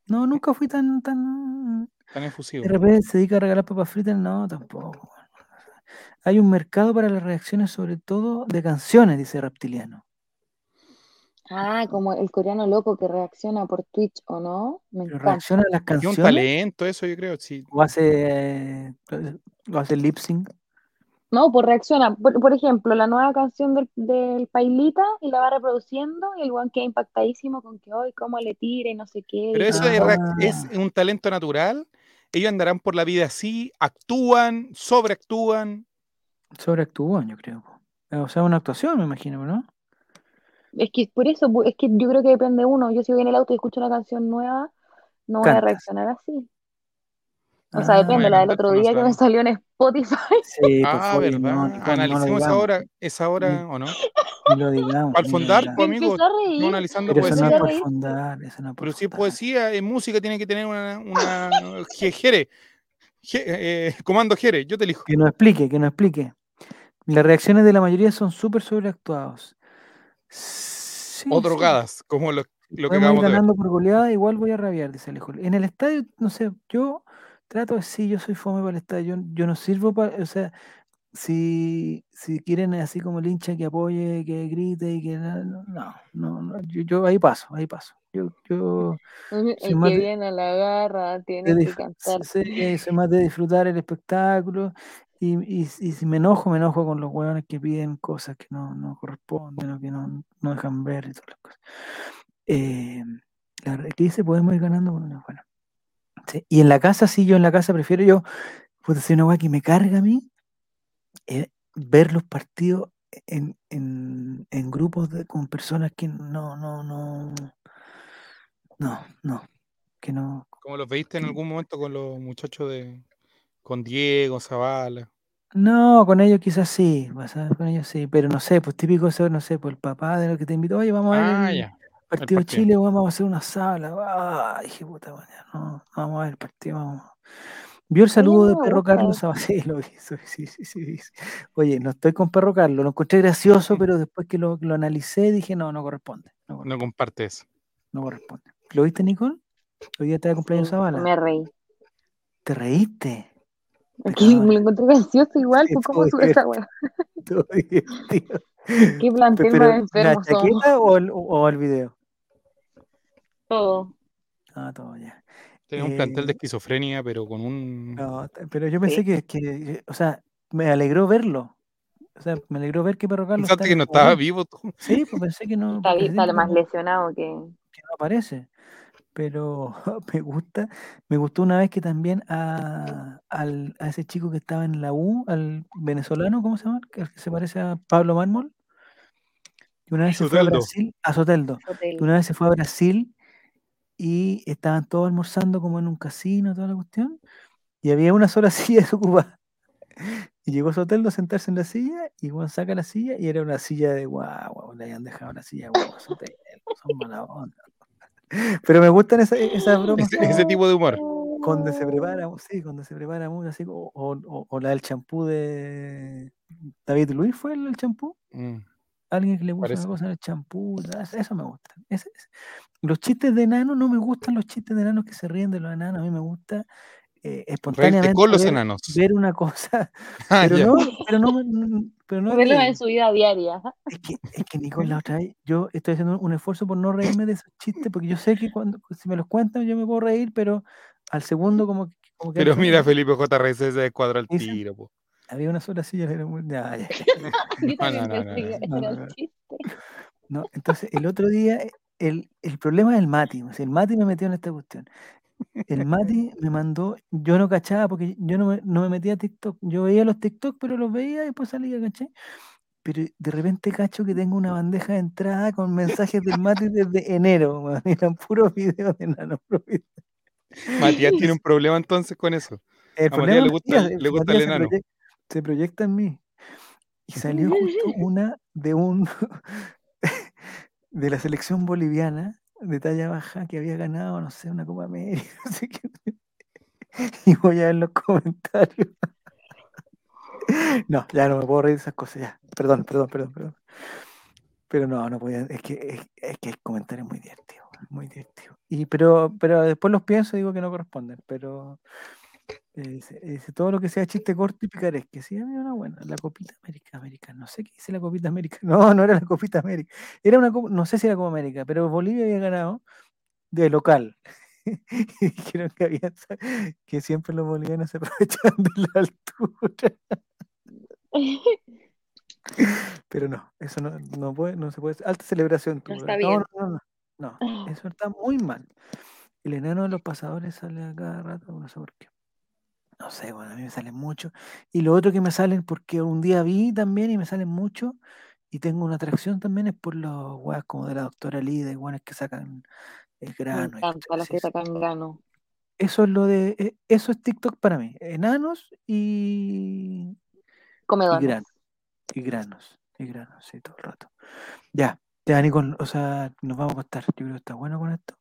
No, nunca fui tan, tan. Tan efusivo. De repente se dedica a regalar papas fritas, no, tampoco. Hay un mercado para las reacciones, sobre todo de canciones, dice Reptiliano. Ah, como el coreano loco que reacciona por Twitch, ¿o no? Me reacciona a las canciones. un talento, eso yo creo, sí. O hace, o hace lip sync. No, pues reacciona. Por, ejemplo, la nueva canción del, del, Pailita y la va reproduciendo y el one queda impactadísimo con que hoy cómo le tira y no sé qué. Pero eso es, un talento natural. Ellos andarán por la vida así, actúan, sobreactúan. Sobreactúan, yo creo. O sea, una actuación, me imagino, ¿no? Es que por eso, es que yo creo que depende de uno. Yo si voy en el auto y escucho una canción nueva, no voy a reaccionar así. O sea, depende, la del otro día que me salió en Spotify. Sí, ah, verdad. Analicemos ahora, esa hora o no. lo digamos. Al fundar, amigo, no analizando Pero poesía. Eso no es fundar, eso no Pero si es poesía, en música tiene que tener una, una jere, eh, comando jere, yo te elijo. Que nos explique, que nos explique. Las reacciones de la mayoría son súper sobreactuados. o drogadas, como lo, lo que acabamos ganando por goleada, igual voy a rabiar, dice Alejo. En el estadio, no sé, yo trato de sí, yo soy fome para el estadio, yo, no sirvo para, o sea, si, si quieren así como el hincha que apoye, que grite y que no, no, no yo, ahí paso, ahí paso. Yo, yo el que viene a la garra tiene que cantar. Sí, soy más de disfrutar el espectáculo y, y, si me enojo, me enojo con los hueones que piden cosas que no, no corresponden o que no, no dejan ver y todas las cosas. Eh, la, ¿Qué dice? Podemos ir ganando. Bueno, bueno. Y en la casa, sí, yo en la casa prefiero yo, puedo decir una weá que me carga a mí, eh, ver los partidos en, grupos con personas que no, no, no, no, no, que no. Como los veiste en algún momento con los muchachos de, con Diego, Zavala. No, con ellos quizás sí, con ellos sí, pero no sé, pues típico ser, no sé, pues el papá de lo que te invitó, oye, vamos a ver. Ah, ya partido, de Chile, vamos a hacer una sala. Ah, dije, puta, no, vamos a ver el partido, vamos. Vio el saludo de Perro Carlos Sí, lo hizo, sí, sí, sí, Oye, no estoy con Perro Carlos, lo encontré gracioso, pero después que lo, lo analicé dije, no, no corresponde. No, no comparte eso. No corresponde. ¿Lo viste, Nicole? Hoy día está de cumpleaños Zavala. Me reí. ¿Te reíste? Aquí me lo encontré gracioso igual, pues cómo sube esa weá. ¿Qué plantel más enfermo ¿La chaqueta o el, o el video? Todo. Ah, todo ya. Tiene un plantel de eh, esquizofrenia, pero con un. No, pero yo pensé que, que, o sea, me alegró verlo. O sea, me alegró ver que Perro Carlos. Pensaste que no estaba vivo tú. Sí, pues pensé que no. Está, está más lesionado que. Que no aparece. Pero me gusta, me gustó una vez que también a, al, a ese chico que estaba en la U, al venezolano, ¿cómo se llama? Que se parece a Pablo Mármol. Y una vez se fue a Brasil, a Soteldo. Y una vez se fue a Brasil y estaban todos almorzando como en un casino, toda la cuestión, y había una sola silla desocupada. Y llegó su hotel a sentarse en la silla, y Juan saca la silla, y era una silla de guau, le habían dejado la silla de guau, son mala onda. Pero me gustan esas esa bromas. Ese, tipo de humor. Cuando se prepara, sí, cuando se prepara mucho, así, o, o, la del champú de David Luis fue el champú. Mm. Alguien que le gusta una cosa en el champú, eso me gusta. Los chistes de enano no me gustan los chistes de enanos que se ríen de los enanos, a mí me gusta eh, espontáneamente con los ver, enanos. ver una cosa, ah, pero, no, pero no, pero no, en su vida diaria. Es que, es que Nicole, la otra vez, yo estoy haciendo un esfuerzo por no reírme de esos chistes, porque yo sé que cuando si me los cuentan yo me puedo reír, pero al segundo como, como que... Pero mira, Felipe JRC se descuadra el tiro, po. Había una sola silla, era muy... no, no, entonces el otro día, el, el problema es el Mati. O sea, el Mati me metió en esta cuestión. El Mati me mandó, yo no cachaba porque yo no me, no me metía a TikTok. Yo veía los TikTok, pero los veía y después salía, ¿caché? Pero de repente cacho que tengo una bandeja de entrada con mensajes del Mati desde enero. Eran puros videos de nano. Matías tiene un problema entonces con eso. a Matías le gusta, le gusta el enano se proyecta en mí. Y salió justo una de un de la selección boliviana de talla baja que había ganado, no sé, una Copa América, Y voy a ver los comentarios. No, ya no me puedo reír de esas cosas, ya. Perdón, perdón, perdón, perdón. Pero no, no podía, es que, es, que el comentario es muy divertido, muy divertido. Y, pero, pero después los pienso y digo que no corresponden. Pero eh, dice, todo lo que sea chiste corto y picaresque. Sí, a mí una buena. La Copita América, América. No sé qué dice la Copita América. No, no era la Copita América. Era una no sé si era como América, pero Bolivia había ganado de local. y dijeron que, había, que siempre los bolivianos se aprovechan de la altura. Pero no, eso no, no, puede, no se puede. Alta celebración. No, está bien. no, no, no, eso está muy mal. El enano de los pasadores sale a cada rato, no sé por qué. No sé, bueno, a mí me salen mucho. Y lo otro que me salen, porque un día vi también y me salen mucho, y tengo una atracción también, es por los weas como de la doctora Lee, de guanes que sacan el grano. Me encanta los que sacan grano. Eso es lo de, e, eso es TikTok para mí. Enanos y, Comedores. y granos. Y granos, y granos, sí, todo el rato. Ya, ya, Nico, o sea, nos vamos a acostar. Yo creo que está bueno con esto.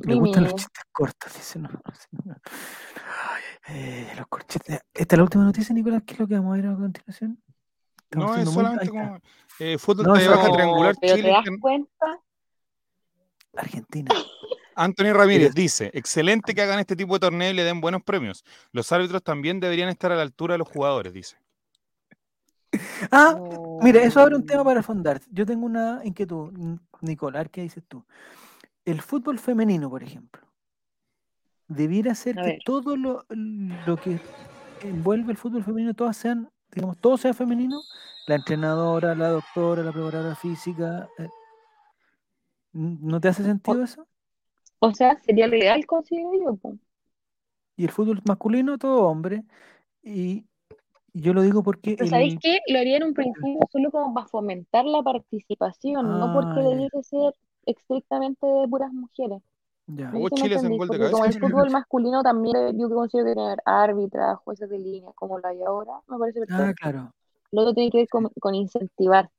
Le gustan los chistes cortos, dice. No, no, eh, los corchetes. Esta es la última noticia, Nicolás. ¿Qué es lo que vamos a ver a continuación? no, es solamente como eh, fútbol de baja triangular pero Chile. ¿Te das cuenta? Argentina. Anthony Ramírez dice, excelente que hagan este tipo de torneo y le den buenos premios. Los árbitros también deberían estar a la altura de los jugadores, dice. Ah, mira, eso abre un tema para fundar. Yo tengo una inquietud, Nicolás, ¿qué dices tú? El fútbol femenino, por ejemplo, debiera ser que todo lo, que envuelve el fútbol femenino, todas sean, digamos, todo sea femenino, la entrenadora, la doctora, la preparadora física. Eh, ¿No te hace sentido eso? O sea, sería lo ideal, considero yo. Y el fútbol masculino, todo hombre. Y, yo lo digo porque. ¿Sabéis qué? Lo haría en un principio solo como para fomentar la participación, no porque ah, debiese ser estrictamente de puras mujeres. Ya. Chile en gol de cabeza. Como el fútbol masculino también, yo considero que tener árbitras, jueces de línea, como lo hay ahora, me parece ah, perfecto. Ah, claro. Lo otro tiene que ver con, incentivar.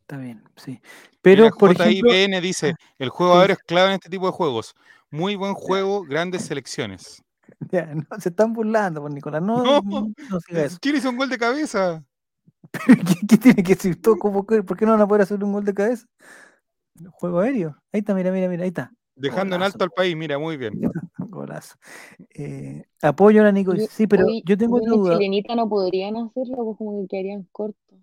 Está bien, sí. Pero, Mira, por JIPN dice: el juego ahora es clave en este tipo de juegos. Muy buen juego, grandes selecciones. Ya, no, se están burlando, por pues, Nicolás. No, no, no, siga eso. ¿Quién hizo un gol de cabeza? ¿Qué, tiene que decir todo? ¿Por qué no van a poder hacer un gol de cabeza? Juego aéreo. Ahí está, mira, mira, mira, ahí está. Dejando en alto al país, mira, muy bien. Golazo. Eh, apoyo a la Nico. Sí, pero yo tengo otra duda. chilenita no podrían hacerlo, pues como que quedarían cortos.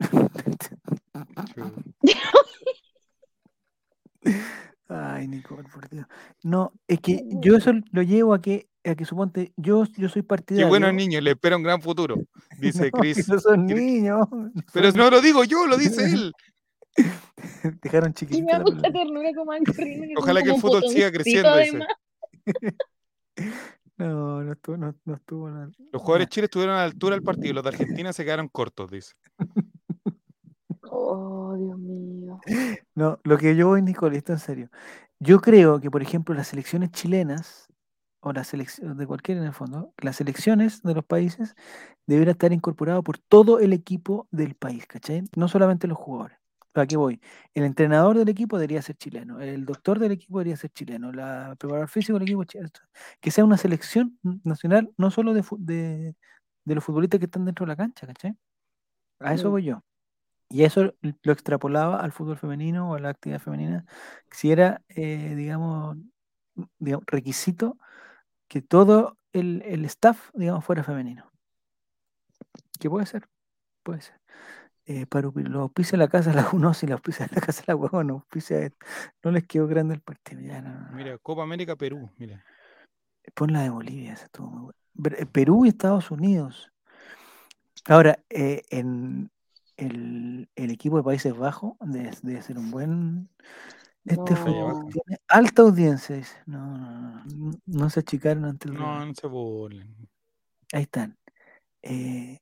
Ay, Nicole, por Dios. No, es que yo eso lo llevo a que que suponte, yo, yo soy partidario. Qué buenos niños, le espera un gran futuro, dice Chris. No son niños. Pero no lo digo yo, lo dice él. Dejaron chiquitos. me gusta ternura como Ojalá que el fútbol siga creciendo. No, no estuvo, no, no estuvo nada. Los jugadores chiles estuvieron a la altura del partido, los de Argentina se quedaron cortos, dice. Oh, Dios mío. No, lo que yo voy, Nicole, esto en serio. Yo creo que, por ejemplo, las selecciones chilenas o las selecciones de cualquier en el fondo, las elecciones de los países deberán estar incorporadas por todo el equipo del país, ¿cachai? No solamente los jugadores. ¿Para qué voy? El entrenador del equipo debería ser chileno, el doctor del equipo debería ser chileno, la preparador físico del equipo que sea una selección nacional, no solo de, de, de, los futbolistas que están dentro de la cancha, ¿cachai? A eso voy yo. Y eso lo extrapolaba al fútbol femenino o a la actividad femenina, si era, eh, digamos, digamos, requisito que todo el, staff, digamos, fuera femenino. ¿Qué puede ser, puede ser. Eh, para los auspicia la casa la uno, si la auspicia la casa la huevo, no auspicia no les quedó grande el partido. Mira, Copa América Perú, mira. Pon la de Bolivia, esa estuvo muy buena. Eh, Perú y Estados Unidos. Ahora, eh, en el, equipo de Países Bajos debe ser un buen este fue tiene alta audiencia, dice. No, no, no, no se achicaron ante el No, no se burlen. Ahí están. Eh,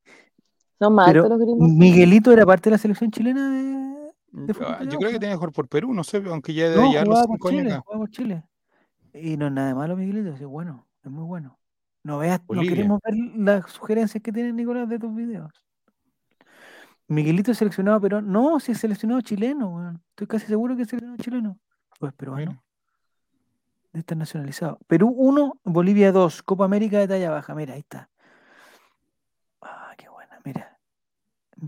no más, pero Miguelito era parte de la selección chilena de, ah, Yo creo que tenía mejor por Perú, no sé, aunque ya de allá los cinco Chile, Chile. Y no es nada de malo, Miguelito, es bueno, es muy bueno. No veas, no queremos ver las sugerencias que tiene Nicolás de tus videos. Miguelito es seleccionado, pero no, si es seleccionado chileno, estoy casi seguro que es seleccionado chileno. Pues peruano. Está nacionalizado. Perú 1, Bolivia 2, Copa América de talla baja. Mira, ahí está. Ah, qué buena, mira.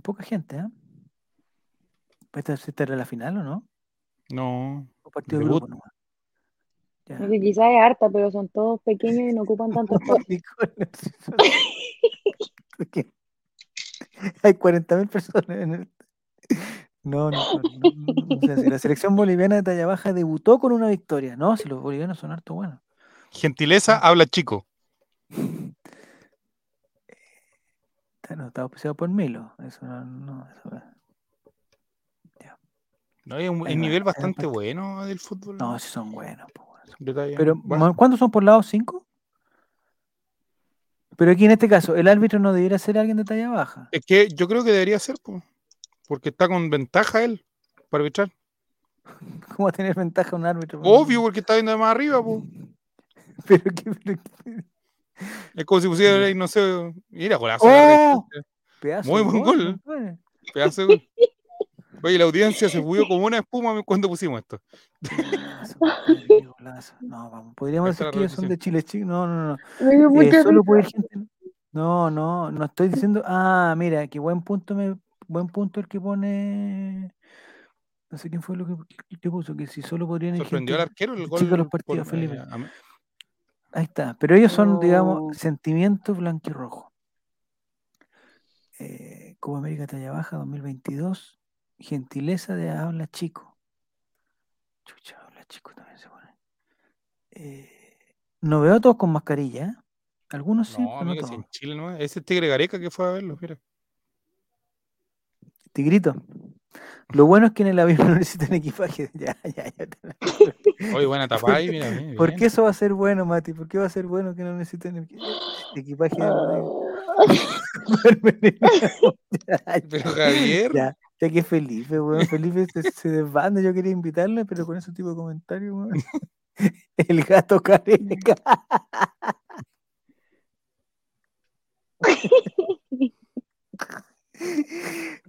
Poca gente, ¿eh? ¿Esta, ¿Esta era la final o no? No. partido de grupo. Que quizás es harta, pero son todos pequeños y no ocupan tanto espacio. Hay 40.000 personas en el... No, no, no, si la selección boliviana de talla baja debutó con una victoria. No, si los bolivianos son harto buenos. Gentileza habla chico. No, está auspiciado por Milo. Eso no, no. No, hay un, nivel bastante bueno del fútbol. No, sí son buenos. Pero, ¿cuántos son por lado? ¿Cinco? Pero aquí en este caso, ¿el árbitro no debería ser alguien de talla baja? Es que yo creo que debería ser, porque está con ventaja él para arbitrar. ¿Cómo va a tener ventaja un árbitro? Obvio, porque está viendo de más arriba, pues. pero qué, Es como si pusiera ahí, no sé, mira, golazo. ¡Oh! Muy buen gol. gol. Pedazo de gol. Oye, la audiencia se subió como una espuma cuando pusimos esto. No, vamos, podríamos decir que ellos son de Chile, Chile. No, no, no. Eh, solo puede gente. No, no, no estoy diciendo. Ah, mira, qué buen punto me, buen punto el que pone. No sé quién fue lo que, puso, que si solo podrían ir. Sorprendió al arquero el gol. los partidos, Felipe. Ahí está. Pero ellos son, digamos, sentimientos blanquirrojo. Eh, Copa América Talla Baja 2022 gentileza de habla chico. Chucha, habla chico también se pone. Eh, no veo a todos con mascarilla. ¿eh? Algunos sí. No, amigo, en Chile no Ese Tigre Gareca que fue a verlo, mira. Tigrito. Lo bueno es que en el avión no necesitan equipaje. Ya, ya, ya. Oye, buena tapa ahí, mira. ¿Por qué eso va a ser bueno, Mati? ¿Por qué va a ser bueno que no necesiten equipaje? Pero Javier. Ya, ya que Felipe, weón. Felipe se, se desbanda. Yo quería invitarle, pero con ese tipo de comentarios, weón. El gato careca.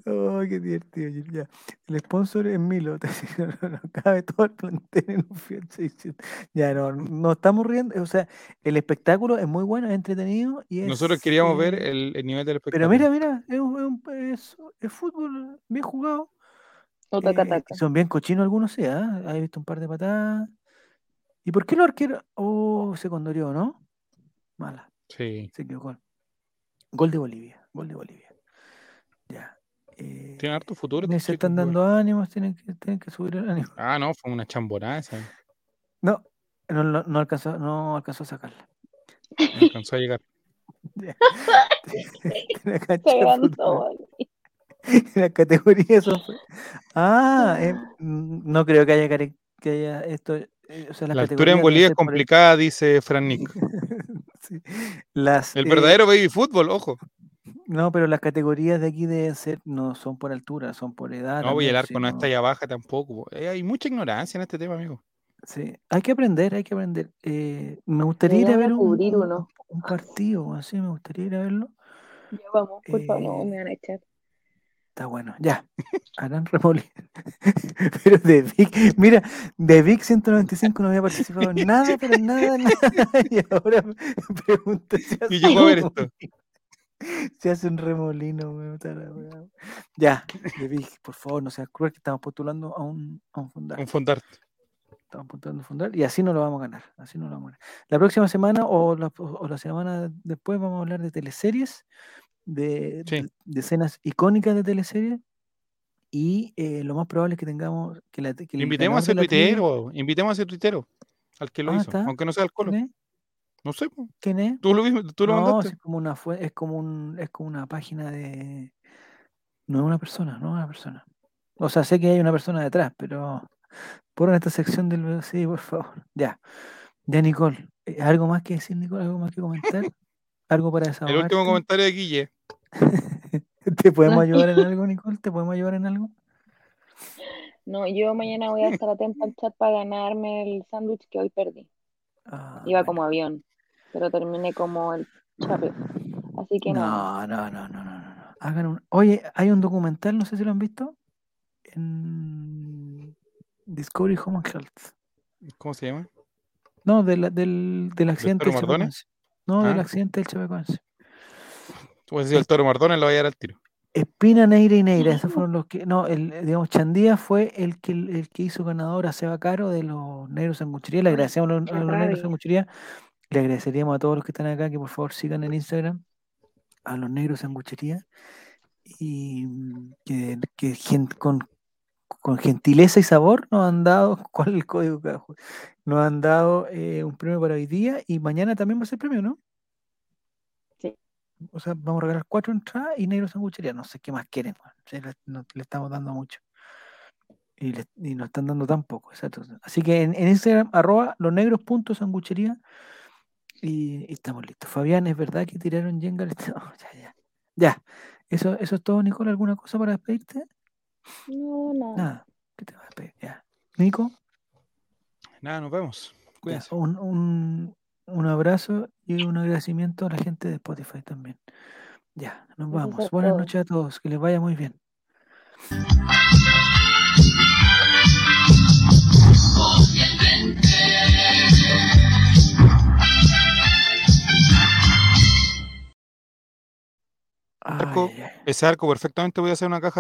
Oh, qué divertido. Ya. El sponsor es Milo. No, cabe todo el plantel en un Fiat 600. Ya, no, no estamos riendo. O sea, el espectáculo es muy bueno, es entretenido. Y Nosotros queríamos ver eh, el, el, nivel del Pero espectáculo. mira, mira, es, es, fútbol bien jugado. Eh, son bien cochinos algunos, sí. ¿eh? He visto un par de patadas. ¿Y por qué los arqueros? Oh, se condorió, ¿no? Mala. Sí. Se equivocó. Gol de Bolivia. Gol de Bolivia. Ya. Eh, Tiene harto futuro. Se este están dando ánimos, tienen que, tienen que subir el ánimo. Ah, no, fue una chamborada esa. No, no, no, alcanzó, no alcanzó a sacarla. No alcanzó a llegar. la categoría eso fue. Ah, eh, no creo que haya, que haya esto. Eh, o sea, la altura en Bolivia es complicada, dice Fran Nick. sí. las, el verdadero baby fútbol, ojo. No, pero las categorías de aquí deben ser, no son por altura, son por edad. No, y el arco no está allá baja tampoco. Eh, hay mucha ignorancia en este tema, amigo. Sí, hay que aprender, hay que aprender. Eh, me gustaría ir a ver un, un, partido, así, me gustaría ir a verlo. Ya vamos, por favor, no me van a echar. Está bueno, ya. Harán remolino. pero de Vic, mira, de Vic 195 no había participado en nada, pero nada, nada. Y ahora me pregunto si Y llegó a ver esto. Se hace un remolino, Ya, por favor, no seas cruel que estamos postulando a un, a un fundar. Un fundar. Estamos postulando a un fundar y así no lo vamos a ganar. Así no lo vamos a ganar. La próxima semana o la, o la semana después vamos a hablar de teleseries, de, de, escenas icónicas de teleseries. Y eh, lo más probable es que tengamos que la, que invitemos a ese tuitero, invitemos a ese tuitero al que lo ah, hizo, aunque no sea el colo. No sé. ¿Quién es? ¿Tú lo, tú lo no, Es como una es como un, es como una página de. No es una persona, no es una persona. O sea, sé que hay una persona detrás, pero por esta sección del sí, por favor. Ya. Ya, Nicole. Eh, ¿Algo más que decir, Nicole? ¿Algo más que comentar? ¿Algo para esa El último comentario de Guille. ¿Te podemos ayudar en algo, Nicole? ¿Te podemos ayudar en algo? No, yo mañana voy a estar atenta al chat para ganarme el sándwich que hoy perdí. Ah, Iba como avión pero terminé como el chape. Así que no. No, no, no, no, no. Hagan un... Oye, hay un documental, no sé si lo han visto, en Discovery Home and Health. ¿Cómo se llama? No, del, del, del accidente del Chapecoense. No, del ah. accidente del Chapecoense. Tú decir el Toro Mardones lo va a llevar al tiro. Espina, Neira y Neira, esos fueron los que. No, el, digamos, Chandía fue el que, el que hizo ganador a Seba Caro de los negros sanguchería. Le agradecemos a los, a los negros sanguchería. Le agradeceríamos a todos los que están acá que por favor sigan en Instagram a los negros sanguchería y que, que con, con, gentileza y sabor nos han dado, ¿cuál es el código? Nos han dado eh, un premio para hoy día y mañana también va a ser premio, ¿no? O sea, vamos a regalar cuatro entradas y negros sanguchería. No sé qué más quieren. Le, estamos dando mucho. Y, le, nos están dando tan poco. Exacto. Así que en, Instagram, arroba los negros puntos sanguchería. Y, estamos listos. Fabián, ¿es verdad que tiraron Jenga? ya, ya. Ya. Eso, eso es todo, Nicole. ¿Alguna cosa para despedirte? No, no. Nada. ¿Qué te vas a despedir? Ya. Nico. Nada, nos vemos. Cuídense. un, un, un abrazo y un agradecimiento a la gente de Spotify también. Ya, nos vamos. Buenas noches a todos, que les vaya muy bien. ese arco perfectamente voy a hacer una caja